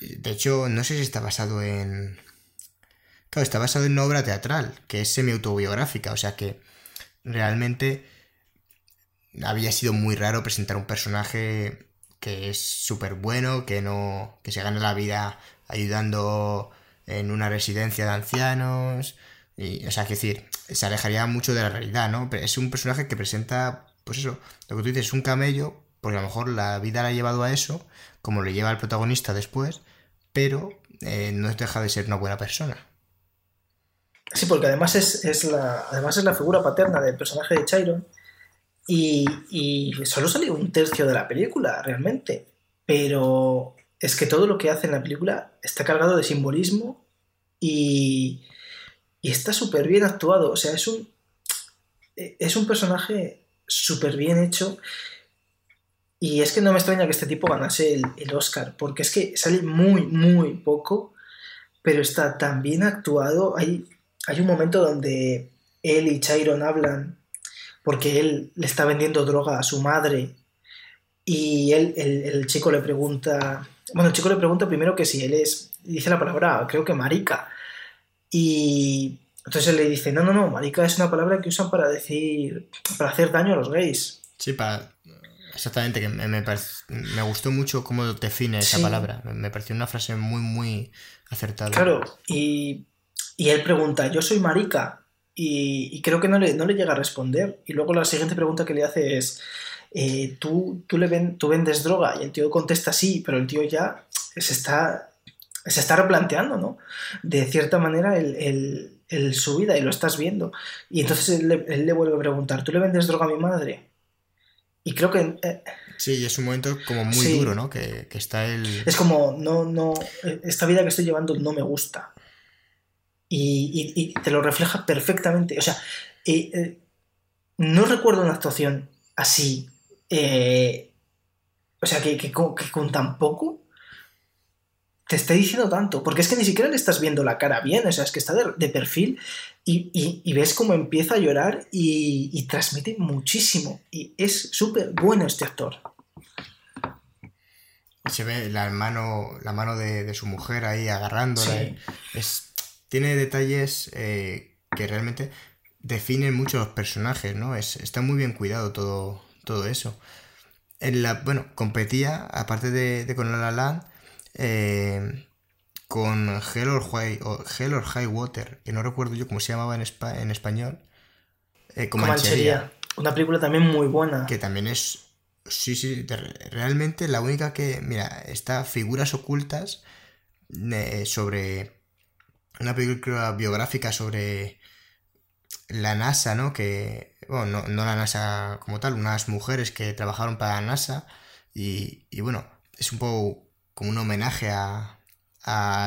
de hecho, no sé si está basado en... Claro, está basado en una obra teatral, que es semi-autobiográfica, o sea que realmente había sido muy raro presentar un personaje que es súper bueno, que no. que se gana la vida ayudando en una residencia de ancianos. Y, o sea, que decir, se alejaría mucho de la realidad, ¿no? Pero es un personaje que presenta, pues eso, lo que tú dices, un camello, porque a lo mejor la vida la ha llevado a eso, como lo lleva el protagonista después, pero eh, no deja de ser una buena persona. Sí, porque además es, la, además es la figura paterna del personaje de Chiron y, y solo salió un tercio de la película, realmente. Pero es que todo lo que hace en la película está cargado de simbolismo y, y está súper bien actuado. O sea, es un, es un personaje súper bien hecho y es que no me extraña que este tipo ganase el, Oscar, porque es que sale muy, muy poco, pero está tan bien actuado. Hay, hay un momento donde él y Chiron hablan porque él le está vendiendo droga a su madre y él, el, chico le pregunta, bueno, el chico le pregunta primero que si él es, dice la palabra, creo que marica, y entonces él le dice, no, no, no, marica es una palabra que usan para decir, para hacer daño a los gays. Sí, para Exactamente, que me, me, gustó mucho cómo define esa palabra. Me pareció una frase muy, muy acertada. Claro, y, él pregunta, ¿yo soy marica? y, creo que no le, no le llega a responder. Y luego la siguiente pregunta que le hace es, eh, ¿tú, tú, le ven, ¿tú vendes droga? Y el tío contesta sí, pero el tío ya se está, se está replanteando, ¿no? De cierta manera el, su vida y lo estás viendo. Y entonces él, le vuelve a preguntar, ¿tú le vendes droga a mi madre? Y creo que... Eh, sí, es un momento como muy duro, ¿no? Que, está el... Es como, no, no, esta vida que estoy llevando no me gusta. Y, te lo refleja perfectamente. O sea, eh, eh, no recuerdo una actuación así. o sea, que, que, con tan poco te está diciendo tanto, porque es que ni siquiera le estás viendo la cara bien, o sea, es que está de, perfil y, ves cómo empieza a llorar y, transmite muchísimo. Y es súper bueno este actor. Se ve la mano, la mano de, su mujer ahí agarrándola. Es, tiene detalles eh, que realmente definen mucho los personajes, ¿no? Es, está muy bien cuidado todo, todo eso. En la, bueno, competía, aparte de, de con La La Land, eh, con Hell or, High, Hell High Water, que no recuerdo yo cómo se llamaba en, en español. Eh, Comanchería. Una película también muy buena. Que también es. Sí, sí, realmente la única que. Mira, está Figuras Ocultas eh, sobre. Una película biográfica sobre la NASA, ¿no? Que. Bueno, no, no la NASA como tal, unas mujeres que trabajaron para la NASA. Y, y bueno, es un poco como un homenaje a,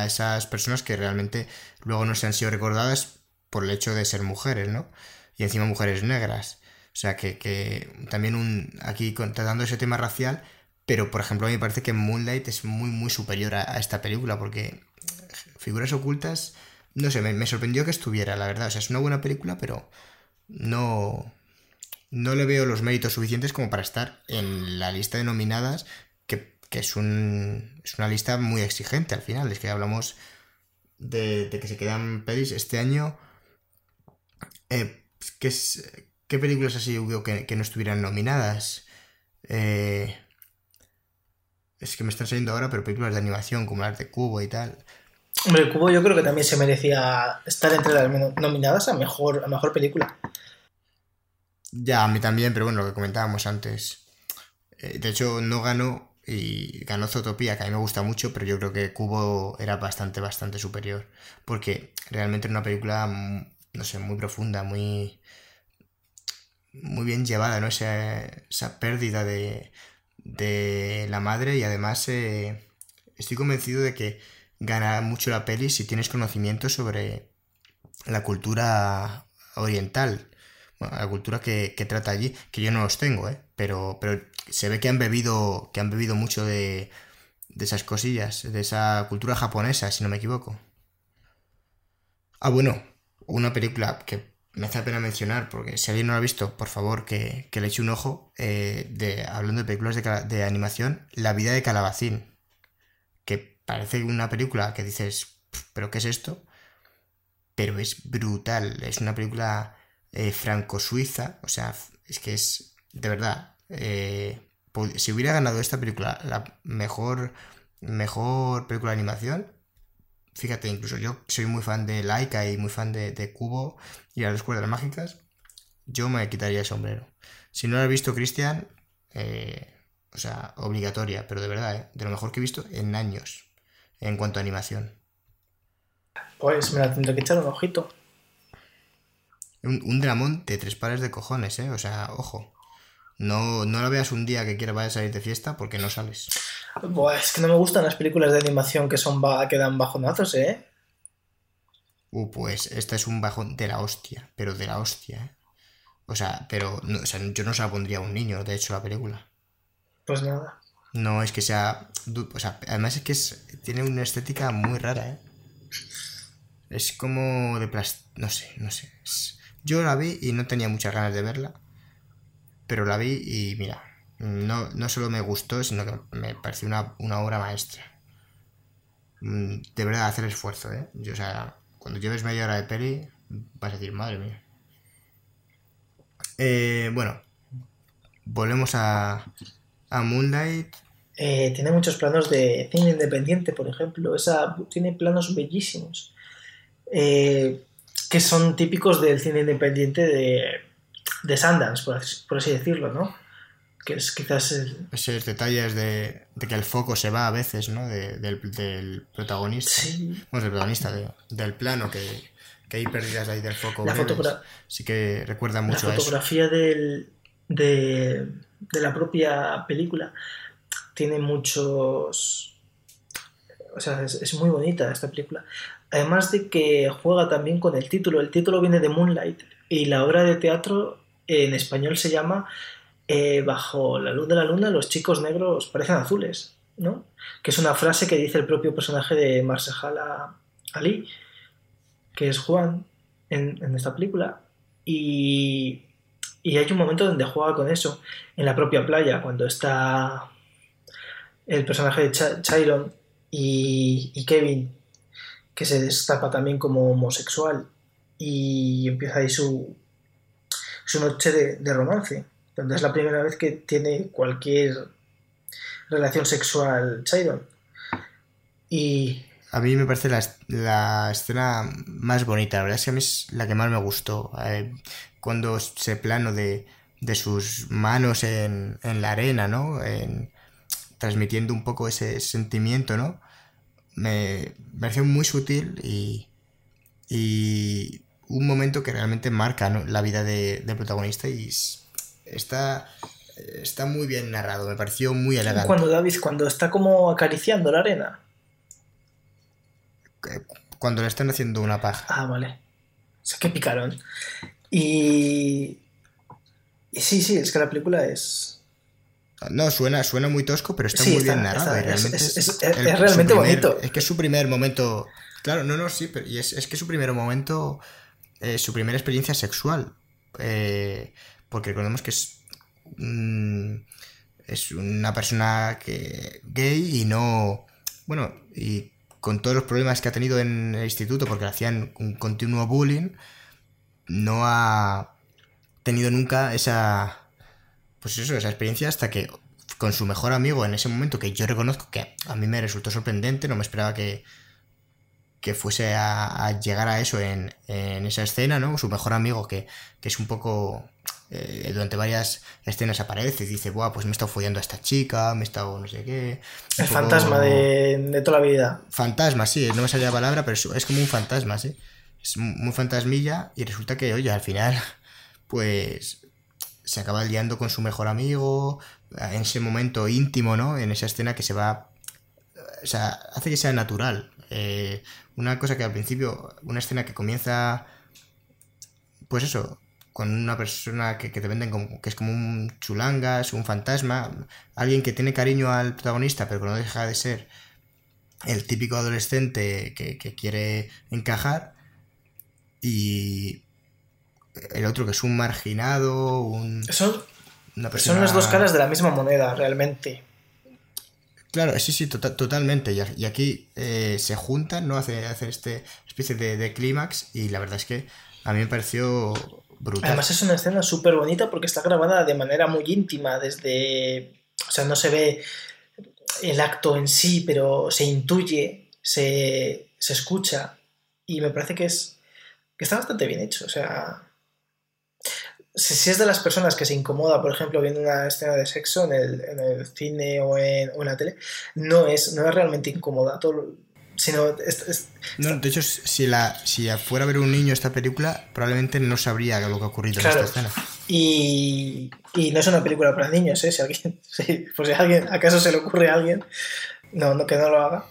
esas personas que realmente luego no se han sido recordadas por el hecho de ser mujeres, ¿no? Y encima mujeres negras. O sea, que, también un, aquí tratando ese tema racial, pero por ejemplo a mí me parece que Moonlight es muy, muy superior a, esta película, porque figuras ocultas, no sé, me, me, sorprendió que estuviera, la verdad. O sea, es una buena película, pero no, no le veo los méritos suficientes como para estar en la lista de nominadas que es, un, es una lista muy exigente al final. Es que hablamos de, que se quedan pelis este año. Eh, ¿qué, ¿Qué películas así hubo que, que no estuvieran nominadas? Eh, es que me están saliendo ahora, pero películas de animación como las de Cubo y tal. Hombre, Cubo yo creo que también se merecía estar entre las nominadas a mejor, a mejor película. Ya, a mí también, pero bueno, lo que comentábamos antes. Eh, de hecho, no ganó y ganó Zootopia, que a mí me gusta mucho, pero yo creo que Cubo era bastante, bastante superior. Porque realmente era una película, mm, no sé, muy profunda, muy. muy bien llevada, ¿no? Esa, esa pérdida de, de la madre y además eh, estoy convencido de que gana mucho la peli si tienes conocimiento sobre la cultura oriental, la cultura que, que, trata allí, que yo no los tengo, ¿eh? pero, pero se ve que han bebido, que han bebido mucho de, de esas cosillas, de esa cultura japonesa, si no me equivoco. Ah, bueno, una película que me hace pena mencionar, porque si alguien no la ha visto, por favor, que, le eche un ojo, eh, de, hablando de películas de, de, animación, La vida de Calabacín, que parece una película que dices, ¿pero qué es esto? Pero es brutal, es una película eh, franco-suiza, o sea, es que es, de verdad, eh, si hubiera ganado esta película la mejor, mejor película de animación, fíjate, incluso yo soy muy fan de Laika y muy fan de, Cubo y las dos cuerdas mágicas, yo me quitaría el sombrero. Si no lo has visto, Cristian, eh, o sea, obligatoria, pero de verdad, eh, de lo mejor que he visto en años en cuanto a animación. Pues me la tendré que echar un ojito. Un, un dramón de tres pares de cojones, ¿eh? O sea, ojo. No, no la veas un día que quieras vaya a salir de fiesta porque no sales. es que no me gustan las películas de animación que son que dan bajonazos, ¿eh? Uh, pues esta es un bajón de la hostia, pero de la hostia, ¿eh? O sea, pero o sea, yo no se la pondría a un niño, de hecho, la película. Pues nada. No, es que sea. O sea, además es que es, tiene una estética muy rara, ¿eh? Es como de plástico. No sé, no sé. yo la vi y no tenía muchas ganas de verla pero la vi y mira, no, no solo me gustó, sino que me pareció una, obra maestra. Mm, de verdad, hacer esfuerzo, ¿eh? Yo, o sea, cuando lleves media hora de peli, vas a decir, madre mía. Eh, bueno, volvemos a, a Moonlight. Eh, tiene muchos planos de cine independiente, por ejemplo. Esa, tiene planos bellísimos. Eh, que son típicos del cine independiente de, de Sundance, por así, por así decirlo, ¿no? Que es quizás el... Esos detalles de, de que el foco se va a veces, ¿no? De- del, del protagonista. Sí. Bueno, del protagonista, de- del plano, que, que hay pérdidas ahí del foco. La breves. fotogra- Sí que recuerda La mucho a eso. fotografía del, de, de la propia película tiene muchos... O sea, es, es muy bonita esta película. Además de que juega también con el título. El título viene de Moonlight y la obra de teatro en español se llama eh, Bajo la luz de la luna los chicos negros parecen azules, ¿no? Que es una frase que dice el propio personaje de Marshala Ali, que es Juan en, esta película. Y, hay un momento donde juega con eso, en la propia playa, cuando está el personaje de Cha- Chiron y, y Kevin, que se destapa también como homosexual y empieza ahí su, su noche de, romance, donde es la primera vez que tiene cualquier relación sexual Chiron. Y A mí me parece la, la escena más bonita, la verdad es que a mí es la que más me gustó. eh, cuando ese plano de, de sus manos en, en la arena, ¿no? En- transmitiendo un poco ese sentimiento, ¿no? Me pareció muy sutil y, y un momento que realmente marca ¿no? la vida de- del protagonista y está, está muy bien narrado, me pareció muy elegante. cuando David, cuando está como acariciando la arena. Cuando le están haciendo una paja. Ah, vale. O sea, qué picarón. Y... y sí, sí, es que la película es... No, suena, suena muy tosco, pero está Sí, muy está- bien narrado. realmente es- es- es- el- es realmente primer- bonito. Es que es su primer momento. Claro, no, no, sí, pero y es, es que su primer momento, eh, su primera experiencia sexual. eh, porque recordemos que es. mm, es una persona que gay y no. Bueno, y con todos los problemas que ha tenido en el instituto, porque le hacían un continuo bullying, no ha tenido nunca esa pues eso, esa experiencia hasta que con su mejor amigo en ese momento, que yo reconozco que a mí me resultó sorprendente, no me esperaba que, que fuese a, a llegar a eso en, en esa escena, ¿no? Su mejor amigo, que, que es un poco... eh, durante varias escenas aparece y dice, Buah, pues me he estado follando a esta chica, me he estado no sé qué. El poco- fantasma de, de toda la vida. Fantasma, sí, no me salía la palabra, pero es, es como un fantasma, sí. Es muy fantasmilla y resulta que, oye, al final, pues se acaba liando con su mejor amigo, en ese momento íntimo, ¿no? En esa escena que se va... O sea, hace que sea natural. Eh, una cosa que al principio, una escena que comienza, pues eso, con una persona que, que te venden como que es como un chulangas, un fantasma, alguien que tiene cariño al protagonista, pero que no deja de ser el típico adolescente que, que quiere encajar y el otro que es un marginado, un, Son, una persona... son las dos caras de la misma moneda, realmente. Claro, sí, sí, tota- totalmente. Y aquí eh, se juntan, ¿no? Hace, hace este especie de, de clímax y la verdad es que a mí me pareció brutal. Además es una escena súper bonita porque está grabada de manera muy íntima, desde... O sea, no se ve el acto en sí, pero se intuye, se, se escucha y me parece que es que está bastante bien hecho. O sea, si, si es de las personas que se incomoda, por ejemplo, viendo una escena de sexo en el, en el cine o en, o en la tele, no es, no es realmente incómoda, todo, sino es- es- No, de hecho, si, la, si fuera a ver un niño esta película, probablemente no sabría lo que ha ocurrido Claro. en esta escena. Y, y no es una película para niños, ¿eh? Si alguien, sí, por si alguien, acaso se le ocurre a alguien, no, no que no lo haga.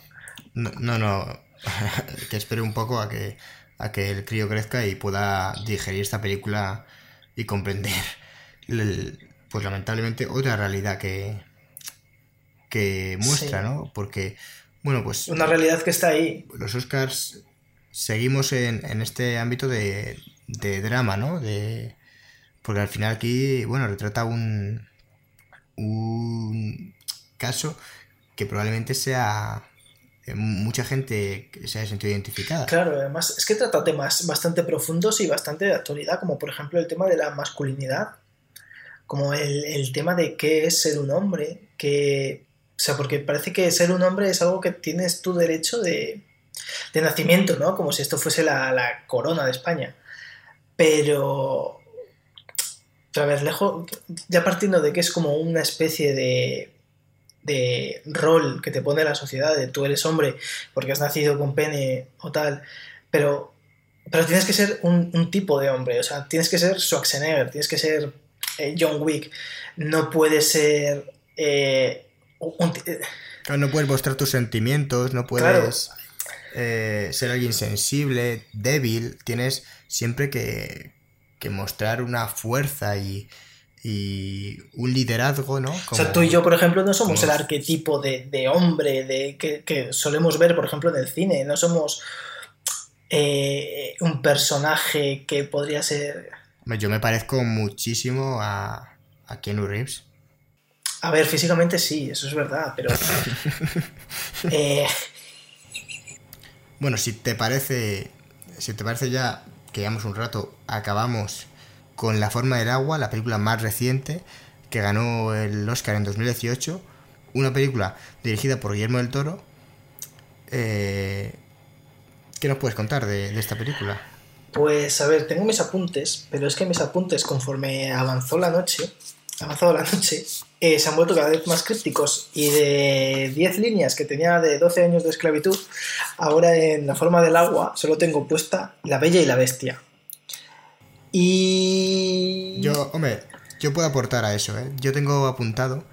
No, no, no, que espere un poco a que, a que el crío crezca y pueda digerir esta película y comprender, el- pues lamentablemente, otra realidad que, que muestra, Sí. ¿no? Porque, bueno, pues Una realidad que está ahí. los Oscars seguimos en, en este ámbito de, de drama, ¿no? De, porque al final aquí, bueno, retrata un, un caso que probablemente sea mucha gente se haya sentido identificada. Claro, además es que trata temas bastante profundos y bastante de actualidad, como por ejemplo el tema de la masculinidad, como el, el tema de qué es ser un hombre, que, o sea, porque parece que ser un hombre es algo que tienes tu derecho de, de nacimiento, ¿no? Como si esto fuese la, la corona de España. Pero, otra vez, lejos, ya partiendo de que es como una especie de, de rol que te pone la sociedad, de tú eres hombre porque has nacido con pene o tal, pero, pero tienes que ser un, un tipo de hombre, o sea, tienes que ser Schwarzenegger, tienes que ser eh, John Wick, no puedes ser... Eh, un, eh, no puedes mostrar tus sentimientos, no puedes eh, ser alguien sensible, débil, tienes siempre que, que mostrar una fuerza y, y un liderazgo, ¿no? o sea, tú y yo, por ejemplo, no somos el arquetipo de, de hombre de, que, que, solemos ver, por ejemplo, en el cine, no somos eh, un personaje que podría ser... Yo me parezco muchísimo a, a Keanu Reeves. A ver, físicamente sí, eso es verdad, pero... eh... Bueno, si te parece, si te parece ya que llevamos un rato, acabamos con La forma del agua, la película más reciente que ganó el Oscar en 2018, una película dirigida por Guillermo del Toro. Eh, ¿Qué nos puedes contar de, esta película? Pues a ver, tengo mis apuntes, pero es que mis apuntes conforme avanzó la noche, avanzado la noche, eh, se han vuelto cada vez más crípticos y de 10 líneas que tenía de 12 años de esclavitud, ahora en la forma del agua solo tengo puesta La Bella y la Bestia. Y... Yo, hombre, yo puedo aportar a eso, ¿eh? Yo tengo apuntado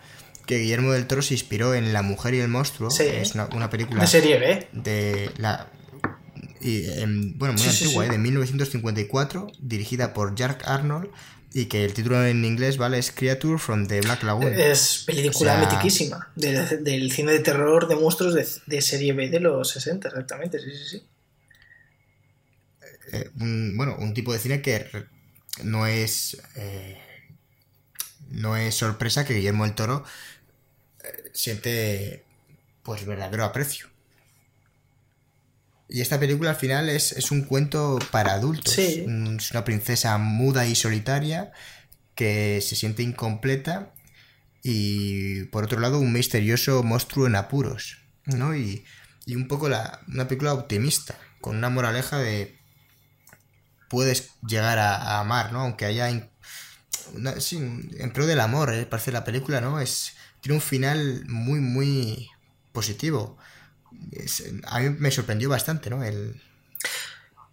que Guillermo del Toro se inspiró en La Mujer y el Monstruo. Sí. Es una, una película... De serie B. De la... Y, eh, bueno, muy sí, antigua, sí. ¿eh? de 1954, dirigida por Jack Arnold, y que el título en inglés, ¿vale? Es Creature from the Black Lagoon. Es película O sea- mitiquísima del, del cine de terror de monstruos de, de serie B de los 60, exactamente, sí, sí, sí. Eh, un, bueno, un tipo de cine que no es eh, no es sorpresa que Guillermo del Toro eh, siente pues verdadero aprecio. Y esta película al final es, es un cuento para adultos. Sí. Es una princesa muda y solitaria que se siente incompleta y por otro lado un misterioso monstruo en apuros, ¿no? Y, y un poco la, una película optimista, con una moraleja de puedes llegar a, a amar, ¿no? Aunque haya in- una- sí, en pro del amor, ¿eh? parece la película, ¿no? Es tiene un final muy muy positivo. Es- a mí me sorprendió bastante, ¿no? El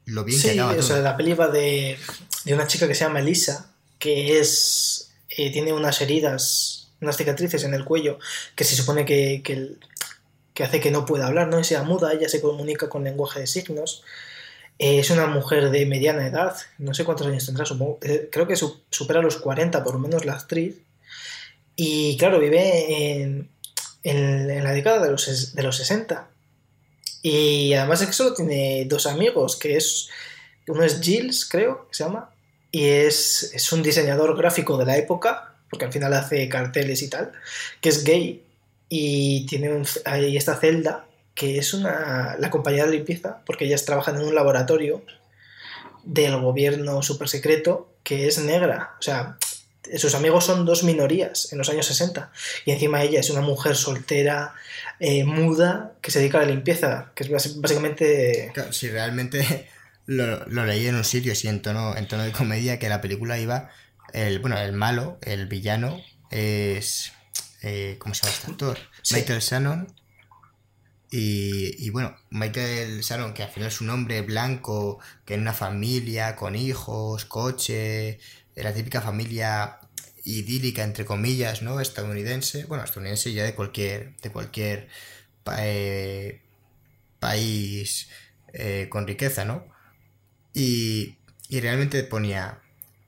lo bien que Sí, acaba o todo. sea, la peli va de, de una chica que se llama Elisa, que es eh, tiene unas heridas, unas cicatrices en el cuello, que se supone que, que, que hace que no pueda hablar, ¿no? Y sea muda, ella se comunica con lenguaje de signos. Eh, es una mujer de mediana edad, no sé cuántos años tendrá, supongo, eh, creo que su- supera los 40 por lo menos la actriz. Y claro, vive en, la década de los, de los 60. Y además es que solo tiene dos amigos, que es uno es Gilles, creo, que se llama, y es, es un diseñador gráfico de la época, porque al final hace carteles y tal, que es gay y tiene un- ahí esta celda que es una, la compañía de limpieza, porque ellas trabajan en un laboratorio del gobierno super secreto que es negra. O sea, sus amigos son dos minorías en los años 60 y encima ella es una mujer soltera, eh, muda, que se dedica a la limpieza, que es básicamente... Claro, si realmente lo, lo leí en un sitio, sí, en tono, en tono de comedia, que la película iba. El, bueno, el malo, el villano, es. eh, ¿Cómo se llama este actor? Sí. Michael Shannon. Y, bueno, Michael Shannon, que al final es un hombre blanco, que en una familia, con hijos, coche, la típica familia idílica, entre comillas, ¿no? Estadounidense, bueno, estadounidense ya de cualquier, de cualquier eh, país eh, con riqueza, ¿no? Y, y realmente ponía,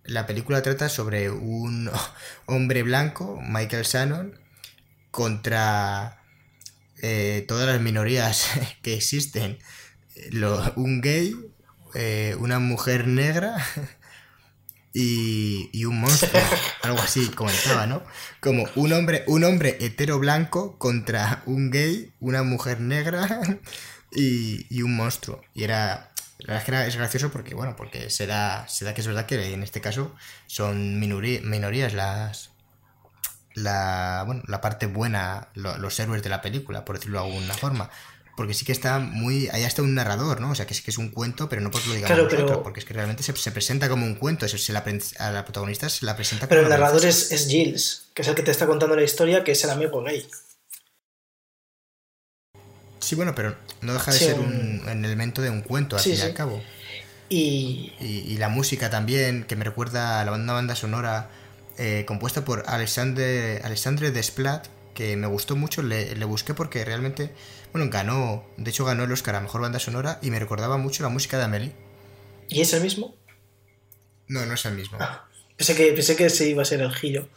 la película trata sobre un hombre blanco, Michael Shannon, contra eh, todas las minorías que existen. Lo- un gay, eh, una mujer negra y, y un monstruo, algo así comentaba, ¿no? Como un hombre, un hombre hetero blanco contra un gay, una mujer negra y, y un monstruo. Y era, la verdad es que era- es gracioso porque, bueno, porque se da, se da que es verdad que en este caso son minorías las, la, bueno, la parte buena, lo- los héroes de la película, por decirlo de alguna forma. porque sí que está muy. Ahí está un narrador, ¿no? O sea, que es que es un cuento, pero no porque lo digamos Claro, nosotros, pero- porque es que realmente se, se presenta como un cuento. Se, se la, a la protagonista se la presenta Pero como el una narrador es, es Giles, que es el que te está contando la historia, que es el amigo gay. Sí, bueno, pero no deja de Sí, ser un- un, un elemento de un cuento, al Sí, fin y sí. al cabo. Y Y, y la música también, que me recuerda a la banda, banda sonora eh, compuesta por Alexandre, Alexandre Desplat, que me gustó mucho, le, le busqué porque realmente, bueno, ganó, de hecho ganó el Oscar a Mejor Banda Sonora y me recordaba mucho la música de Amelie. ¿Y es el mismo? No, no es el mismo. Ah. Pensé que, pensé que ese iba a ser el giro.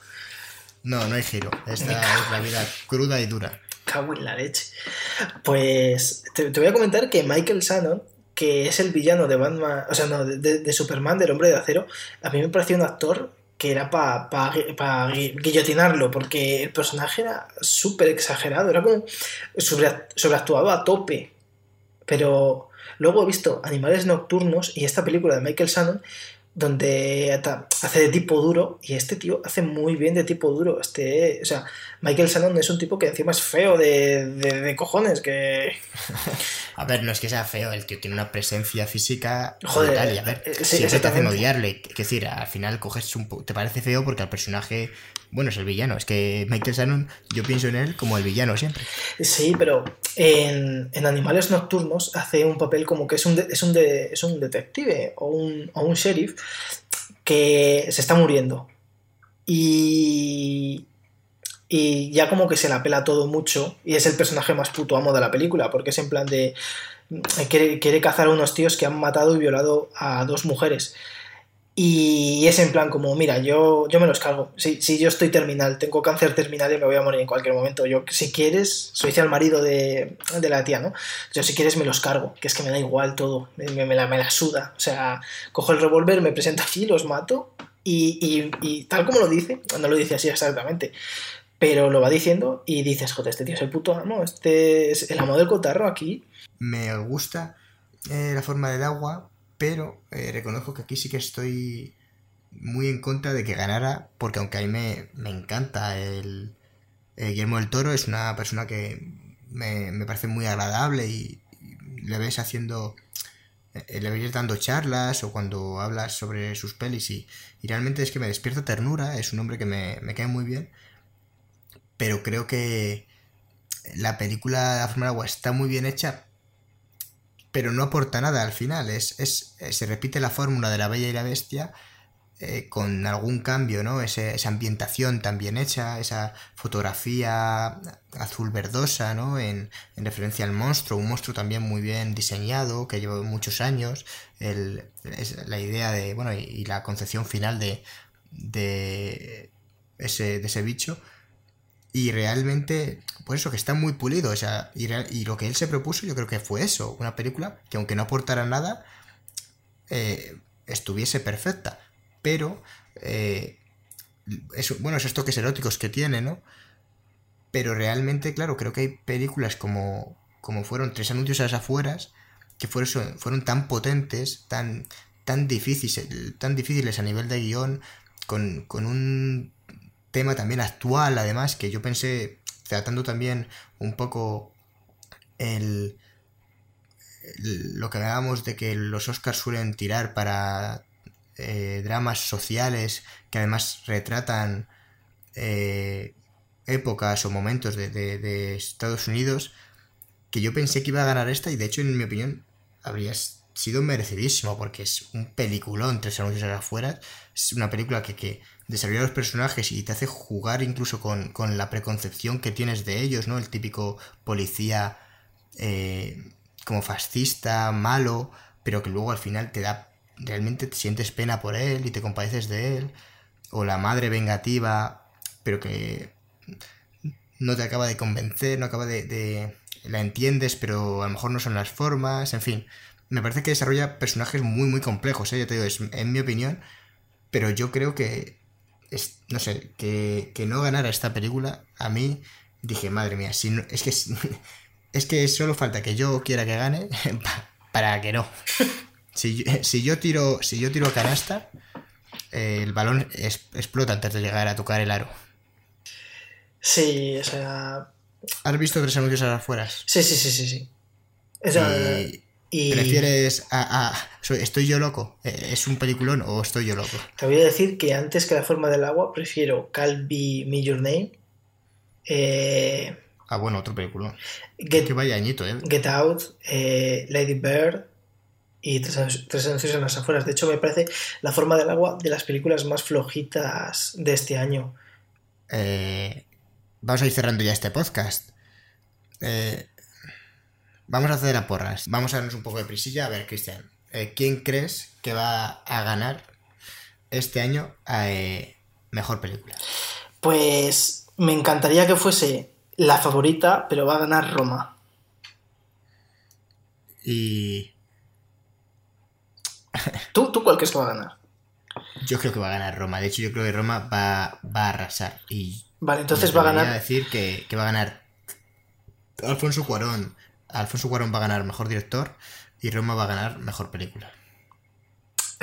No, no hay giro. Esta es la vida cruda y dura. Cago en la leche. Pues te, te voy a comentar que Michael Shannon, que es el villano de Batman, o sea, no, de Superman, del hombre de acero, a mí me pareció un actor que era para guillotinarlo, porque el personaje era súper exagerado, era como sobre, sobreactuado a tope. Pero luego he visto Animales Nocturnos y esta película de Michael Shannon, donde hace de tipo duro, y este tío hace muy bien de tipo duro. Este, o sea, Michael Shannon es un tipo que encima es feo de, de- de cojones, que... A ver, no es que sea feo, el tío tiene una presencia física Joder, brutal y a ver, eh, sí, siempre te hacen exactamente. odiarle. Es decir, al final coges un te parece feo porque al personaje, bueno, es el villano. Es que Michael Shannon, yo pienso en él como el villano siempre. Sí, pero en, en Animales Nocturnos hace un papel como que es un, de- es un, es un detective o un, o un sheriff que se está muriendo. Y, y ya como que se la pela todo mucho y es el personaje más puto amo de la película porque es en plan de quiere, quiere cazar a unos tíos que han matado y violado a dos mujeres y es en plan como mira yo, yo me los cargo. Si, si yo estoy terminal tengo cáncer terminal y me voy a morir en cualquier momento yo si quieres soy el marido de, de la tía no yo si quieres me los cargo que es que me da igual todo me, la, me la suda. O sea cojo el revólver me presento aquí los mato y, y- y tal como lo dice no lo dice así exactamente pero lo va diciendo y dices, joder, este tío es el puto amo, este es el amo del cotarro aquí. Me gusta eh, la forma del agua, pero eh, reconozco que aquí sí que estoy muy en contra de que ganara, porque aunque a mí me, me encanta el, Guillermo del Toro, es una persona que me, me parece muy agradable y, le ves haciendo, eh, le ves dando charlas o cuando hablas sobre sus pelis y, realmente es que me despierta ternura, es un hombre que me, me cae muy bien, pero creo que la película La forma del agua está muy bien hecha, pero no aporta nada al final. Es, es, eh, se repite la fórmula de la Bella y la Bestia eh, con algún cambio, ¿no? Ese- esa ambientación tan bien hecha, esa fotografía azul verdosa, ¿no? En, en referencia al monstruo, un monstruo también muy bien diseñado, que lleva muchos años. El, es la idea de, bueno, y, y la concepción final de, de, ese, de ese bicho. Y realmente, pues eso, que está muy pulido. O sea, y, y lo que él se propuso, yo creo que fue eso. Una película que aunque no aportara nada, eh, estuviese perfecta. Pero, eh, bueno, esos toques eróticos que tiene, ¿no? Pero realmente, claro, creo que hay películas como, como fueron Tres Anuncios a las afueras, que fueron, fueron tan potentes, tan, tan, difíciles, tan difíciles a nivel de guion, con, con un tema también actual, además, que yo pensé, tratando también un poco el, lo que hablábamos de que los Oscars suelen tirar para eh, dramas sociales que además retratan eh, épocas o momentos de, de- Estados Unidos, que yo pensé que iba a ganar esta y de hecho, en mi opinión, habría sido merecidísimo porque es un peliculón, Tres anuncios a las afueras, es una película que desarrolla los personajes y te hace jugar incluso con, con la preconcepción que tienes de ellos, ¿no? El típico policía eh, como fascista, malo, pero que luego al final te da, realmente te sientes pena por él y te compadeces de él, o la madre vengativa, pero que no te acaba de convencer, no acaba de, de- la entiendes, pero a lo mejor no son las formas, en fin. Me parece que desarrolla personajes muy, muy complejos, ¿eh? ya te digo, es en mi opinión, pero yo creo que, es, no sé, que, que no ganara esta película, a mí dije, madre mía, si no- es que es que solo falta que yo quiera que gane pa- para que no. Si yo, si yo tiro, si yo tiro canasta, eh, el balón es- explota antes de llegar a tocar el aro. Sí, o sea. ¿Has visto tres anuncios a las afueras? Sí, sí, sí, sí, sí. O sea, Y- y ¿Prefieres a, ¿Estoy yo loco? Eh, ¿Es un peliculón o estoy yo loco? te voy a decir que antes que La forma del agua prefiero Call Me Me Your Name, eh, Ah, bueno, otro peliculón. Get, Que vaya añito, ¿eh? Get Out, eh, Lady Bird y Tres, Tres anuncios en las afueras. De hecho, me parece La forma del agua de las películas más flojitas de este año. Eh, vamos a ir cerrando ya este podcast. Eh, vamos a hacer a porras. Vamos a darnos un poco de prisilla. A ver, Cristian, eh, ¿quién crees que va a ganar este año a eh, mejor película? Pues me encantaría que fuese la favorita, pero va a ganar Roma. Y ¿Tú, ¿Tú cuál crees que va a ganar? yo creo que va a ganar Roma. De hecho, yo creo que Roma va, va a arrasar. Y Vale, entonces va a ganar. decir que, que va a ganar Alfonso Cuarón. Alfonso Cuarón va a ganar mejor director y Roma va a ganar mejor película.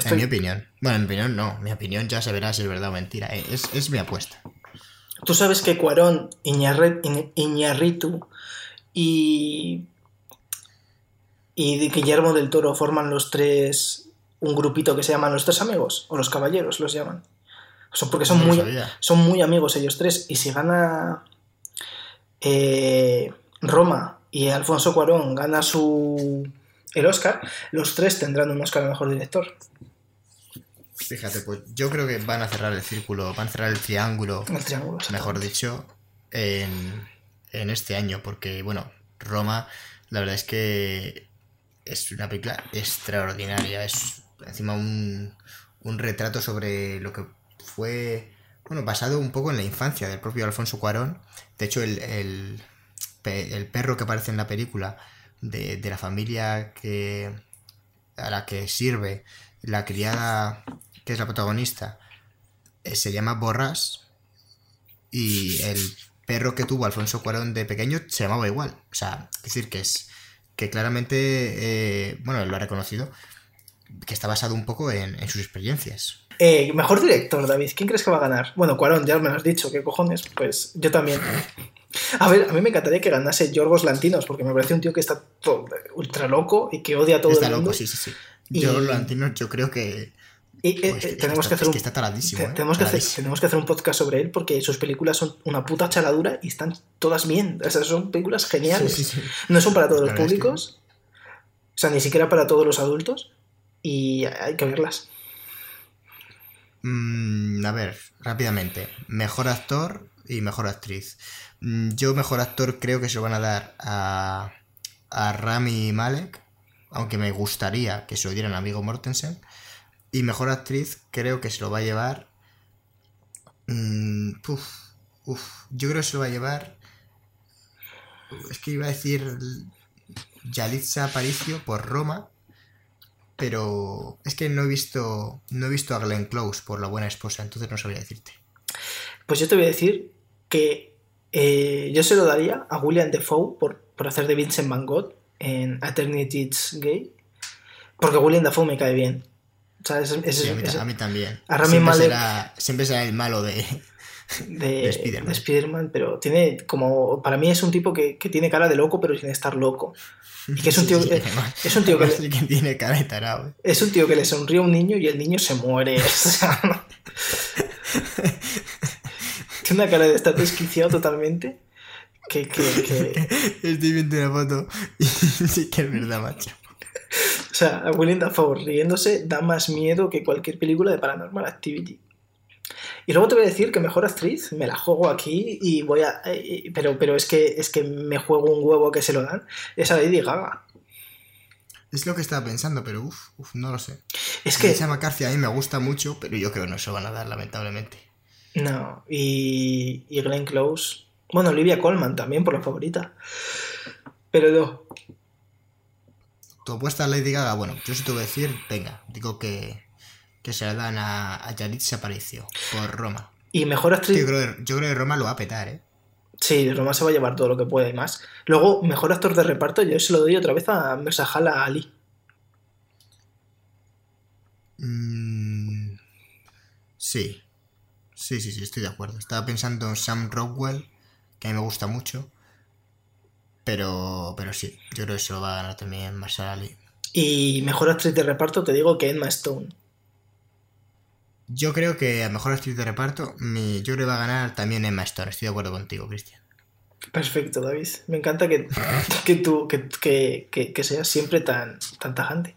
En mi opinión. Bueno, en mi opinión no. Mi opinión ya se verá si es verdad o mentira. Eh, Es, es mi apuesta. Tú sabes que Cuarón, Iñarre- Iñ- Iñárritu y. y Guillermo del Toro forman los tres. un grupito que se llaman los tres amigos, o los caballeros los llaman. Son porque son No lo muy, sabía. son muy amigos ellos tres. Y si gana eh, Roma y Alfonso Cuarón gana su el Oscar, los tres tendrán un Oscar a mejor director. Fíjate, pues yo creo que van a cerrar el círculo, van a cerrar el triángulo, El triángulo. mejor dicho, en, en este año. Porque, bueno, Roma, la verdad es que es una película extraordinaria. Es encima un, un retrato sobre lo que fue, bueno, basado un poco en la infancia del propio Alfonso Cuarón. De hecho, el, el, pe- el perro que aparece en la película de, de la familia que a la que sirve la criada que es la protagonista eh, se llama Borras y el perro que tuvo Alfonso Cuarón de pequeño se llamaba igual. O sea, es decir, que es que claramente, eh, bueno, él lo ha reconocido, que está basado un poco en, en sus experiencias. Eh, mejor director, David. ¿Quién crees que va a ganar? Bueno, Cuarón, ya me lo has dicho, ¿qué cojones? Pues yo también. A ver, a mí me encantaría que ganase Yorgos Lantinos, porque me parece un tío que está todo- ultra loco y que odia a todo está el mundo. loco, sí, sí, sí. Y- Yo, Lantinos, yo creo que... Y eh, pues, eh, es tenemos está- que hacer es un, que está taradísimo, te- ¿eh? tenemos, que hacer, tenemos que hacer un podcast sobre él porque sus películas son una puta chaladura y están todas bien. O sea, son películas geniales. Sí, sí, sí. No son para todos los es que- públicos. O sea, ni siquiera para todos los adultos. Y hay que verlas. Mm, a ver, rápidamente. Mejor actor y mejor actriz. Mm, Yo mejor actor creo que se lo van a dar a, a Rami Malek, aunque me gustaría que se lo dieran a Amigo Mortensen. Y mejor actriz creo que se lo va a llevar... uf, uf, yo creo que se lo va a llevar... Es que iba a decir Yalitza Aparicio por Roma, pero es que no he visto no he visto a Glenn Close por la buena esposa, entonces no sabría decirte. Pues yo te voy a decir que eh, yo se lo daría a William Defoe por, por hacer de Vincent Van Gogh en Eternity's Gay. Porque William Defoe me cae bien. O sea, es, es- Sí, a, mí, es- a mí también. a Rami siempre, Malek- será, siempre será el malo de... de, de Spiderman. de Spiderman, pero tiene como. Para mí es un tipo que, que tiene cara de loco, pero sin estar loco. Y que es un tío, sí, además- es un tío que le- que tiene cara de tarao. ¿eh? Es un tío que le sonríe a un niño y el niño se muere. O sea, no. Tiene una cara de estar desquiciado totalmente. Que, que, que- Estoy viendo una foto y sí que es verdad, macho. O sea, William Dafoe riéndose da más miedo que cualquier película de Paranormal Activity. Y luego te voy a decir que mejor actriz, me la juego aquí y voy a. eh, pero, pero es que es que me juego un huevo que se lo dan. Es a Lady Gaga. Es lo que estaba pensando, pero uff, uf, no lo sé. Es que. Esa McCarthy a mí me gusta mucho, pero yo creo que no se van a dar, lamentablemente. No. Y, y Glenn Close. Bueno, Olivia Colman también por la favorita. Pero no. Tu apuesta a Lady Gaga, bueno, yo sí te voy a decir, venga, digo que, que se la dan a, a Yalitza Aparicio por Roma. Y mejor Yo actriz. creo, yo creo que Roma lo va a petar, ¿eh? Sí, Roma se va a llevar todo lo que puede y más. Luego, mejor actor de reparto, yo se lo doy otra vez a Mersahala Ali. Mm, sí. Sí, sí, sí, estoy de acuerdo. Estaba pensando en Sam Rockwell, que a mí me gusta mucho. Pero, pero sí, yo creo que se lo va a ganar también Marshall Ali. Y mejor actriz de reparto te digo que Emma Stone. Yo creo que a mejor actriz de reparto, mi, yo creo que va a ganar también Emma Stone. Estoy de acuerdo contigo, Cristian. Perfecto, David. Me encanta que, que tú que, que, que, seas siempre tan, tan tajante.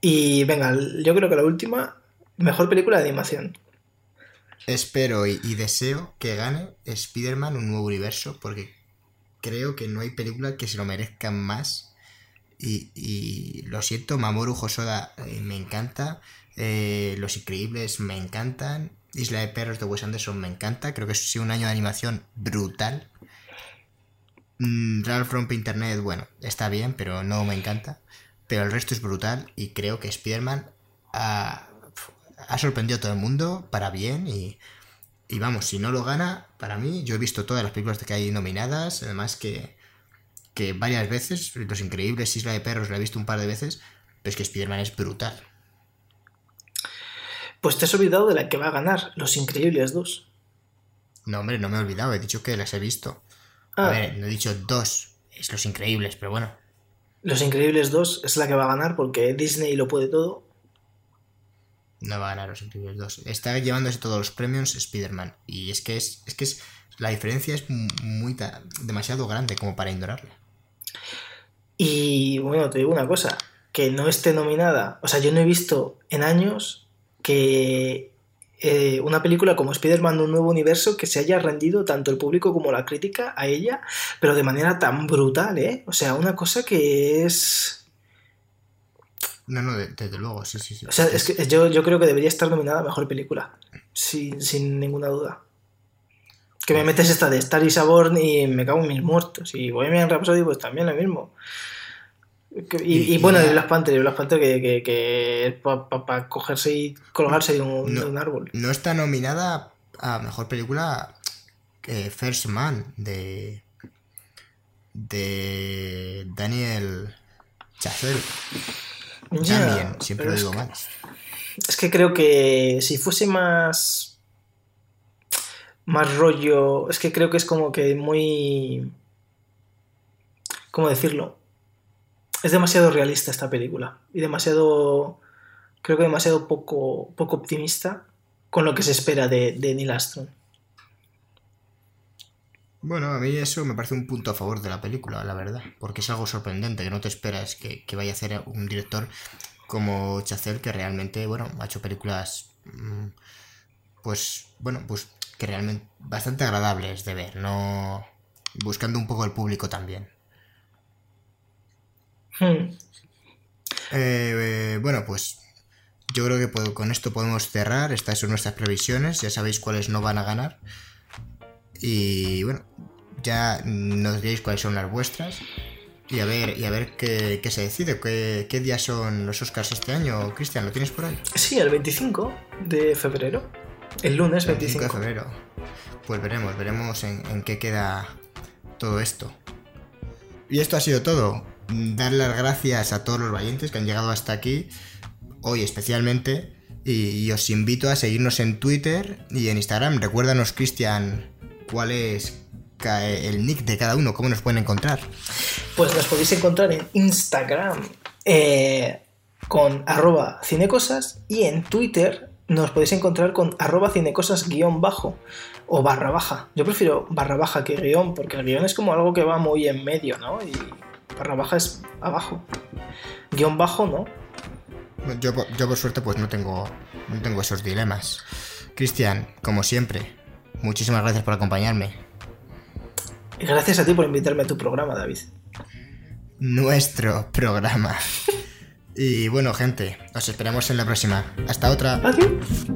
Y venga, yo creo que la última, mejor película de animación. Espero y, deseo que gane Spider-Man un nuevo universo, porque creo que no hay película que se lo merezca más. Y, lo siento, Mamoru Hosoda eh, me encanta. eh, Los Increíbles me encantan. Isla de Perros de Wes Anderson me encanta. Creo que sido un año de animación brutal. Mm, Ralph Rompe Internet, bueno, está bien, pero no me encanta. Pero el resto es brutal y creo que Spider-Man ha, ha sorprendido a todo el mundo para bien y, y vamos, si no lo gana, para mí, yo he visto todas las películas que hay nominadas, además que, que varias veces, Los Increíbles, Isla de Perros, la he visto un par de veces, pero es que Spider-Man es brutal. Pues te has olvidado de la que va a ganar, Los Increíbles 2. No, hombre, no me he olvidado, he dicho que las he visto. A Ah, ver, no he dicho dos, es Los Increíbles, pero bueno, Los Increíbles 2 es la que va a ganar porque Disney lo puede todo. No va a ganar Los Increíbles 2. Está llevándose todos los premios Spider-Man y es que es, es que es, la diferencia es muy, demasiado grande como para ignorarla. Y bueno, te digo una cosa, que no esté nominada, o sea, yo no he visto en años que eh, una película como Spider-Man Un Nuevo Universo que se haya rendido tanto el público como la crítica a ella, pero de manera tan brutal, ¿eh? O sea, una cosa que es... No, no, de- desde luego, sí, sí, sí. O sea, es que yo, yo creo que debería estar nominada a Mejor Película, sin, sin ninguna duda. Que me metes esta de Star y Saborn y me cago en mis muertos. Y Bohemian Rhapsody, pues también lo mismo. Y, Y- y bueno, ya- Black Panther, y Black Panther que, que, que es para cogerse y colgarse de un, No. de un árbol. No está nominada a mejor película eh, First Man de de Daniel Chazelle. Damien, siempre lo es digo que- mal. Es que creo que si fuese más. Más rollo. Es que creo que es como que muy. ¿Cómo decirlo? Es demasiado realista esta película. Y demasiado. Creo que demasiado poco, poco optimista con lo que se espera de, de Neil Armstrong. Bueno, a mí eso me parece un punto a favor de la película, la verdad, porque es algo sorprendente, que no te esperas que, que vaya a hacer un director como Chazelle, que realmente, bueno, ha hecho películas, mm, pues, bueno, pues que realmente bastante agradables de ver, no buscando un poco el público también. Hmm. Eh, eh, bueno, pues yo creo que puedo- con esto podemos cerrar. Estas son nuestras previsiones. Ya sabéis cuáles no van a ganar. Y bueno, ya nos diréis cuáles son las vuestras. Y a ver, y a ver qué, qué se decide. ¿Qué, qué días son los Oscars este año? Cristian, ¿lo tienes por ahí? Sí, el 25 de febrero. El lunes 25 25. de febrero. Pues veremos, veremos en, en qué queda todo esto. Y esto ha sido todo. Dar las gracias a todos los valientes que han llegado hasta aquí, hoy especialmente. Y, y os invito a seguirnos en Twitter y en Instagram. Recuérdanos, Cristian, cuál es el nick de cada uno, cómo nos pueden encontrar. Pues nos podéis encontrar en Instagram eh, con arroba cinecosas y en Twitter nos podéis encontrar con arroba cinecosas guion bajo o barra baja. Yo prefiero barra baja que guion porque el guion es como algo que va muy en medio, ¿no? Y barra baja es abajo. Guión bajo, ¿no? Yo, por- yo por suerte pues no tengo, no tengo esos dilemas. Cristian, como siempre, muchísimas gracias por acompañarme. Gracias a ti por invitarme a tu programa, David. nuestro programa. Y bueno, gente, os esperamos en la próxima. Hasta otra. Adiós.